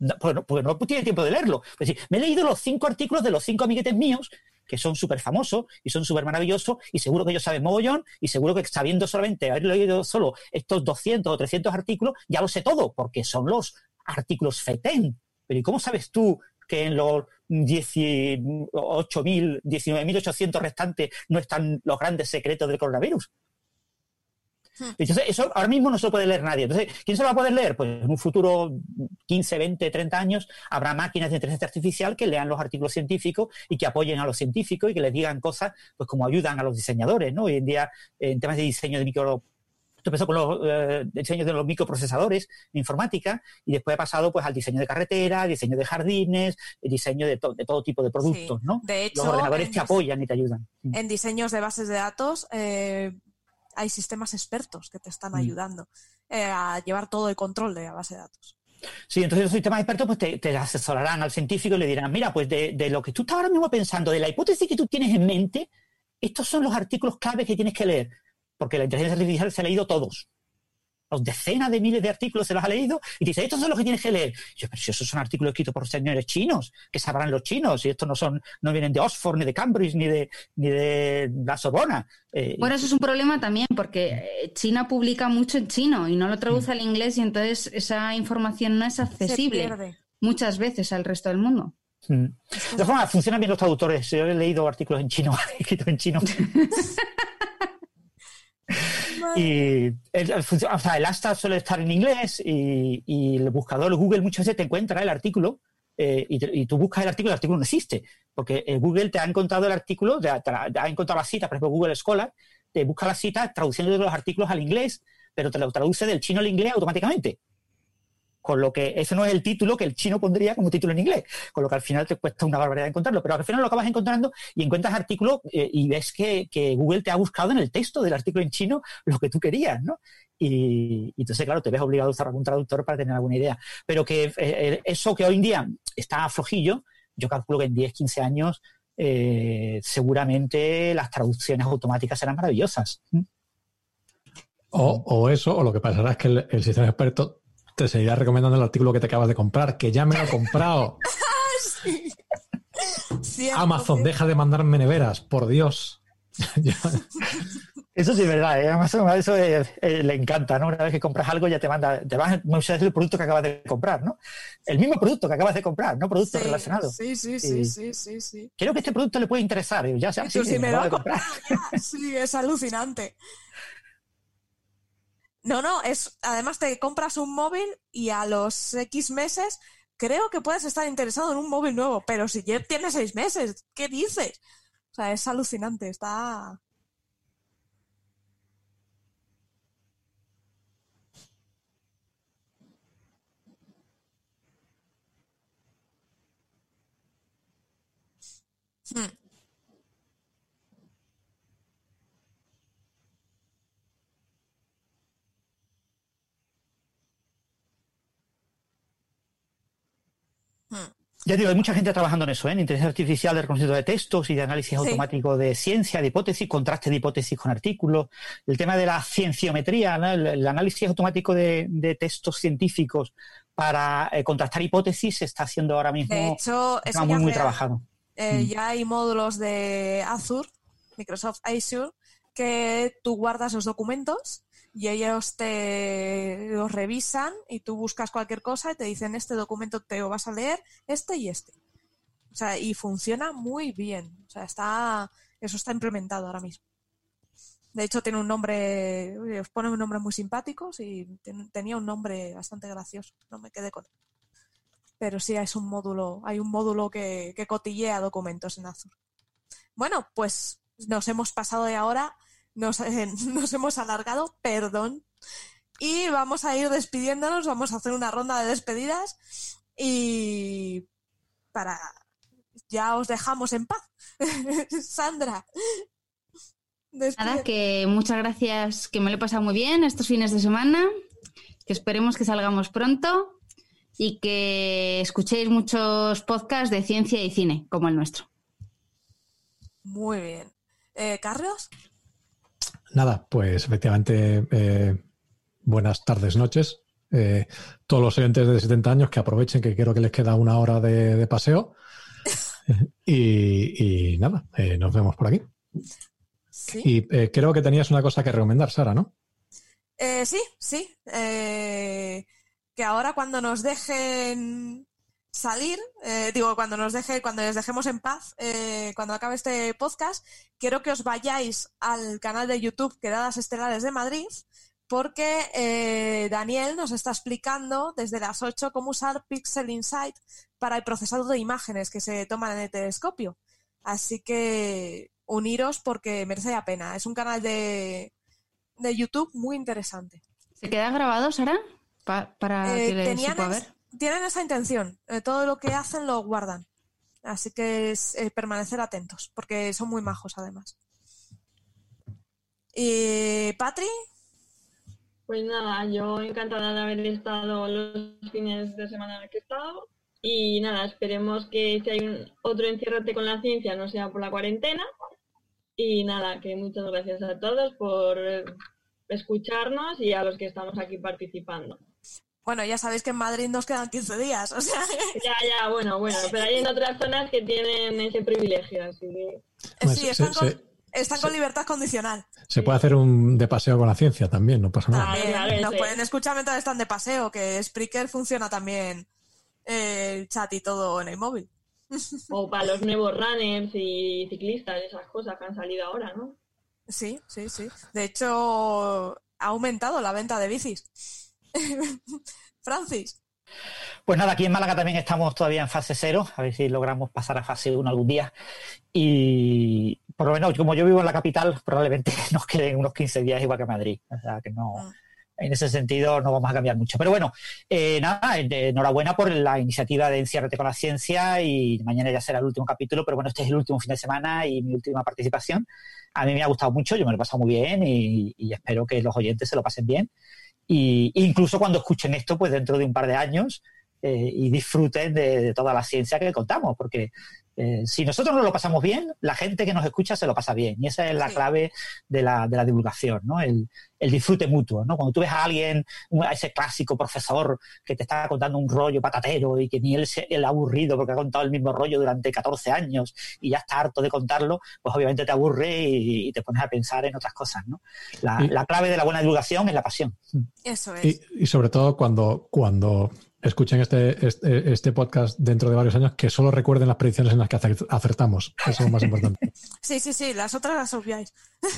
No, pues no, porque no tiene tiempo de leerlo. Es decir, me he leído los cinco artículos de los cinco amiguetes míos que son súper famosos y son súper maravillosos y seguro que ellos saben mogollón y seguro que sabiendo solamente haber leído solo estos 200 o 300 artículos, ya lo sé todo, porque son los artículos FETEN. Pero ¿y cómo sabes tú que en los 18.000, 19.800 restantes no están los grandes secretos del coronavirus? Entonces, eso ahora mismo no se lo puede leer nadie. Entonces, ¿quién se lo va a poder leer? Pues en un futuro 15, 20, 30 años habrá máquinas de inteligencia artificial que lean los artículos científicos y que apoyen a los científicos y que les digan cosas, pues como ayudan a los diseñadores, ¿no? Hoy en día, en temas de diseño de micro esto empezó con los eh, diseños de los microprocesadores de informática y después ha pasado pues al diseño de carretera, diseño de jardines, diseño de, de todo tipo de productos, ¿no? De hecho, los ordenadores te apoyan y te ayudan. En diseños de bases de datos eh, hay sistemas expertos que te están Mm. ayudando eh, a llevar todo el control de la base de datos. Sí, entonces los sistemas expertos pues te, te asesorarán al científico y le dirán, mira, pues de, de lo que tú estás ahora mismo pensando, de la hipótesis que tú tienes en mente, estos son los artículos clave que tienes que leer, porque la inteligencia artificial se ha leído todos. Los decenas de miles de artículos se los ha leído y te dice, estos son los que tienes que leer. Y yo, pero si esos son artículos escritos por señores chinos, que sabrán los chinos, y estos no son, no vienen de Oxford, ni de Cambridge, ni de, ni de la Sorbona. Eh, Bueno, eso es un problema también porque eh, China publica mucho en chino y no lo traduce al inglés y entonces esa información no es accesible muchas veces al resto del mundo. mm. De todas formas, funcionan bien los traductores. Yo he leído artículos en chino, escritos en chino. Y el, o sea, el asta suele estar en inglés y, y el buscador Google muchas veces te encuentra el artículo eh, y, te- tú buscas el artículo, el artículo no existe, porque eh, Google te ha encontrado el artículo, te ha- te ha encontrado la cita, por ejemplo Google Scholar, te busca la cita traduciendo los artículos al inglés, pero te lo traduce del chino al inglés automáticamente. Con lo que ese no es el título que el chino pondría como título en inglés, con lo que al final te cuesta una barbaridad encontrarlo, pero al final lo acabas encontrando y encuentras artículos eh, y ves que, que Google te ha buscado en el texto del artículo en chino lo que tú querías, ¿no? Y, entonces, claro, te ves obligado a usar algún traductor para tener alguna idea. Pero que eh, eh, eso que hoy en día está flojillo, yo calculo que en 10, 15 años seguramente las traducciones automáticas serán maravillosas. O, o eso, o lo que pasará es que el sistema experto te seguirá recomendando el artículo que te acabas de comprar, que ya me lo he comprado. Sí. 100%. Amazon, deja de mandarme neveras, por Dios. Eso sí es verdad, ¿eh? además a eso eh, eh, le encanta, ¿no? Una vez que compras algo ya te manda, te vas muchas veces el producto que acabas de comprar, ¿no? El mismo producto que acabas de comprar, no productos Sí, relacionados. Sí, sí, Y- sí, sí, sí, sí. Creo que este producto le puede interesar, y ya sea, Y sí, me lo de comprar. Sí, es alucinante. No, no, es además te compras un móvil y a los X meses creo que puedes estar interesado en un móvil nuevo, pero si ya tienes seis meses, ¿qué dices? O sea, es alucinante, está... Hmm. Ya digo, hay mucha gente trabajando en eso, ¿eh? en inteligencia artificial de reconocimiento de textos y de análisis Sí. automático de ciencia, de hipótesis, contraste de hipótesis con artículos. El tema de la cienciometría, ¿no? el, el análisis automático de, de textos científicos para eh, contrastar hipótesis se está haciendo ahora mismo De hecho, está eso muy, muy trabajado. eh, Mm. ya hay módulos de Azure, Microsoft Azure, que tú guardas los documentos y ellos te los revisan y tú buscas cualquier cosa y te dicen este documento te lo vas a leer, este y este. O sea, y funciona muy bien. O sea, está, eso está implementado ahora mismo. De hecho, tiene un nombre, os pone un nombre muy simpático y ten- tenía un nombre bastante gracioso. No me quedé con él. Pero sí, es un módulo, hay un módulo que, que cotillea documentos en Azure. Bueno, pues nos hemos pasado de ahora, nos, eh, nos hemos alargado, perdón. Y vamos a ir despidiéndonos, vamos a hacer una ronda de despedidas y para ya os dejamos en paz. Sandra. Nada, que muchas gracias, que me lo he pasado muy bien estos fines de semana, que esperemos que salgamos pronto y que escuchéis muchos podcasts de ciencia y cine, como el nuestro. Muy bien. Eh, ¿Carlos? Nada, pues efectivamente, eh, buenas tardes, noches. Eh, todos los oyentes de 70 años que aprovechen que creo que les queda una hora de, de paseo. y, y nada, eh, nos vemos por aquí. Sí, Y creo que tenías una cosa que recomendar, Sara, ¿no? Eh, sí, sí. Que ahora cuando nos dejen salir, eh, digo, cuando nos deje, cuando les dejemos en paz, eh, cuando acabe este podcast, quiero que os vayáis al canal de YouTube Quedadas Estelares de Madrid, porque eh, Daniel nos está explicando desde las 8 cómo usar Pixel Insight para el procesado de imágenes que se toman en el telescopio. Así que uniros porque merece la pena. Es un canal de, de YouTube muy interesante. ¿Se queda grabado, Sara? Pa- para Eh, que le tenían, es- ver. Tienen esa intención. Eh, todo lo que hacen lo guardan. Así que es eh, permanecer atentos, porque son muy majos además. Y Patri, Pues nada, yo encantada de haber estado los fines de semana que he estado. Y nada, esperemos que si hay un, otro enciérrate con la ciencia no sea por la cuarentena. Y nada, que muchas gracias a todos por eh, escucharnos y a los que estamos aquí participando. Bueno, ya sabéis que en Madrid nos quedan 15 días, o sea, Ya, ya, bueno, bueno, pero hay en otras zonas que tienen ese privilegio, así que Pues sí, están, con, se- están con libertad condicional. Se puede hacer un de paseo con la ciencia también, no pasa nada. También claro, nos pueden escuchar mientras están de paseo, que Spreaker funciona también eh, el chat y todo en el móvil. o para los nuevos runners y ciclistas, esas cosas que han salido ahora, ¿no? Sí, sí, sí. De hecho, ha aumentado la venta de bicis. Francis. Pues nada, aquí en Málaga también estamos todavía en fase cero, a ver si logramos pasar a fase 1 algún día. Y por lo menos, como yo vivo en la capital, probablemente nos queden unos 15 días igual que Madrid. O sea que no, Mm. en ese sentido no vamos a cambiar mucho. Pero bueno, eh, nada, enhorabuena por la iniciativa de Enciérrate con la Ciencia y mañana ya será el último capítulo, pero bueno, este es el último fin de semana y mi última participación. A mí me ha gustado mucho, yo me lo he pasado muy bien y, y espero que los oyentes se lo pasen bien. Y incluso cuando escuchen esto, pues dentro de un par de años, eh, y disfruten de, de toda la ciencia que contamos, porque eh, si nosotros nos lo pasamos bien, la gente que nos escucha se lo pasa bien, y esa es la Sí. clave de la, de la divulgación, ¿no? El, el disfrute mutuo, ¿no? Cuando tú ves a alguien, a ese clásico profesor que te está contando un rollo patatero y que ni él se ha aburrido porque ha contado el mismo rollo durante 14 años y ya está harto de contarlo, pues obviamente te aburre y, y te pones a pensar en otras cosas, ¿no? La, Y- la clave de la buena divulgación es la pasión. Eso es. Y, y sobre todo cuando, cuando escuchen este, este, este podcast dentro de varios años, que solo recuerden las predicciones en las que acer- acertamos. Eso es lo más importante. Sí, sí, sí, las otras las obviáis.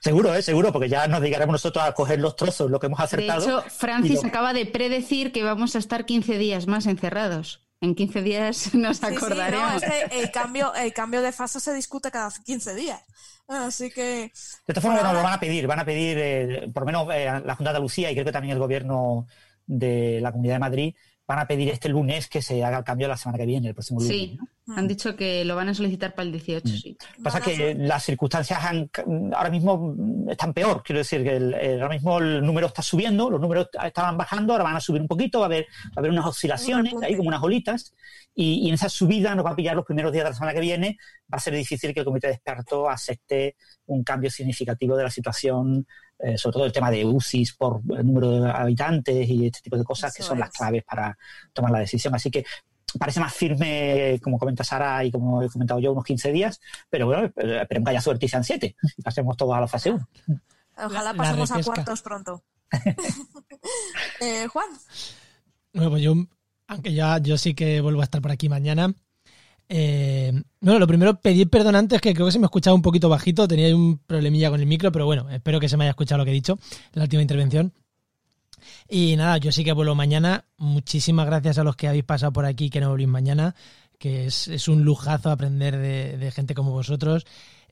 Seguro, ¿eh? Seguro, porque ya nos dedicaremos nosotros a coger los trozos, lo que hemos De acertado. hecho, Francis lo- acaba de predecir que vamos a estar 15 días más encerrados. En 15 días nos Sí, sí, acordaremos. no, es que el cambio, el cambio de fase se discute cada 15 días. Así que, De esta forma nos lo van a pedir, van a pedir, eh, por lo menos eh, la Junta de Andalucía y creo que también el gobierno de la Comunidad de Madrid, van a pedir este lunes que se haga el cambio la semana que viene, el próximo lunes. Sí, ¿no? han dicho que lo van a solicitar para el 18, Mm. sí. Pasa que las circunstancias han- ahora mismo están peor, quiero decir que el- el- ahora mismo el número está subiendo, los números estaban bajando, ahora van a subir un poquito, va a haber, va a haber unas oscilaciones, ahí como unas olitas, y, y en esa subida nos va a pillar los primeros días de la semana que viene, va a ser difícil que el comité de expertos acepte un cambio significativo de la situación, eh, sobre todo el tema de UCIs por el número de habitantes y este tipo de cosas que son las es. claves para tomar la decisión. Así que parece más firme, como comenta Sara y como he comentado yo, unos 15 días, pero bueno, esperemos que haya suerte y sean 7 y pasemos todos a la fase 1. ojalá La- la pasemos a cuartos pronto. Eh, Juan, Bueno, pues yo, aunque ya yo sí que vuelvo a estar por aquí mañana. Eh, bueno, lo primero, pedir perdón antes, que creo que se me escuchaba un poquito bajito, tenía un problemilla con el micro, pero bueno, espero que se me haya escuchado lo que he dicho la última intervención. Y nada, yo sí que vuelvo mañana. Muchísimas gracias a los que habéis pasado por aquí que no volvéis mañana, que es, es un lujazo aprender de, gente como vosotros.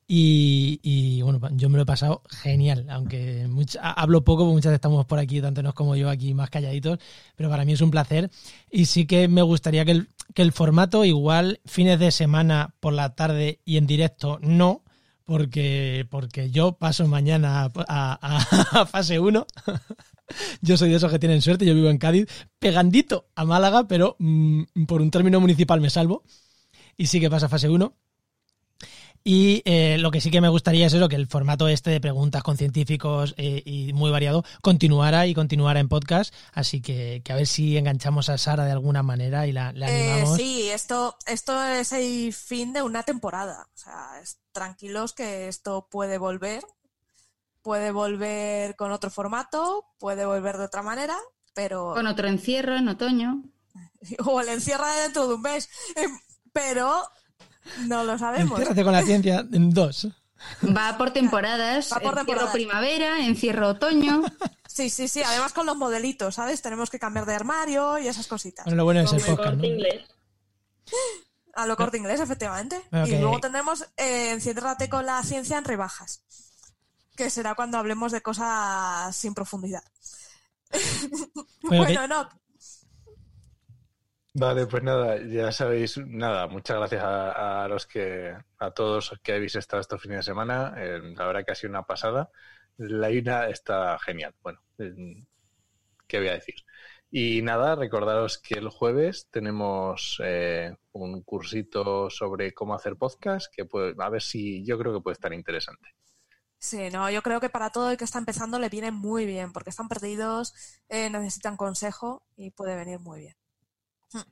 Y, bueno, yo me lo he pasado genial, aunque hablo poco, porque muchas veces estamos por aquí, tanto nos como yo aquí más calladitos, pero para mí es un placer. Y sí que me gustaría que el, que el formato, igual fines de semana por la tarde y en directo, no, porque, porque yo paso mañana a, a- a fase 1. Yo soy de esos que tienen suerte, yo vivo en Cádiz, pegandito a Málaga, pero mm, por un término municipal me salvo. Y sí que pasa fase 1. Y eh, lo que sí que me gustaría es eso, que el formato este de preguntas con científicos eh, y muy variado continuara y continuara en podcast. Así que, que, a ver si enganchamos a Sara de alguna manera y la, la animamos. Eh, sí, esto, esto es el fin de una temporada. O sea, es, tranquilos que esto puede volver. Puede volver con otro formato, puede volver de otra manera, pero... Con otro encierro en otoño. O el encierro dentro de un mes. Pero no lo sabemos. Enciérrate con la ciencia en dos. Va por temporadas. Va por encierro temporadas. primavera, encierro otoño. Sí, sí, sí. Además con los modelitos, ¿sabes? Tenemos que cambiar de armario y esas cositas. Bueno, lo bueno es el podcast, ¿no? corte inglés. A lo corte inglés, efectivamente. Bueno, y luego tendremos eh, Enciérrate con la ciencia en rebajas. Que será cuando hablemos de cosas sin profundidad. Bueno, que- bueno, no. Vale, pues nada, ya sabéis, nada, muchas gracias a, a los que, a todos que habéis estado estos fines de semana. Eh, la verdad que ha sido una pasada. La INA está genial. Bueno, eh, ¿qué voy a decir? Y nada, recordaros que el jueves tenemos eh, un cursito sobre cómo hacer podcast, que puede, a ver si yo creo que puede estar interesante. Sí, no, yo creo que para todo el que está empezando le viene muy bien, porque están perdidos, eh, necesitan consejo y puede venir muy bien. Hmm.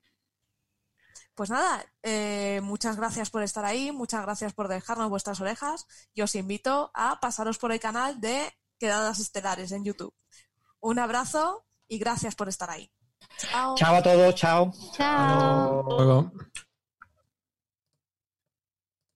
Pues nada, eh, muchas gracias por estar ahí, muchas gracias por dejarnos vuestras orejas y os invito a pasaros por el canal de Quedadas Estelares en YouTube. Un abrazo y gracias por estar ahí. Chao. Chao a todos, chao. Chao. Luego.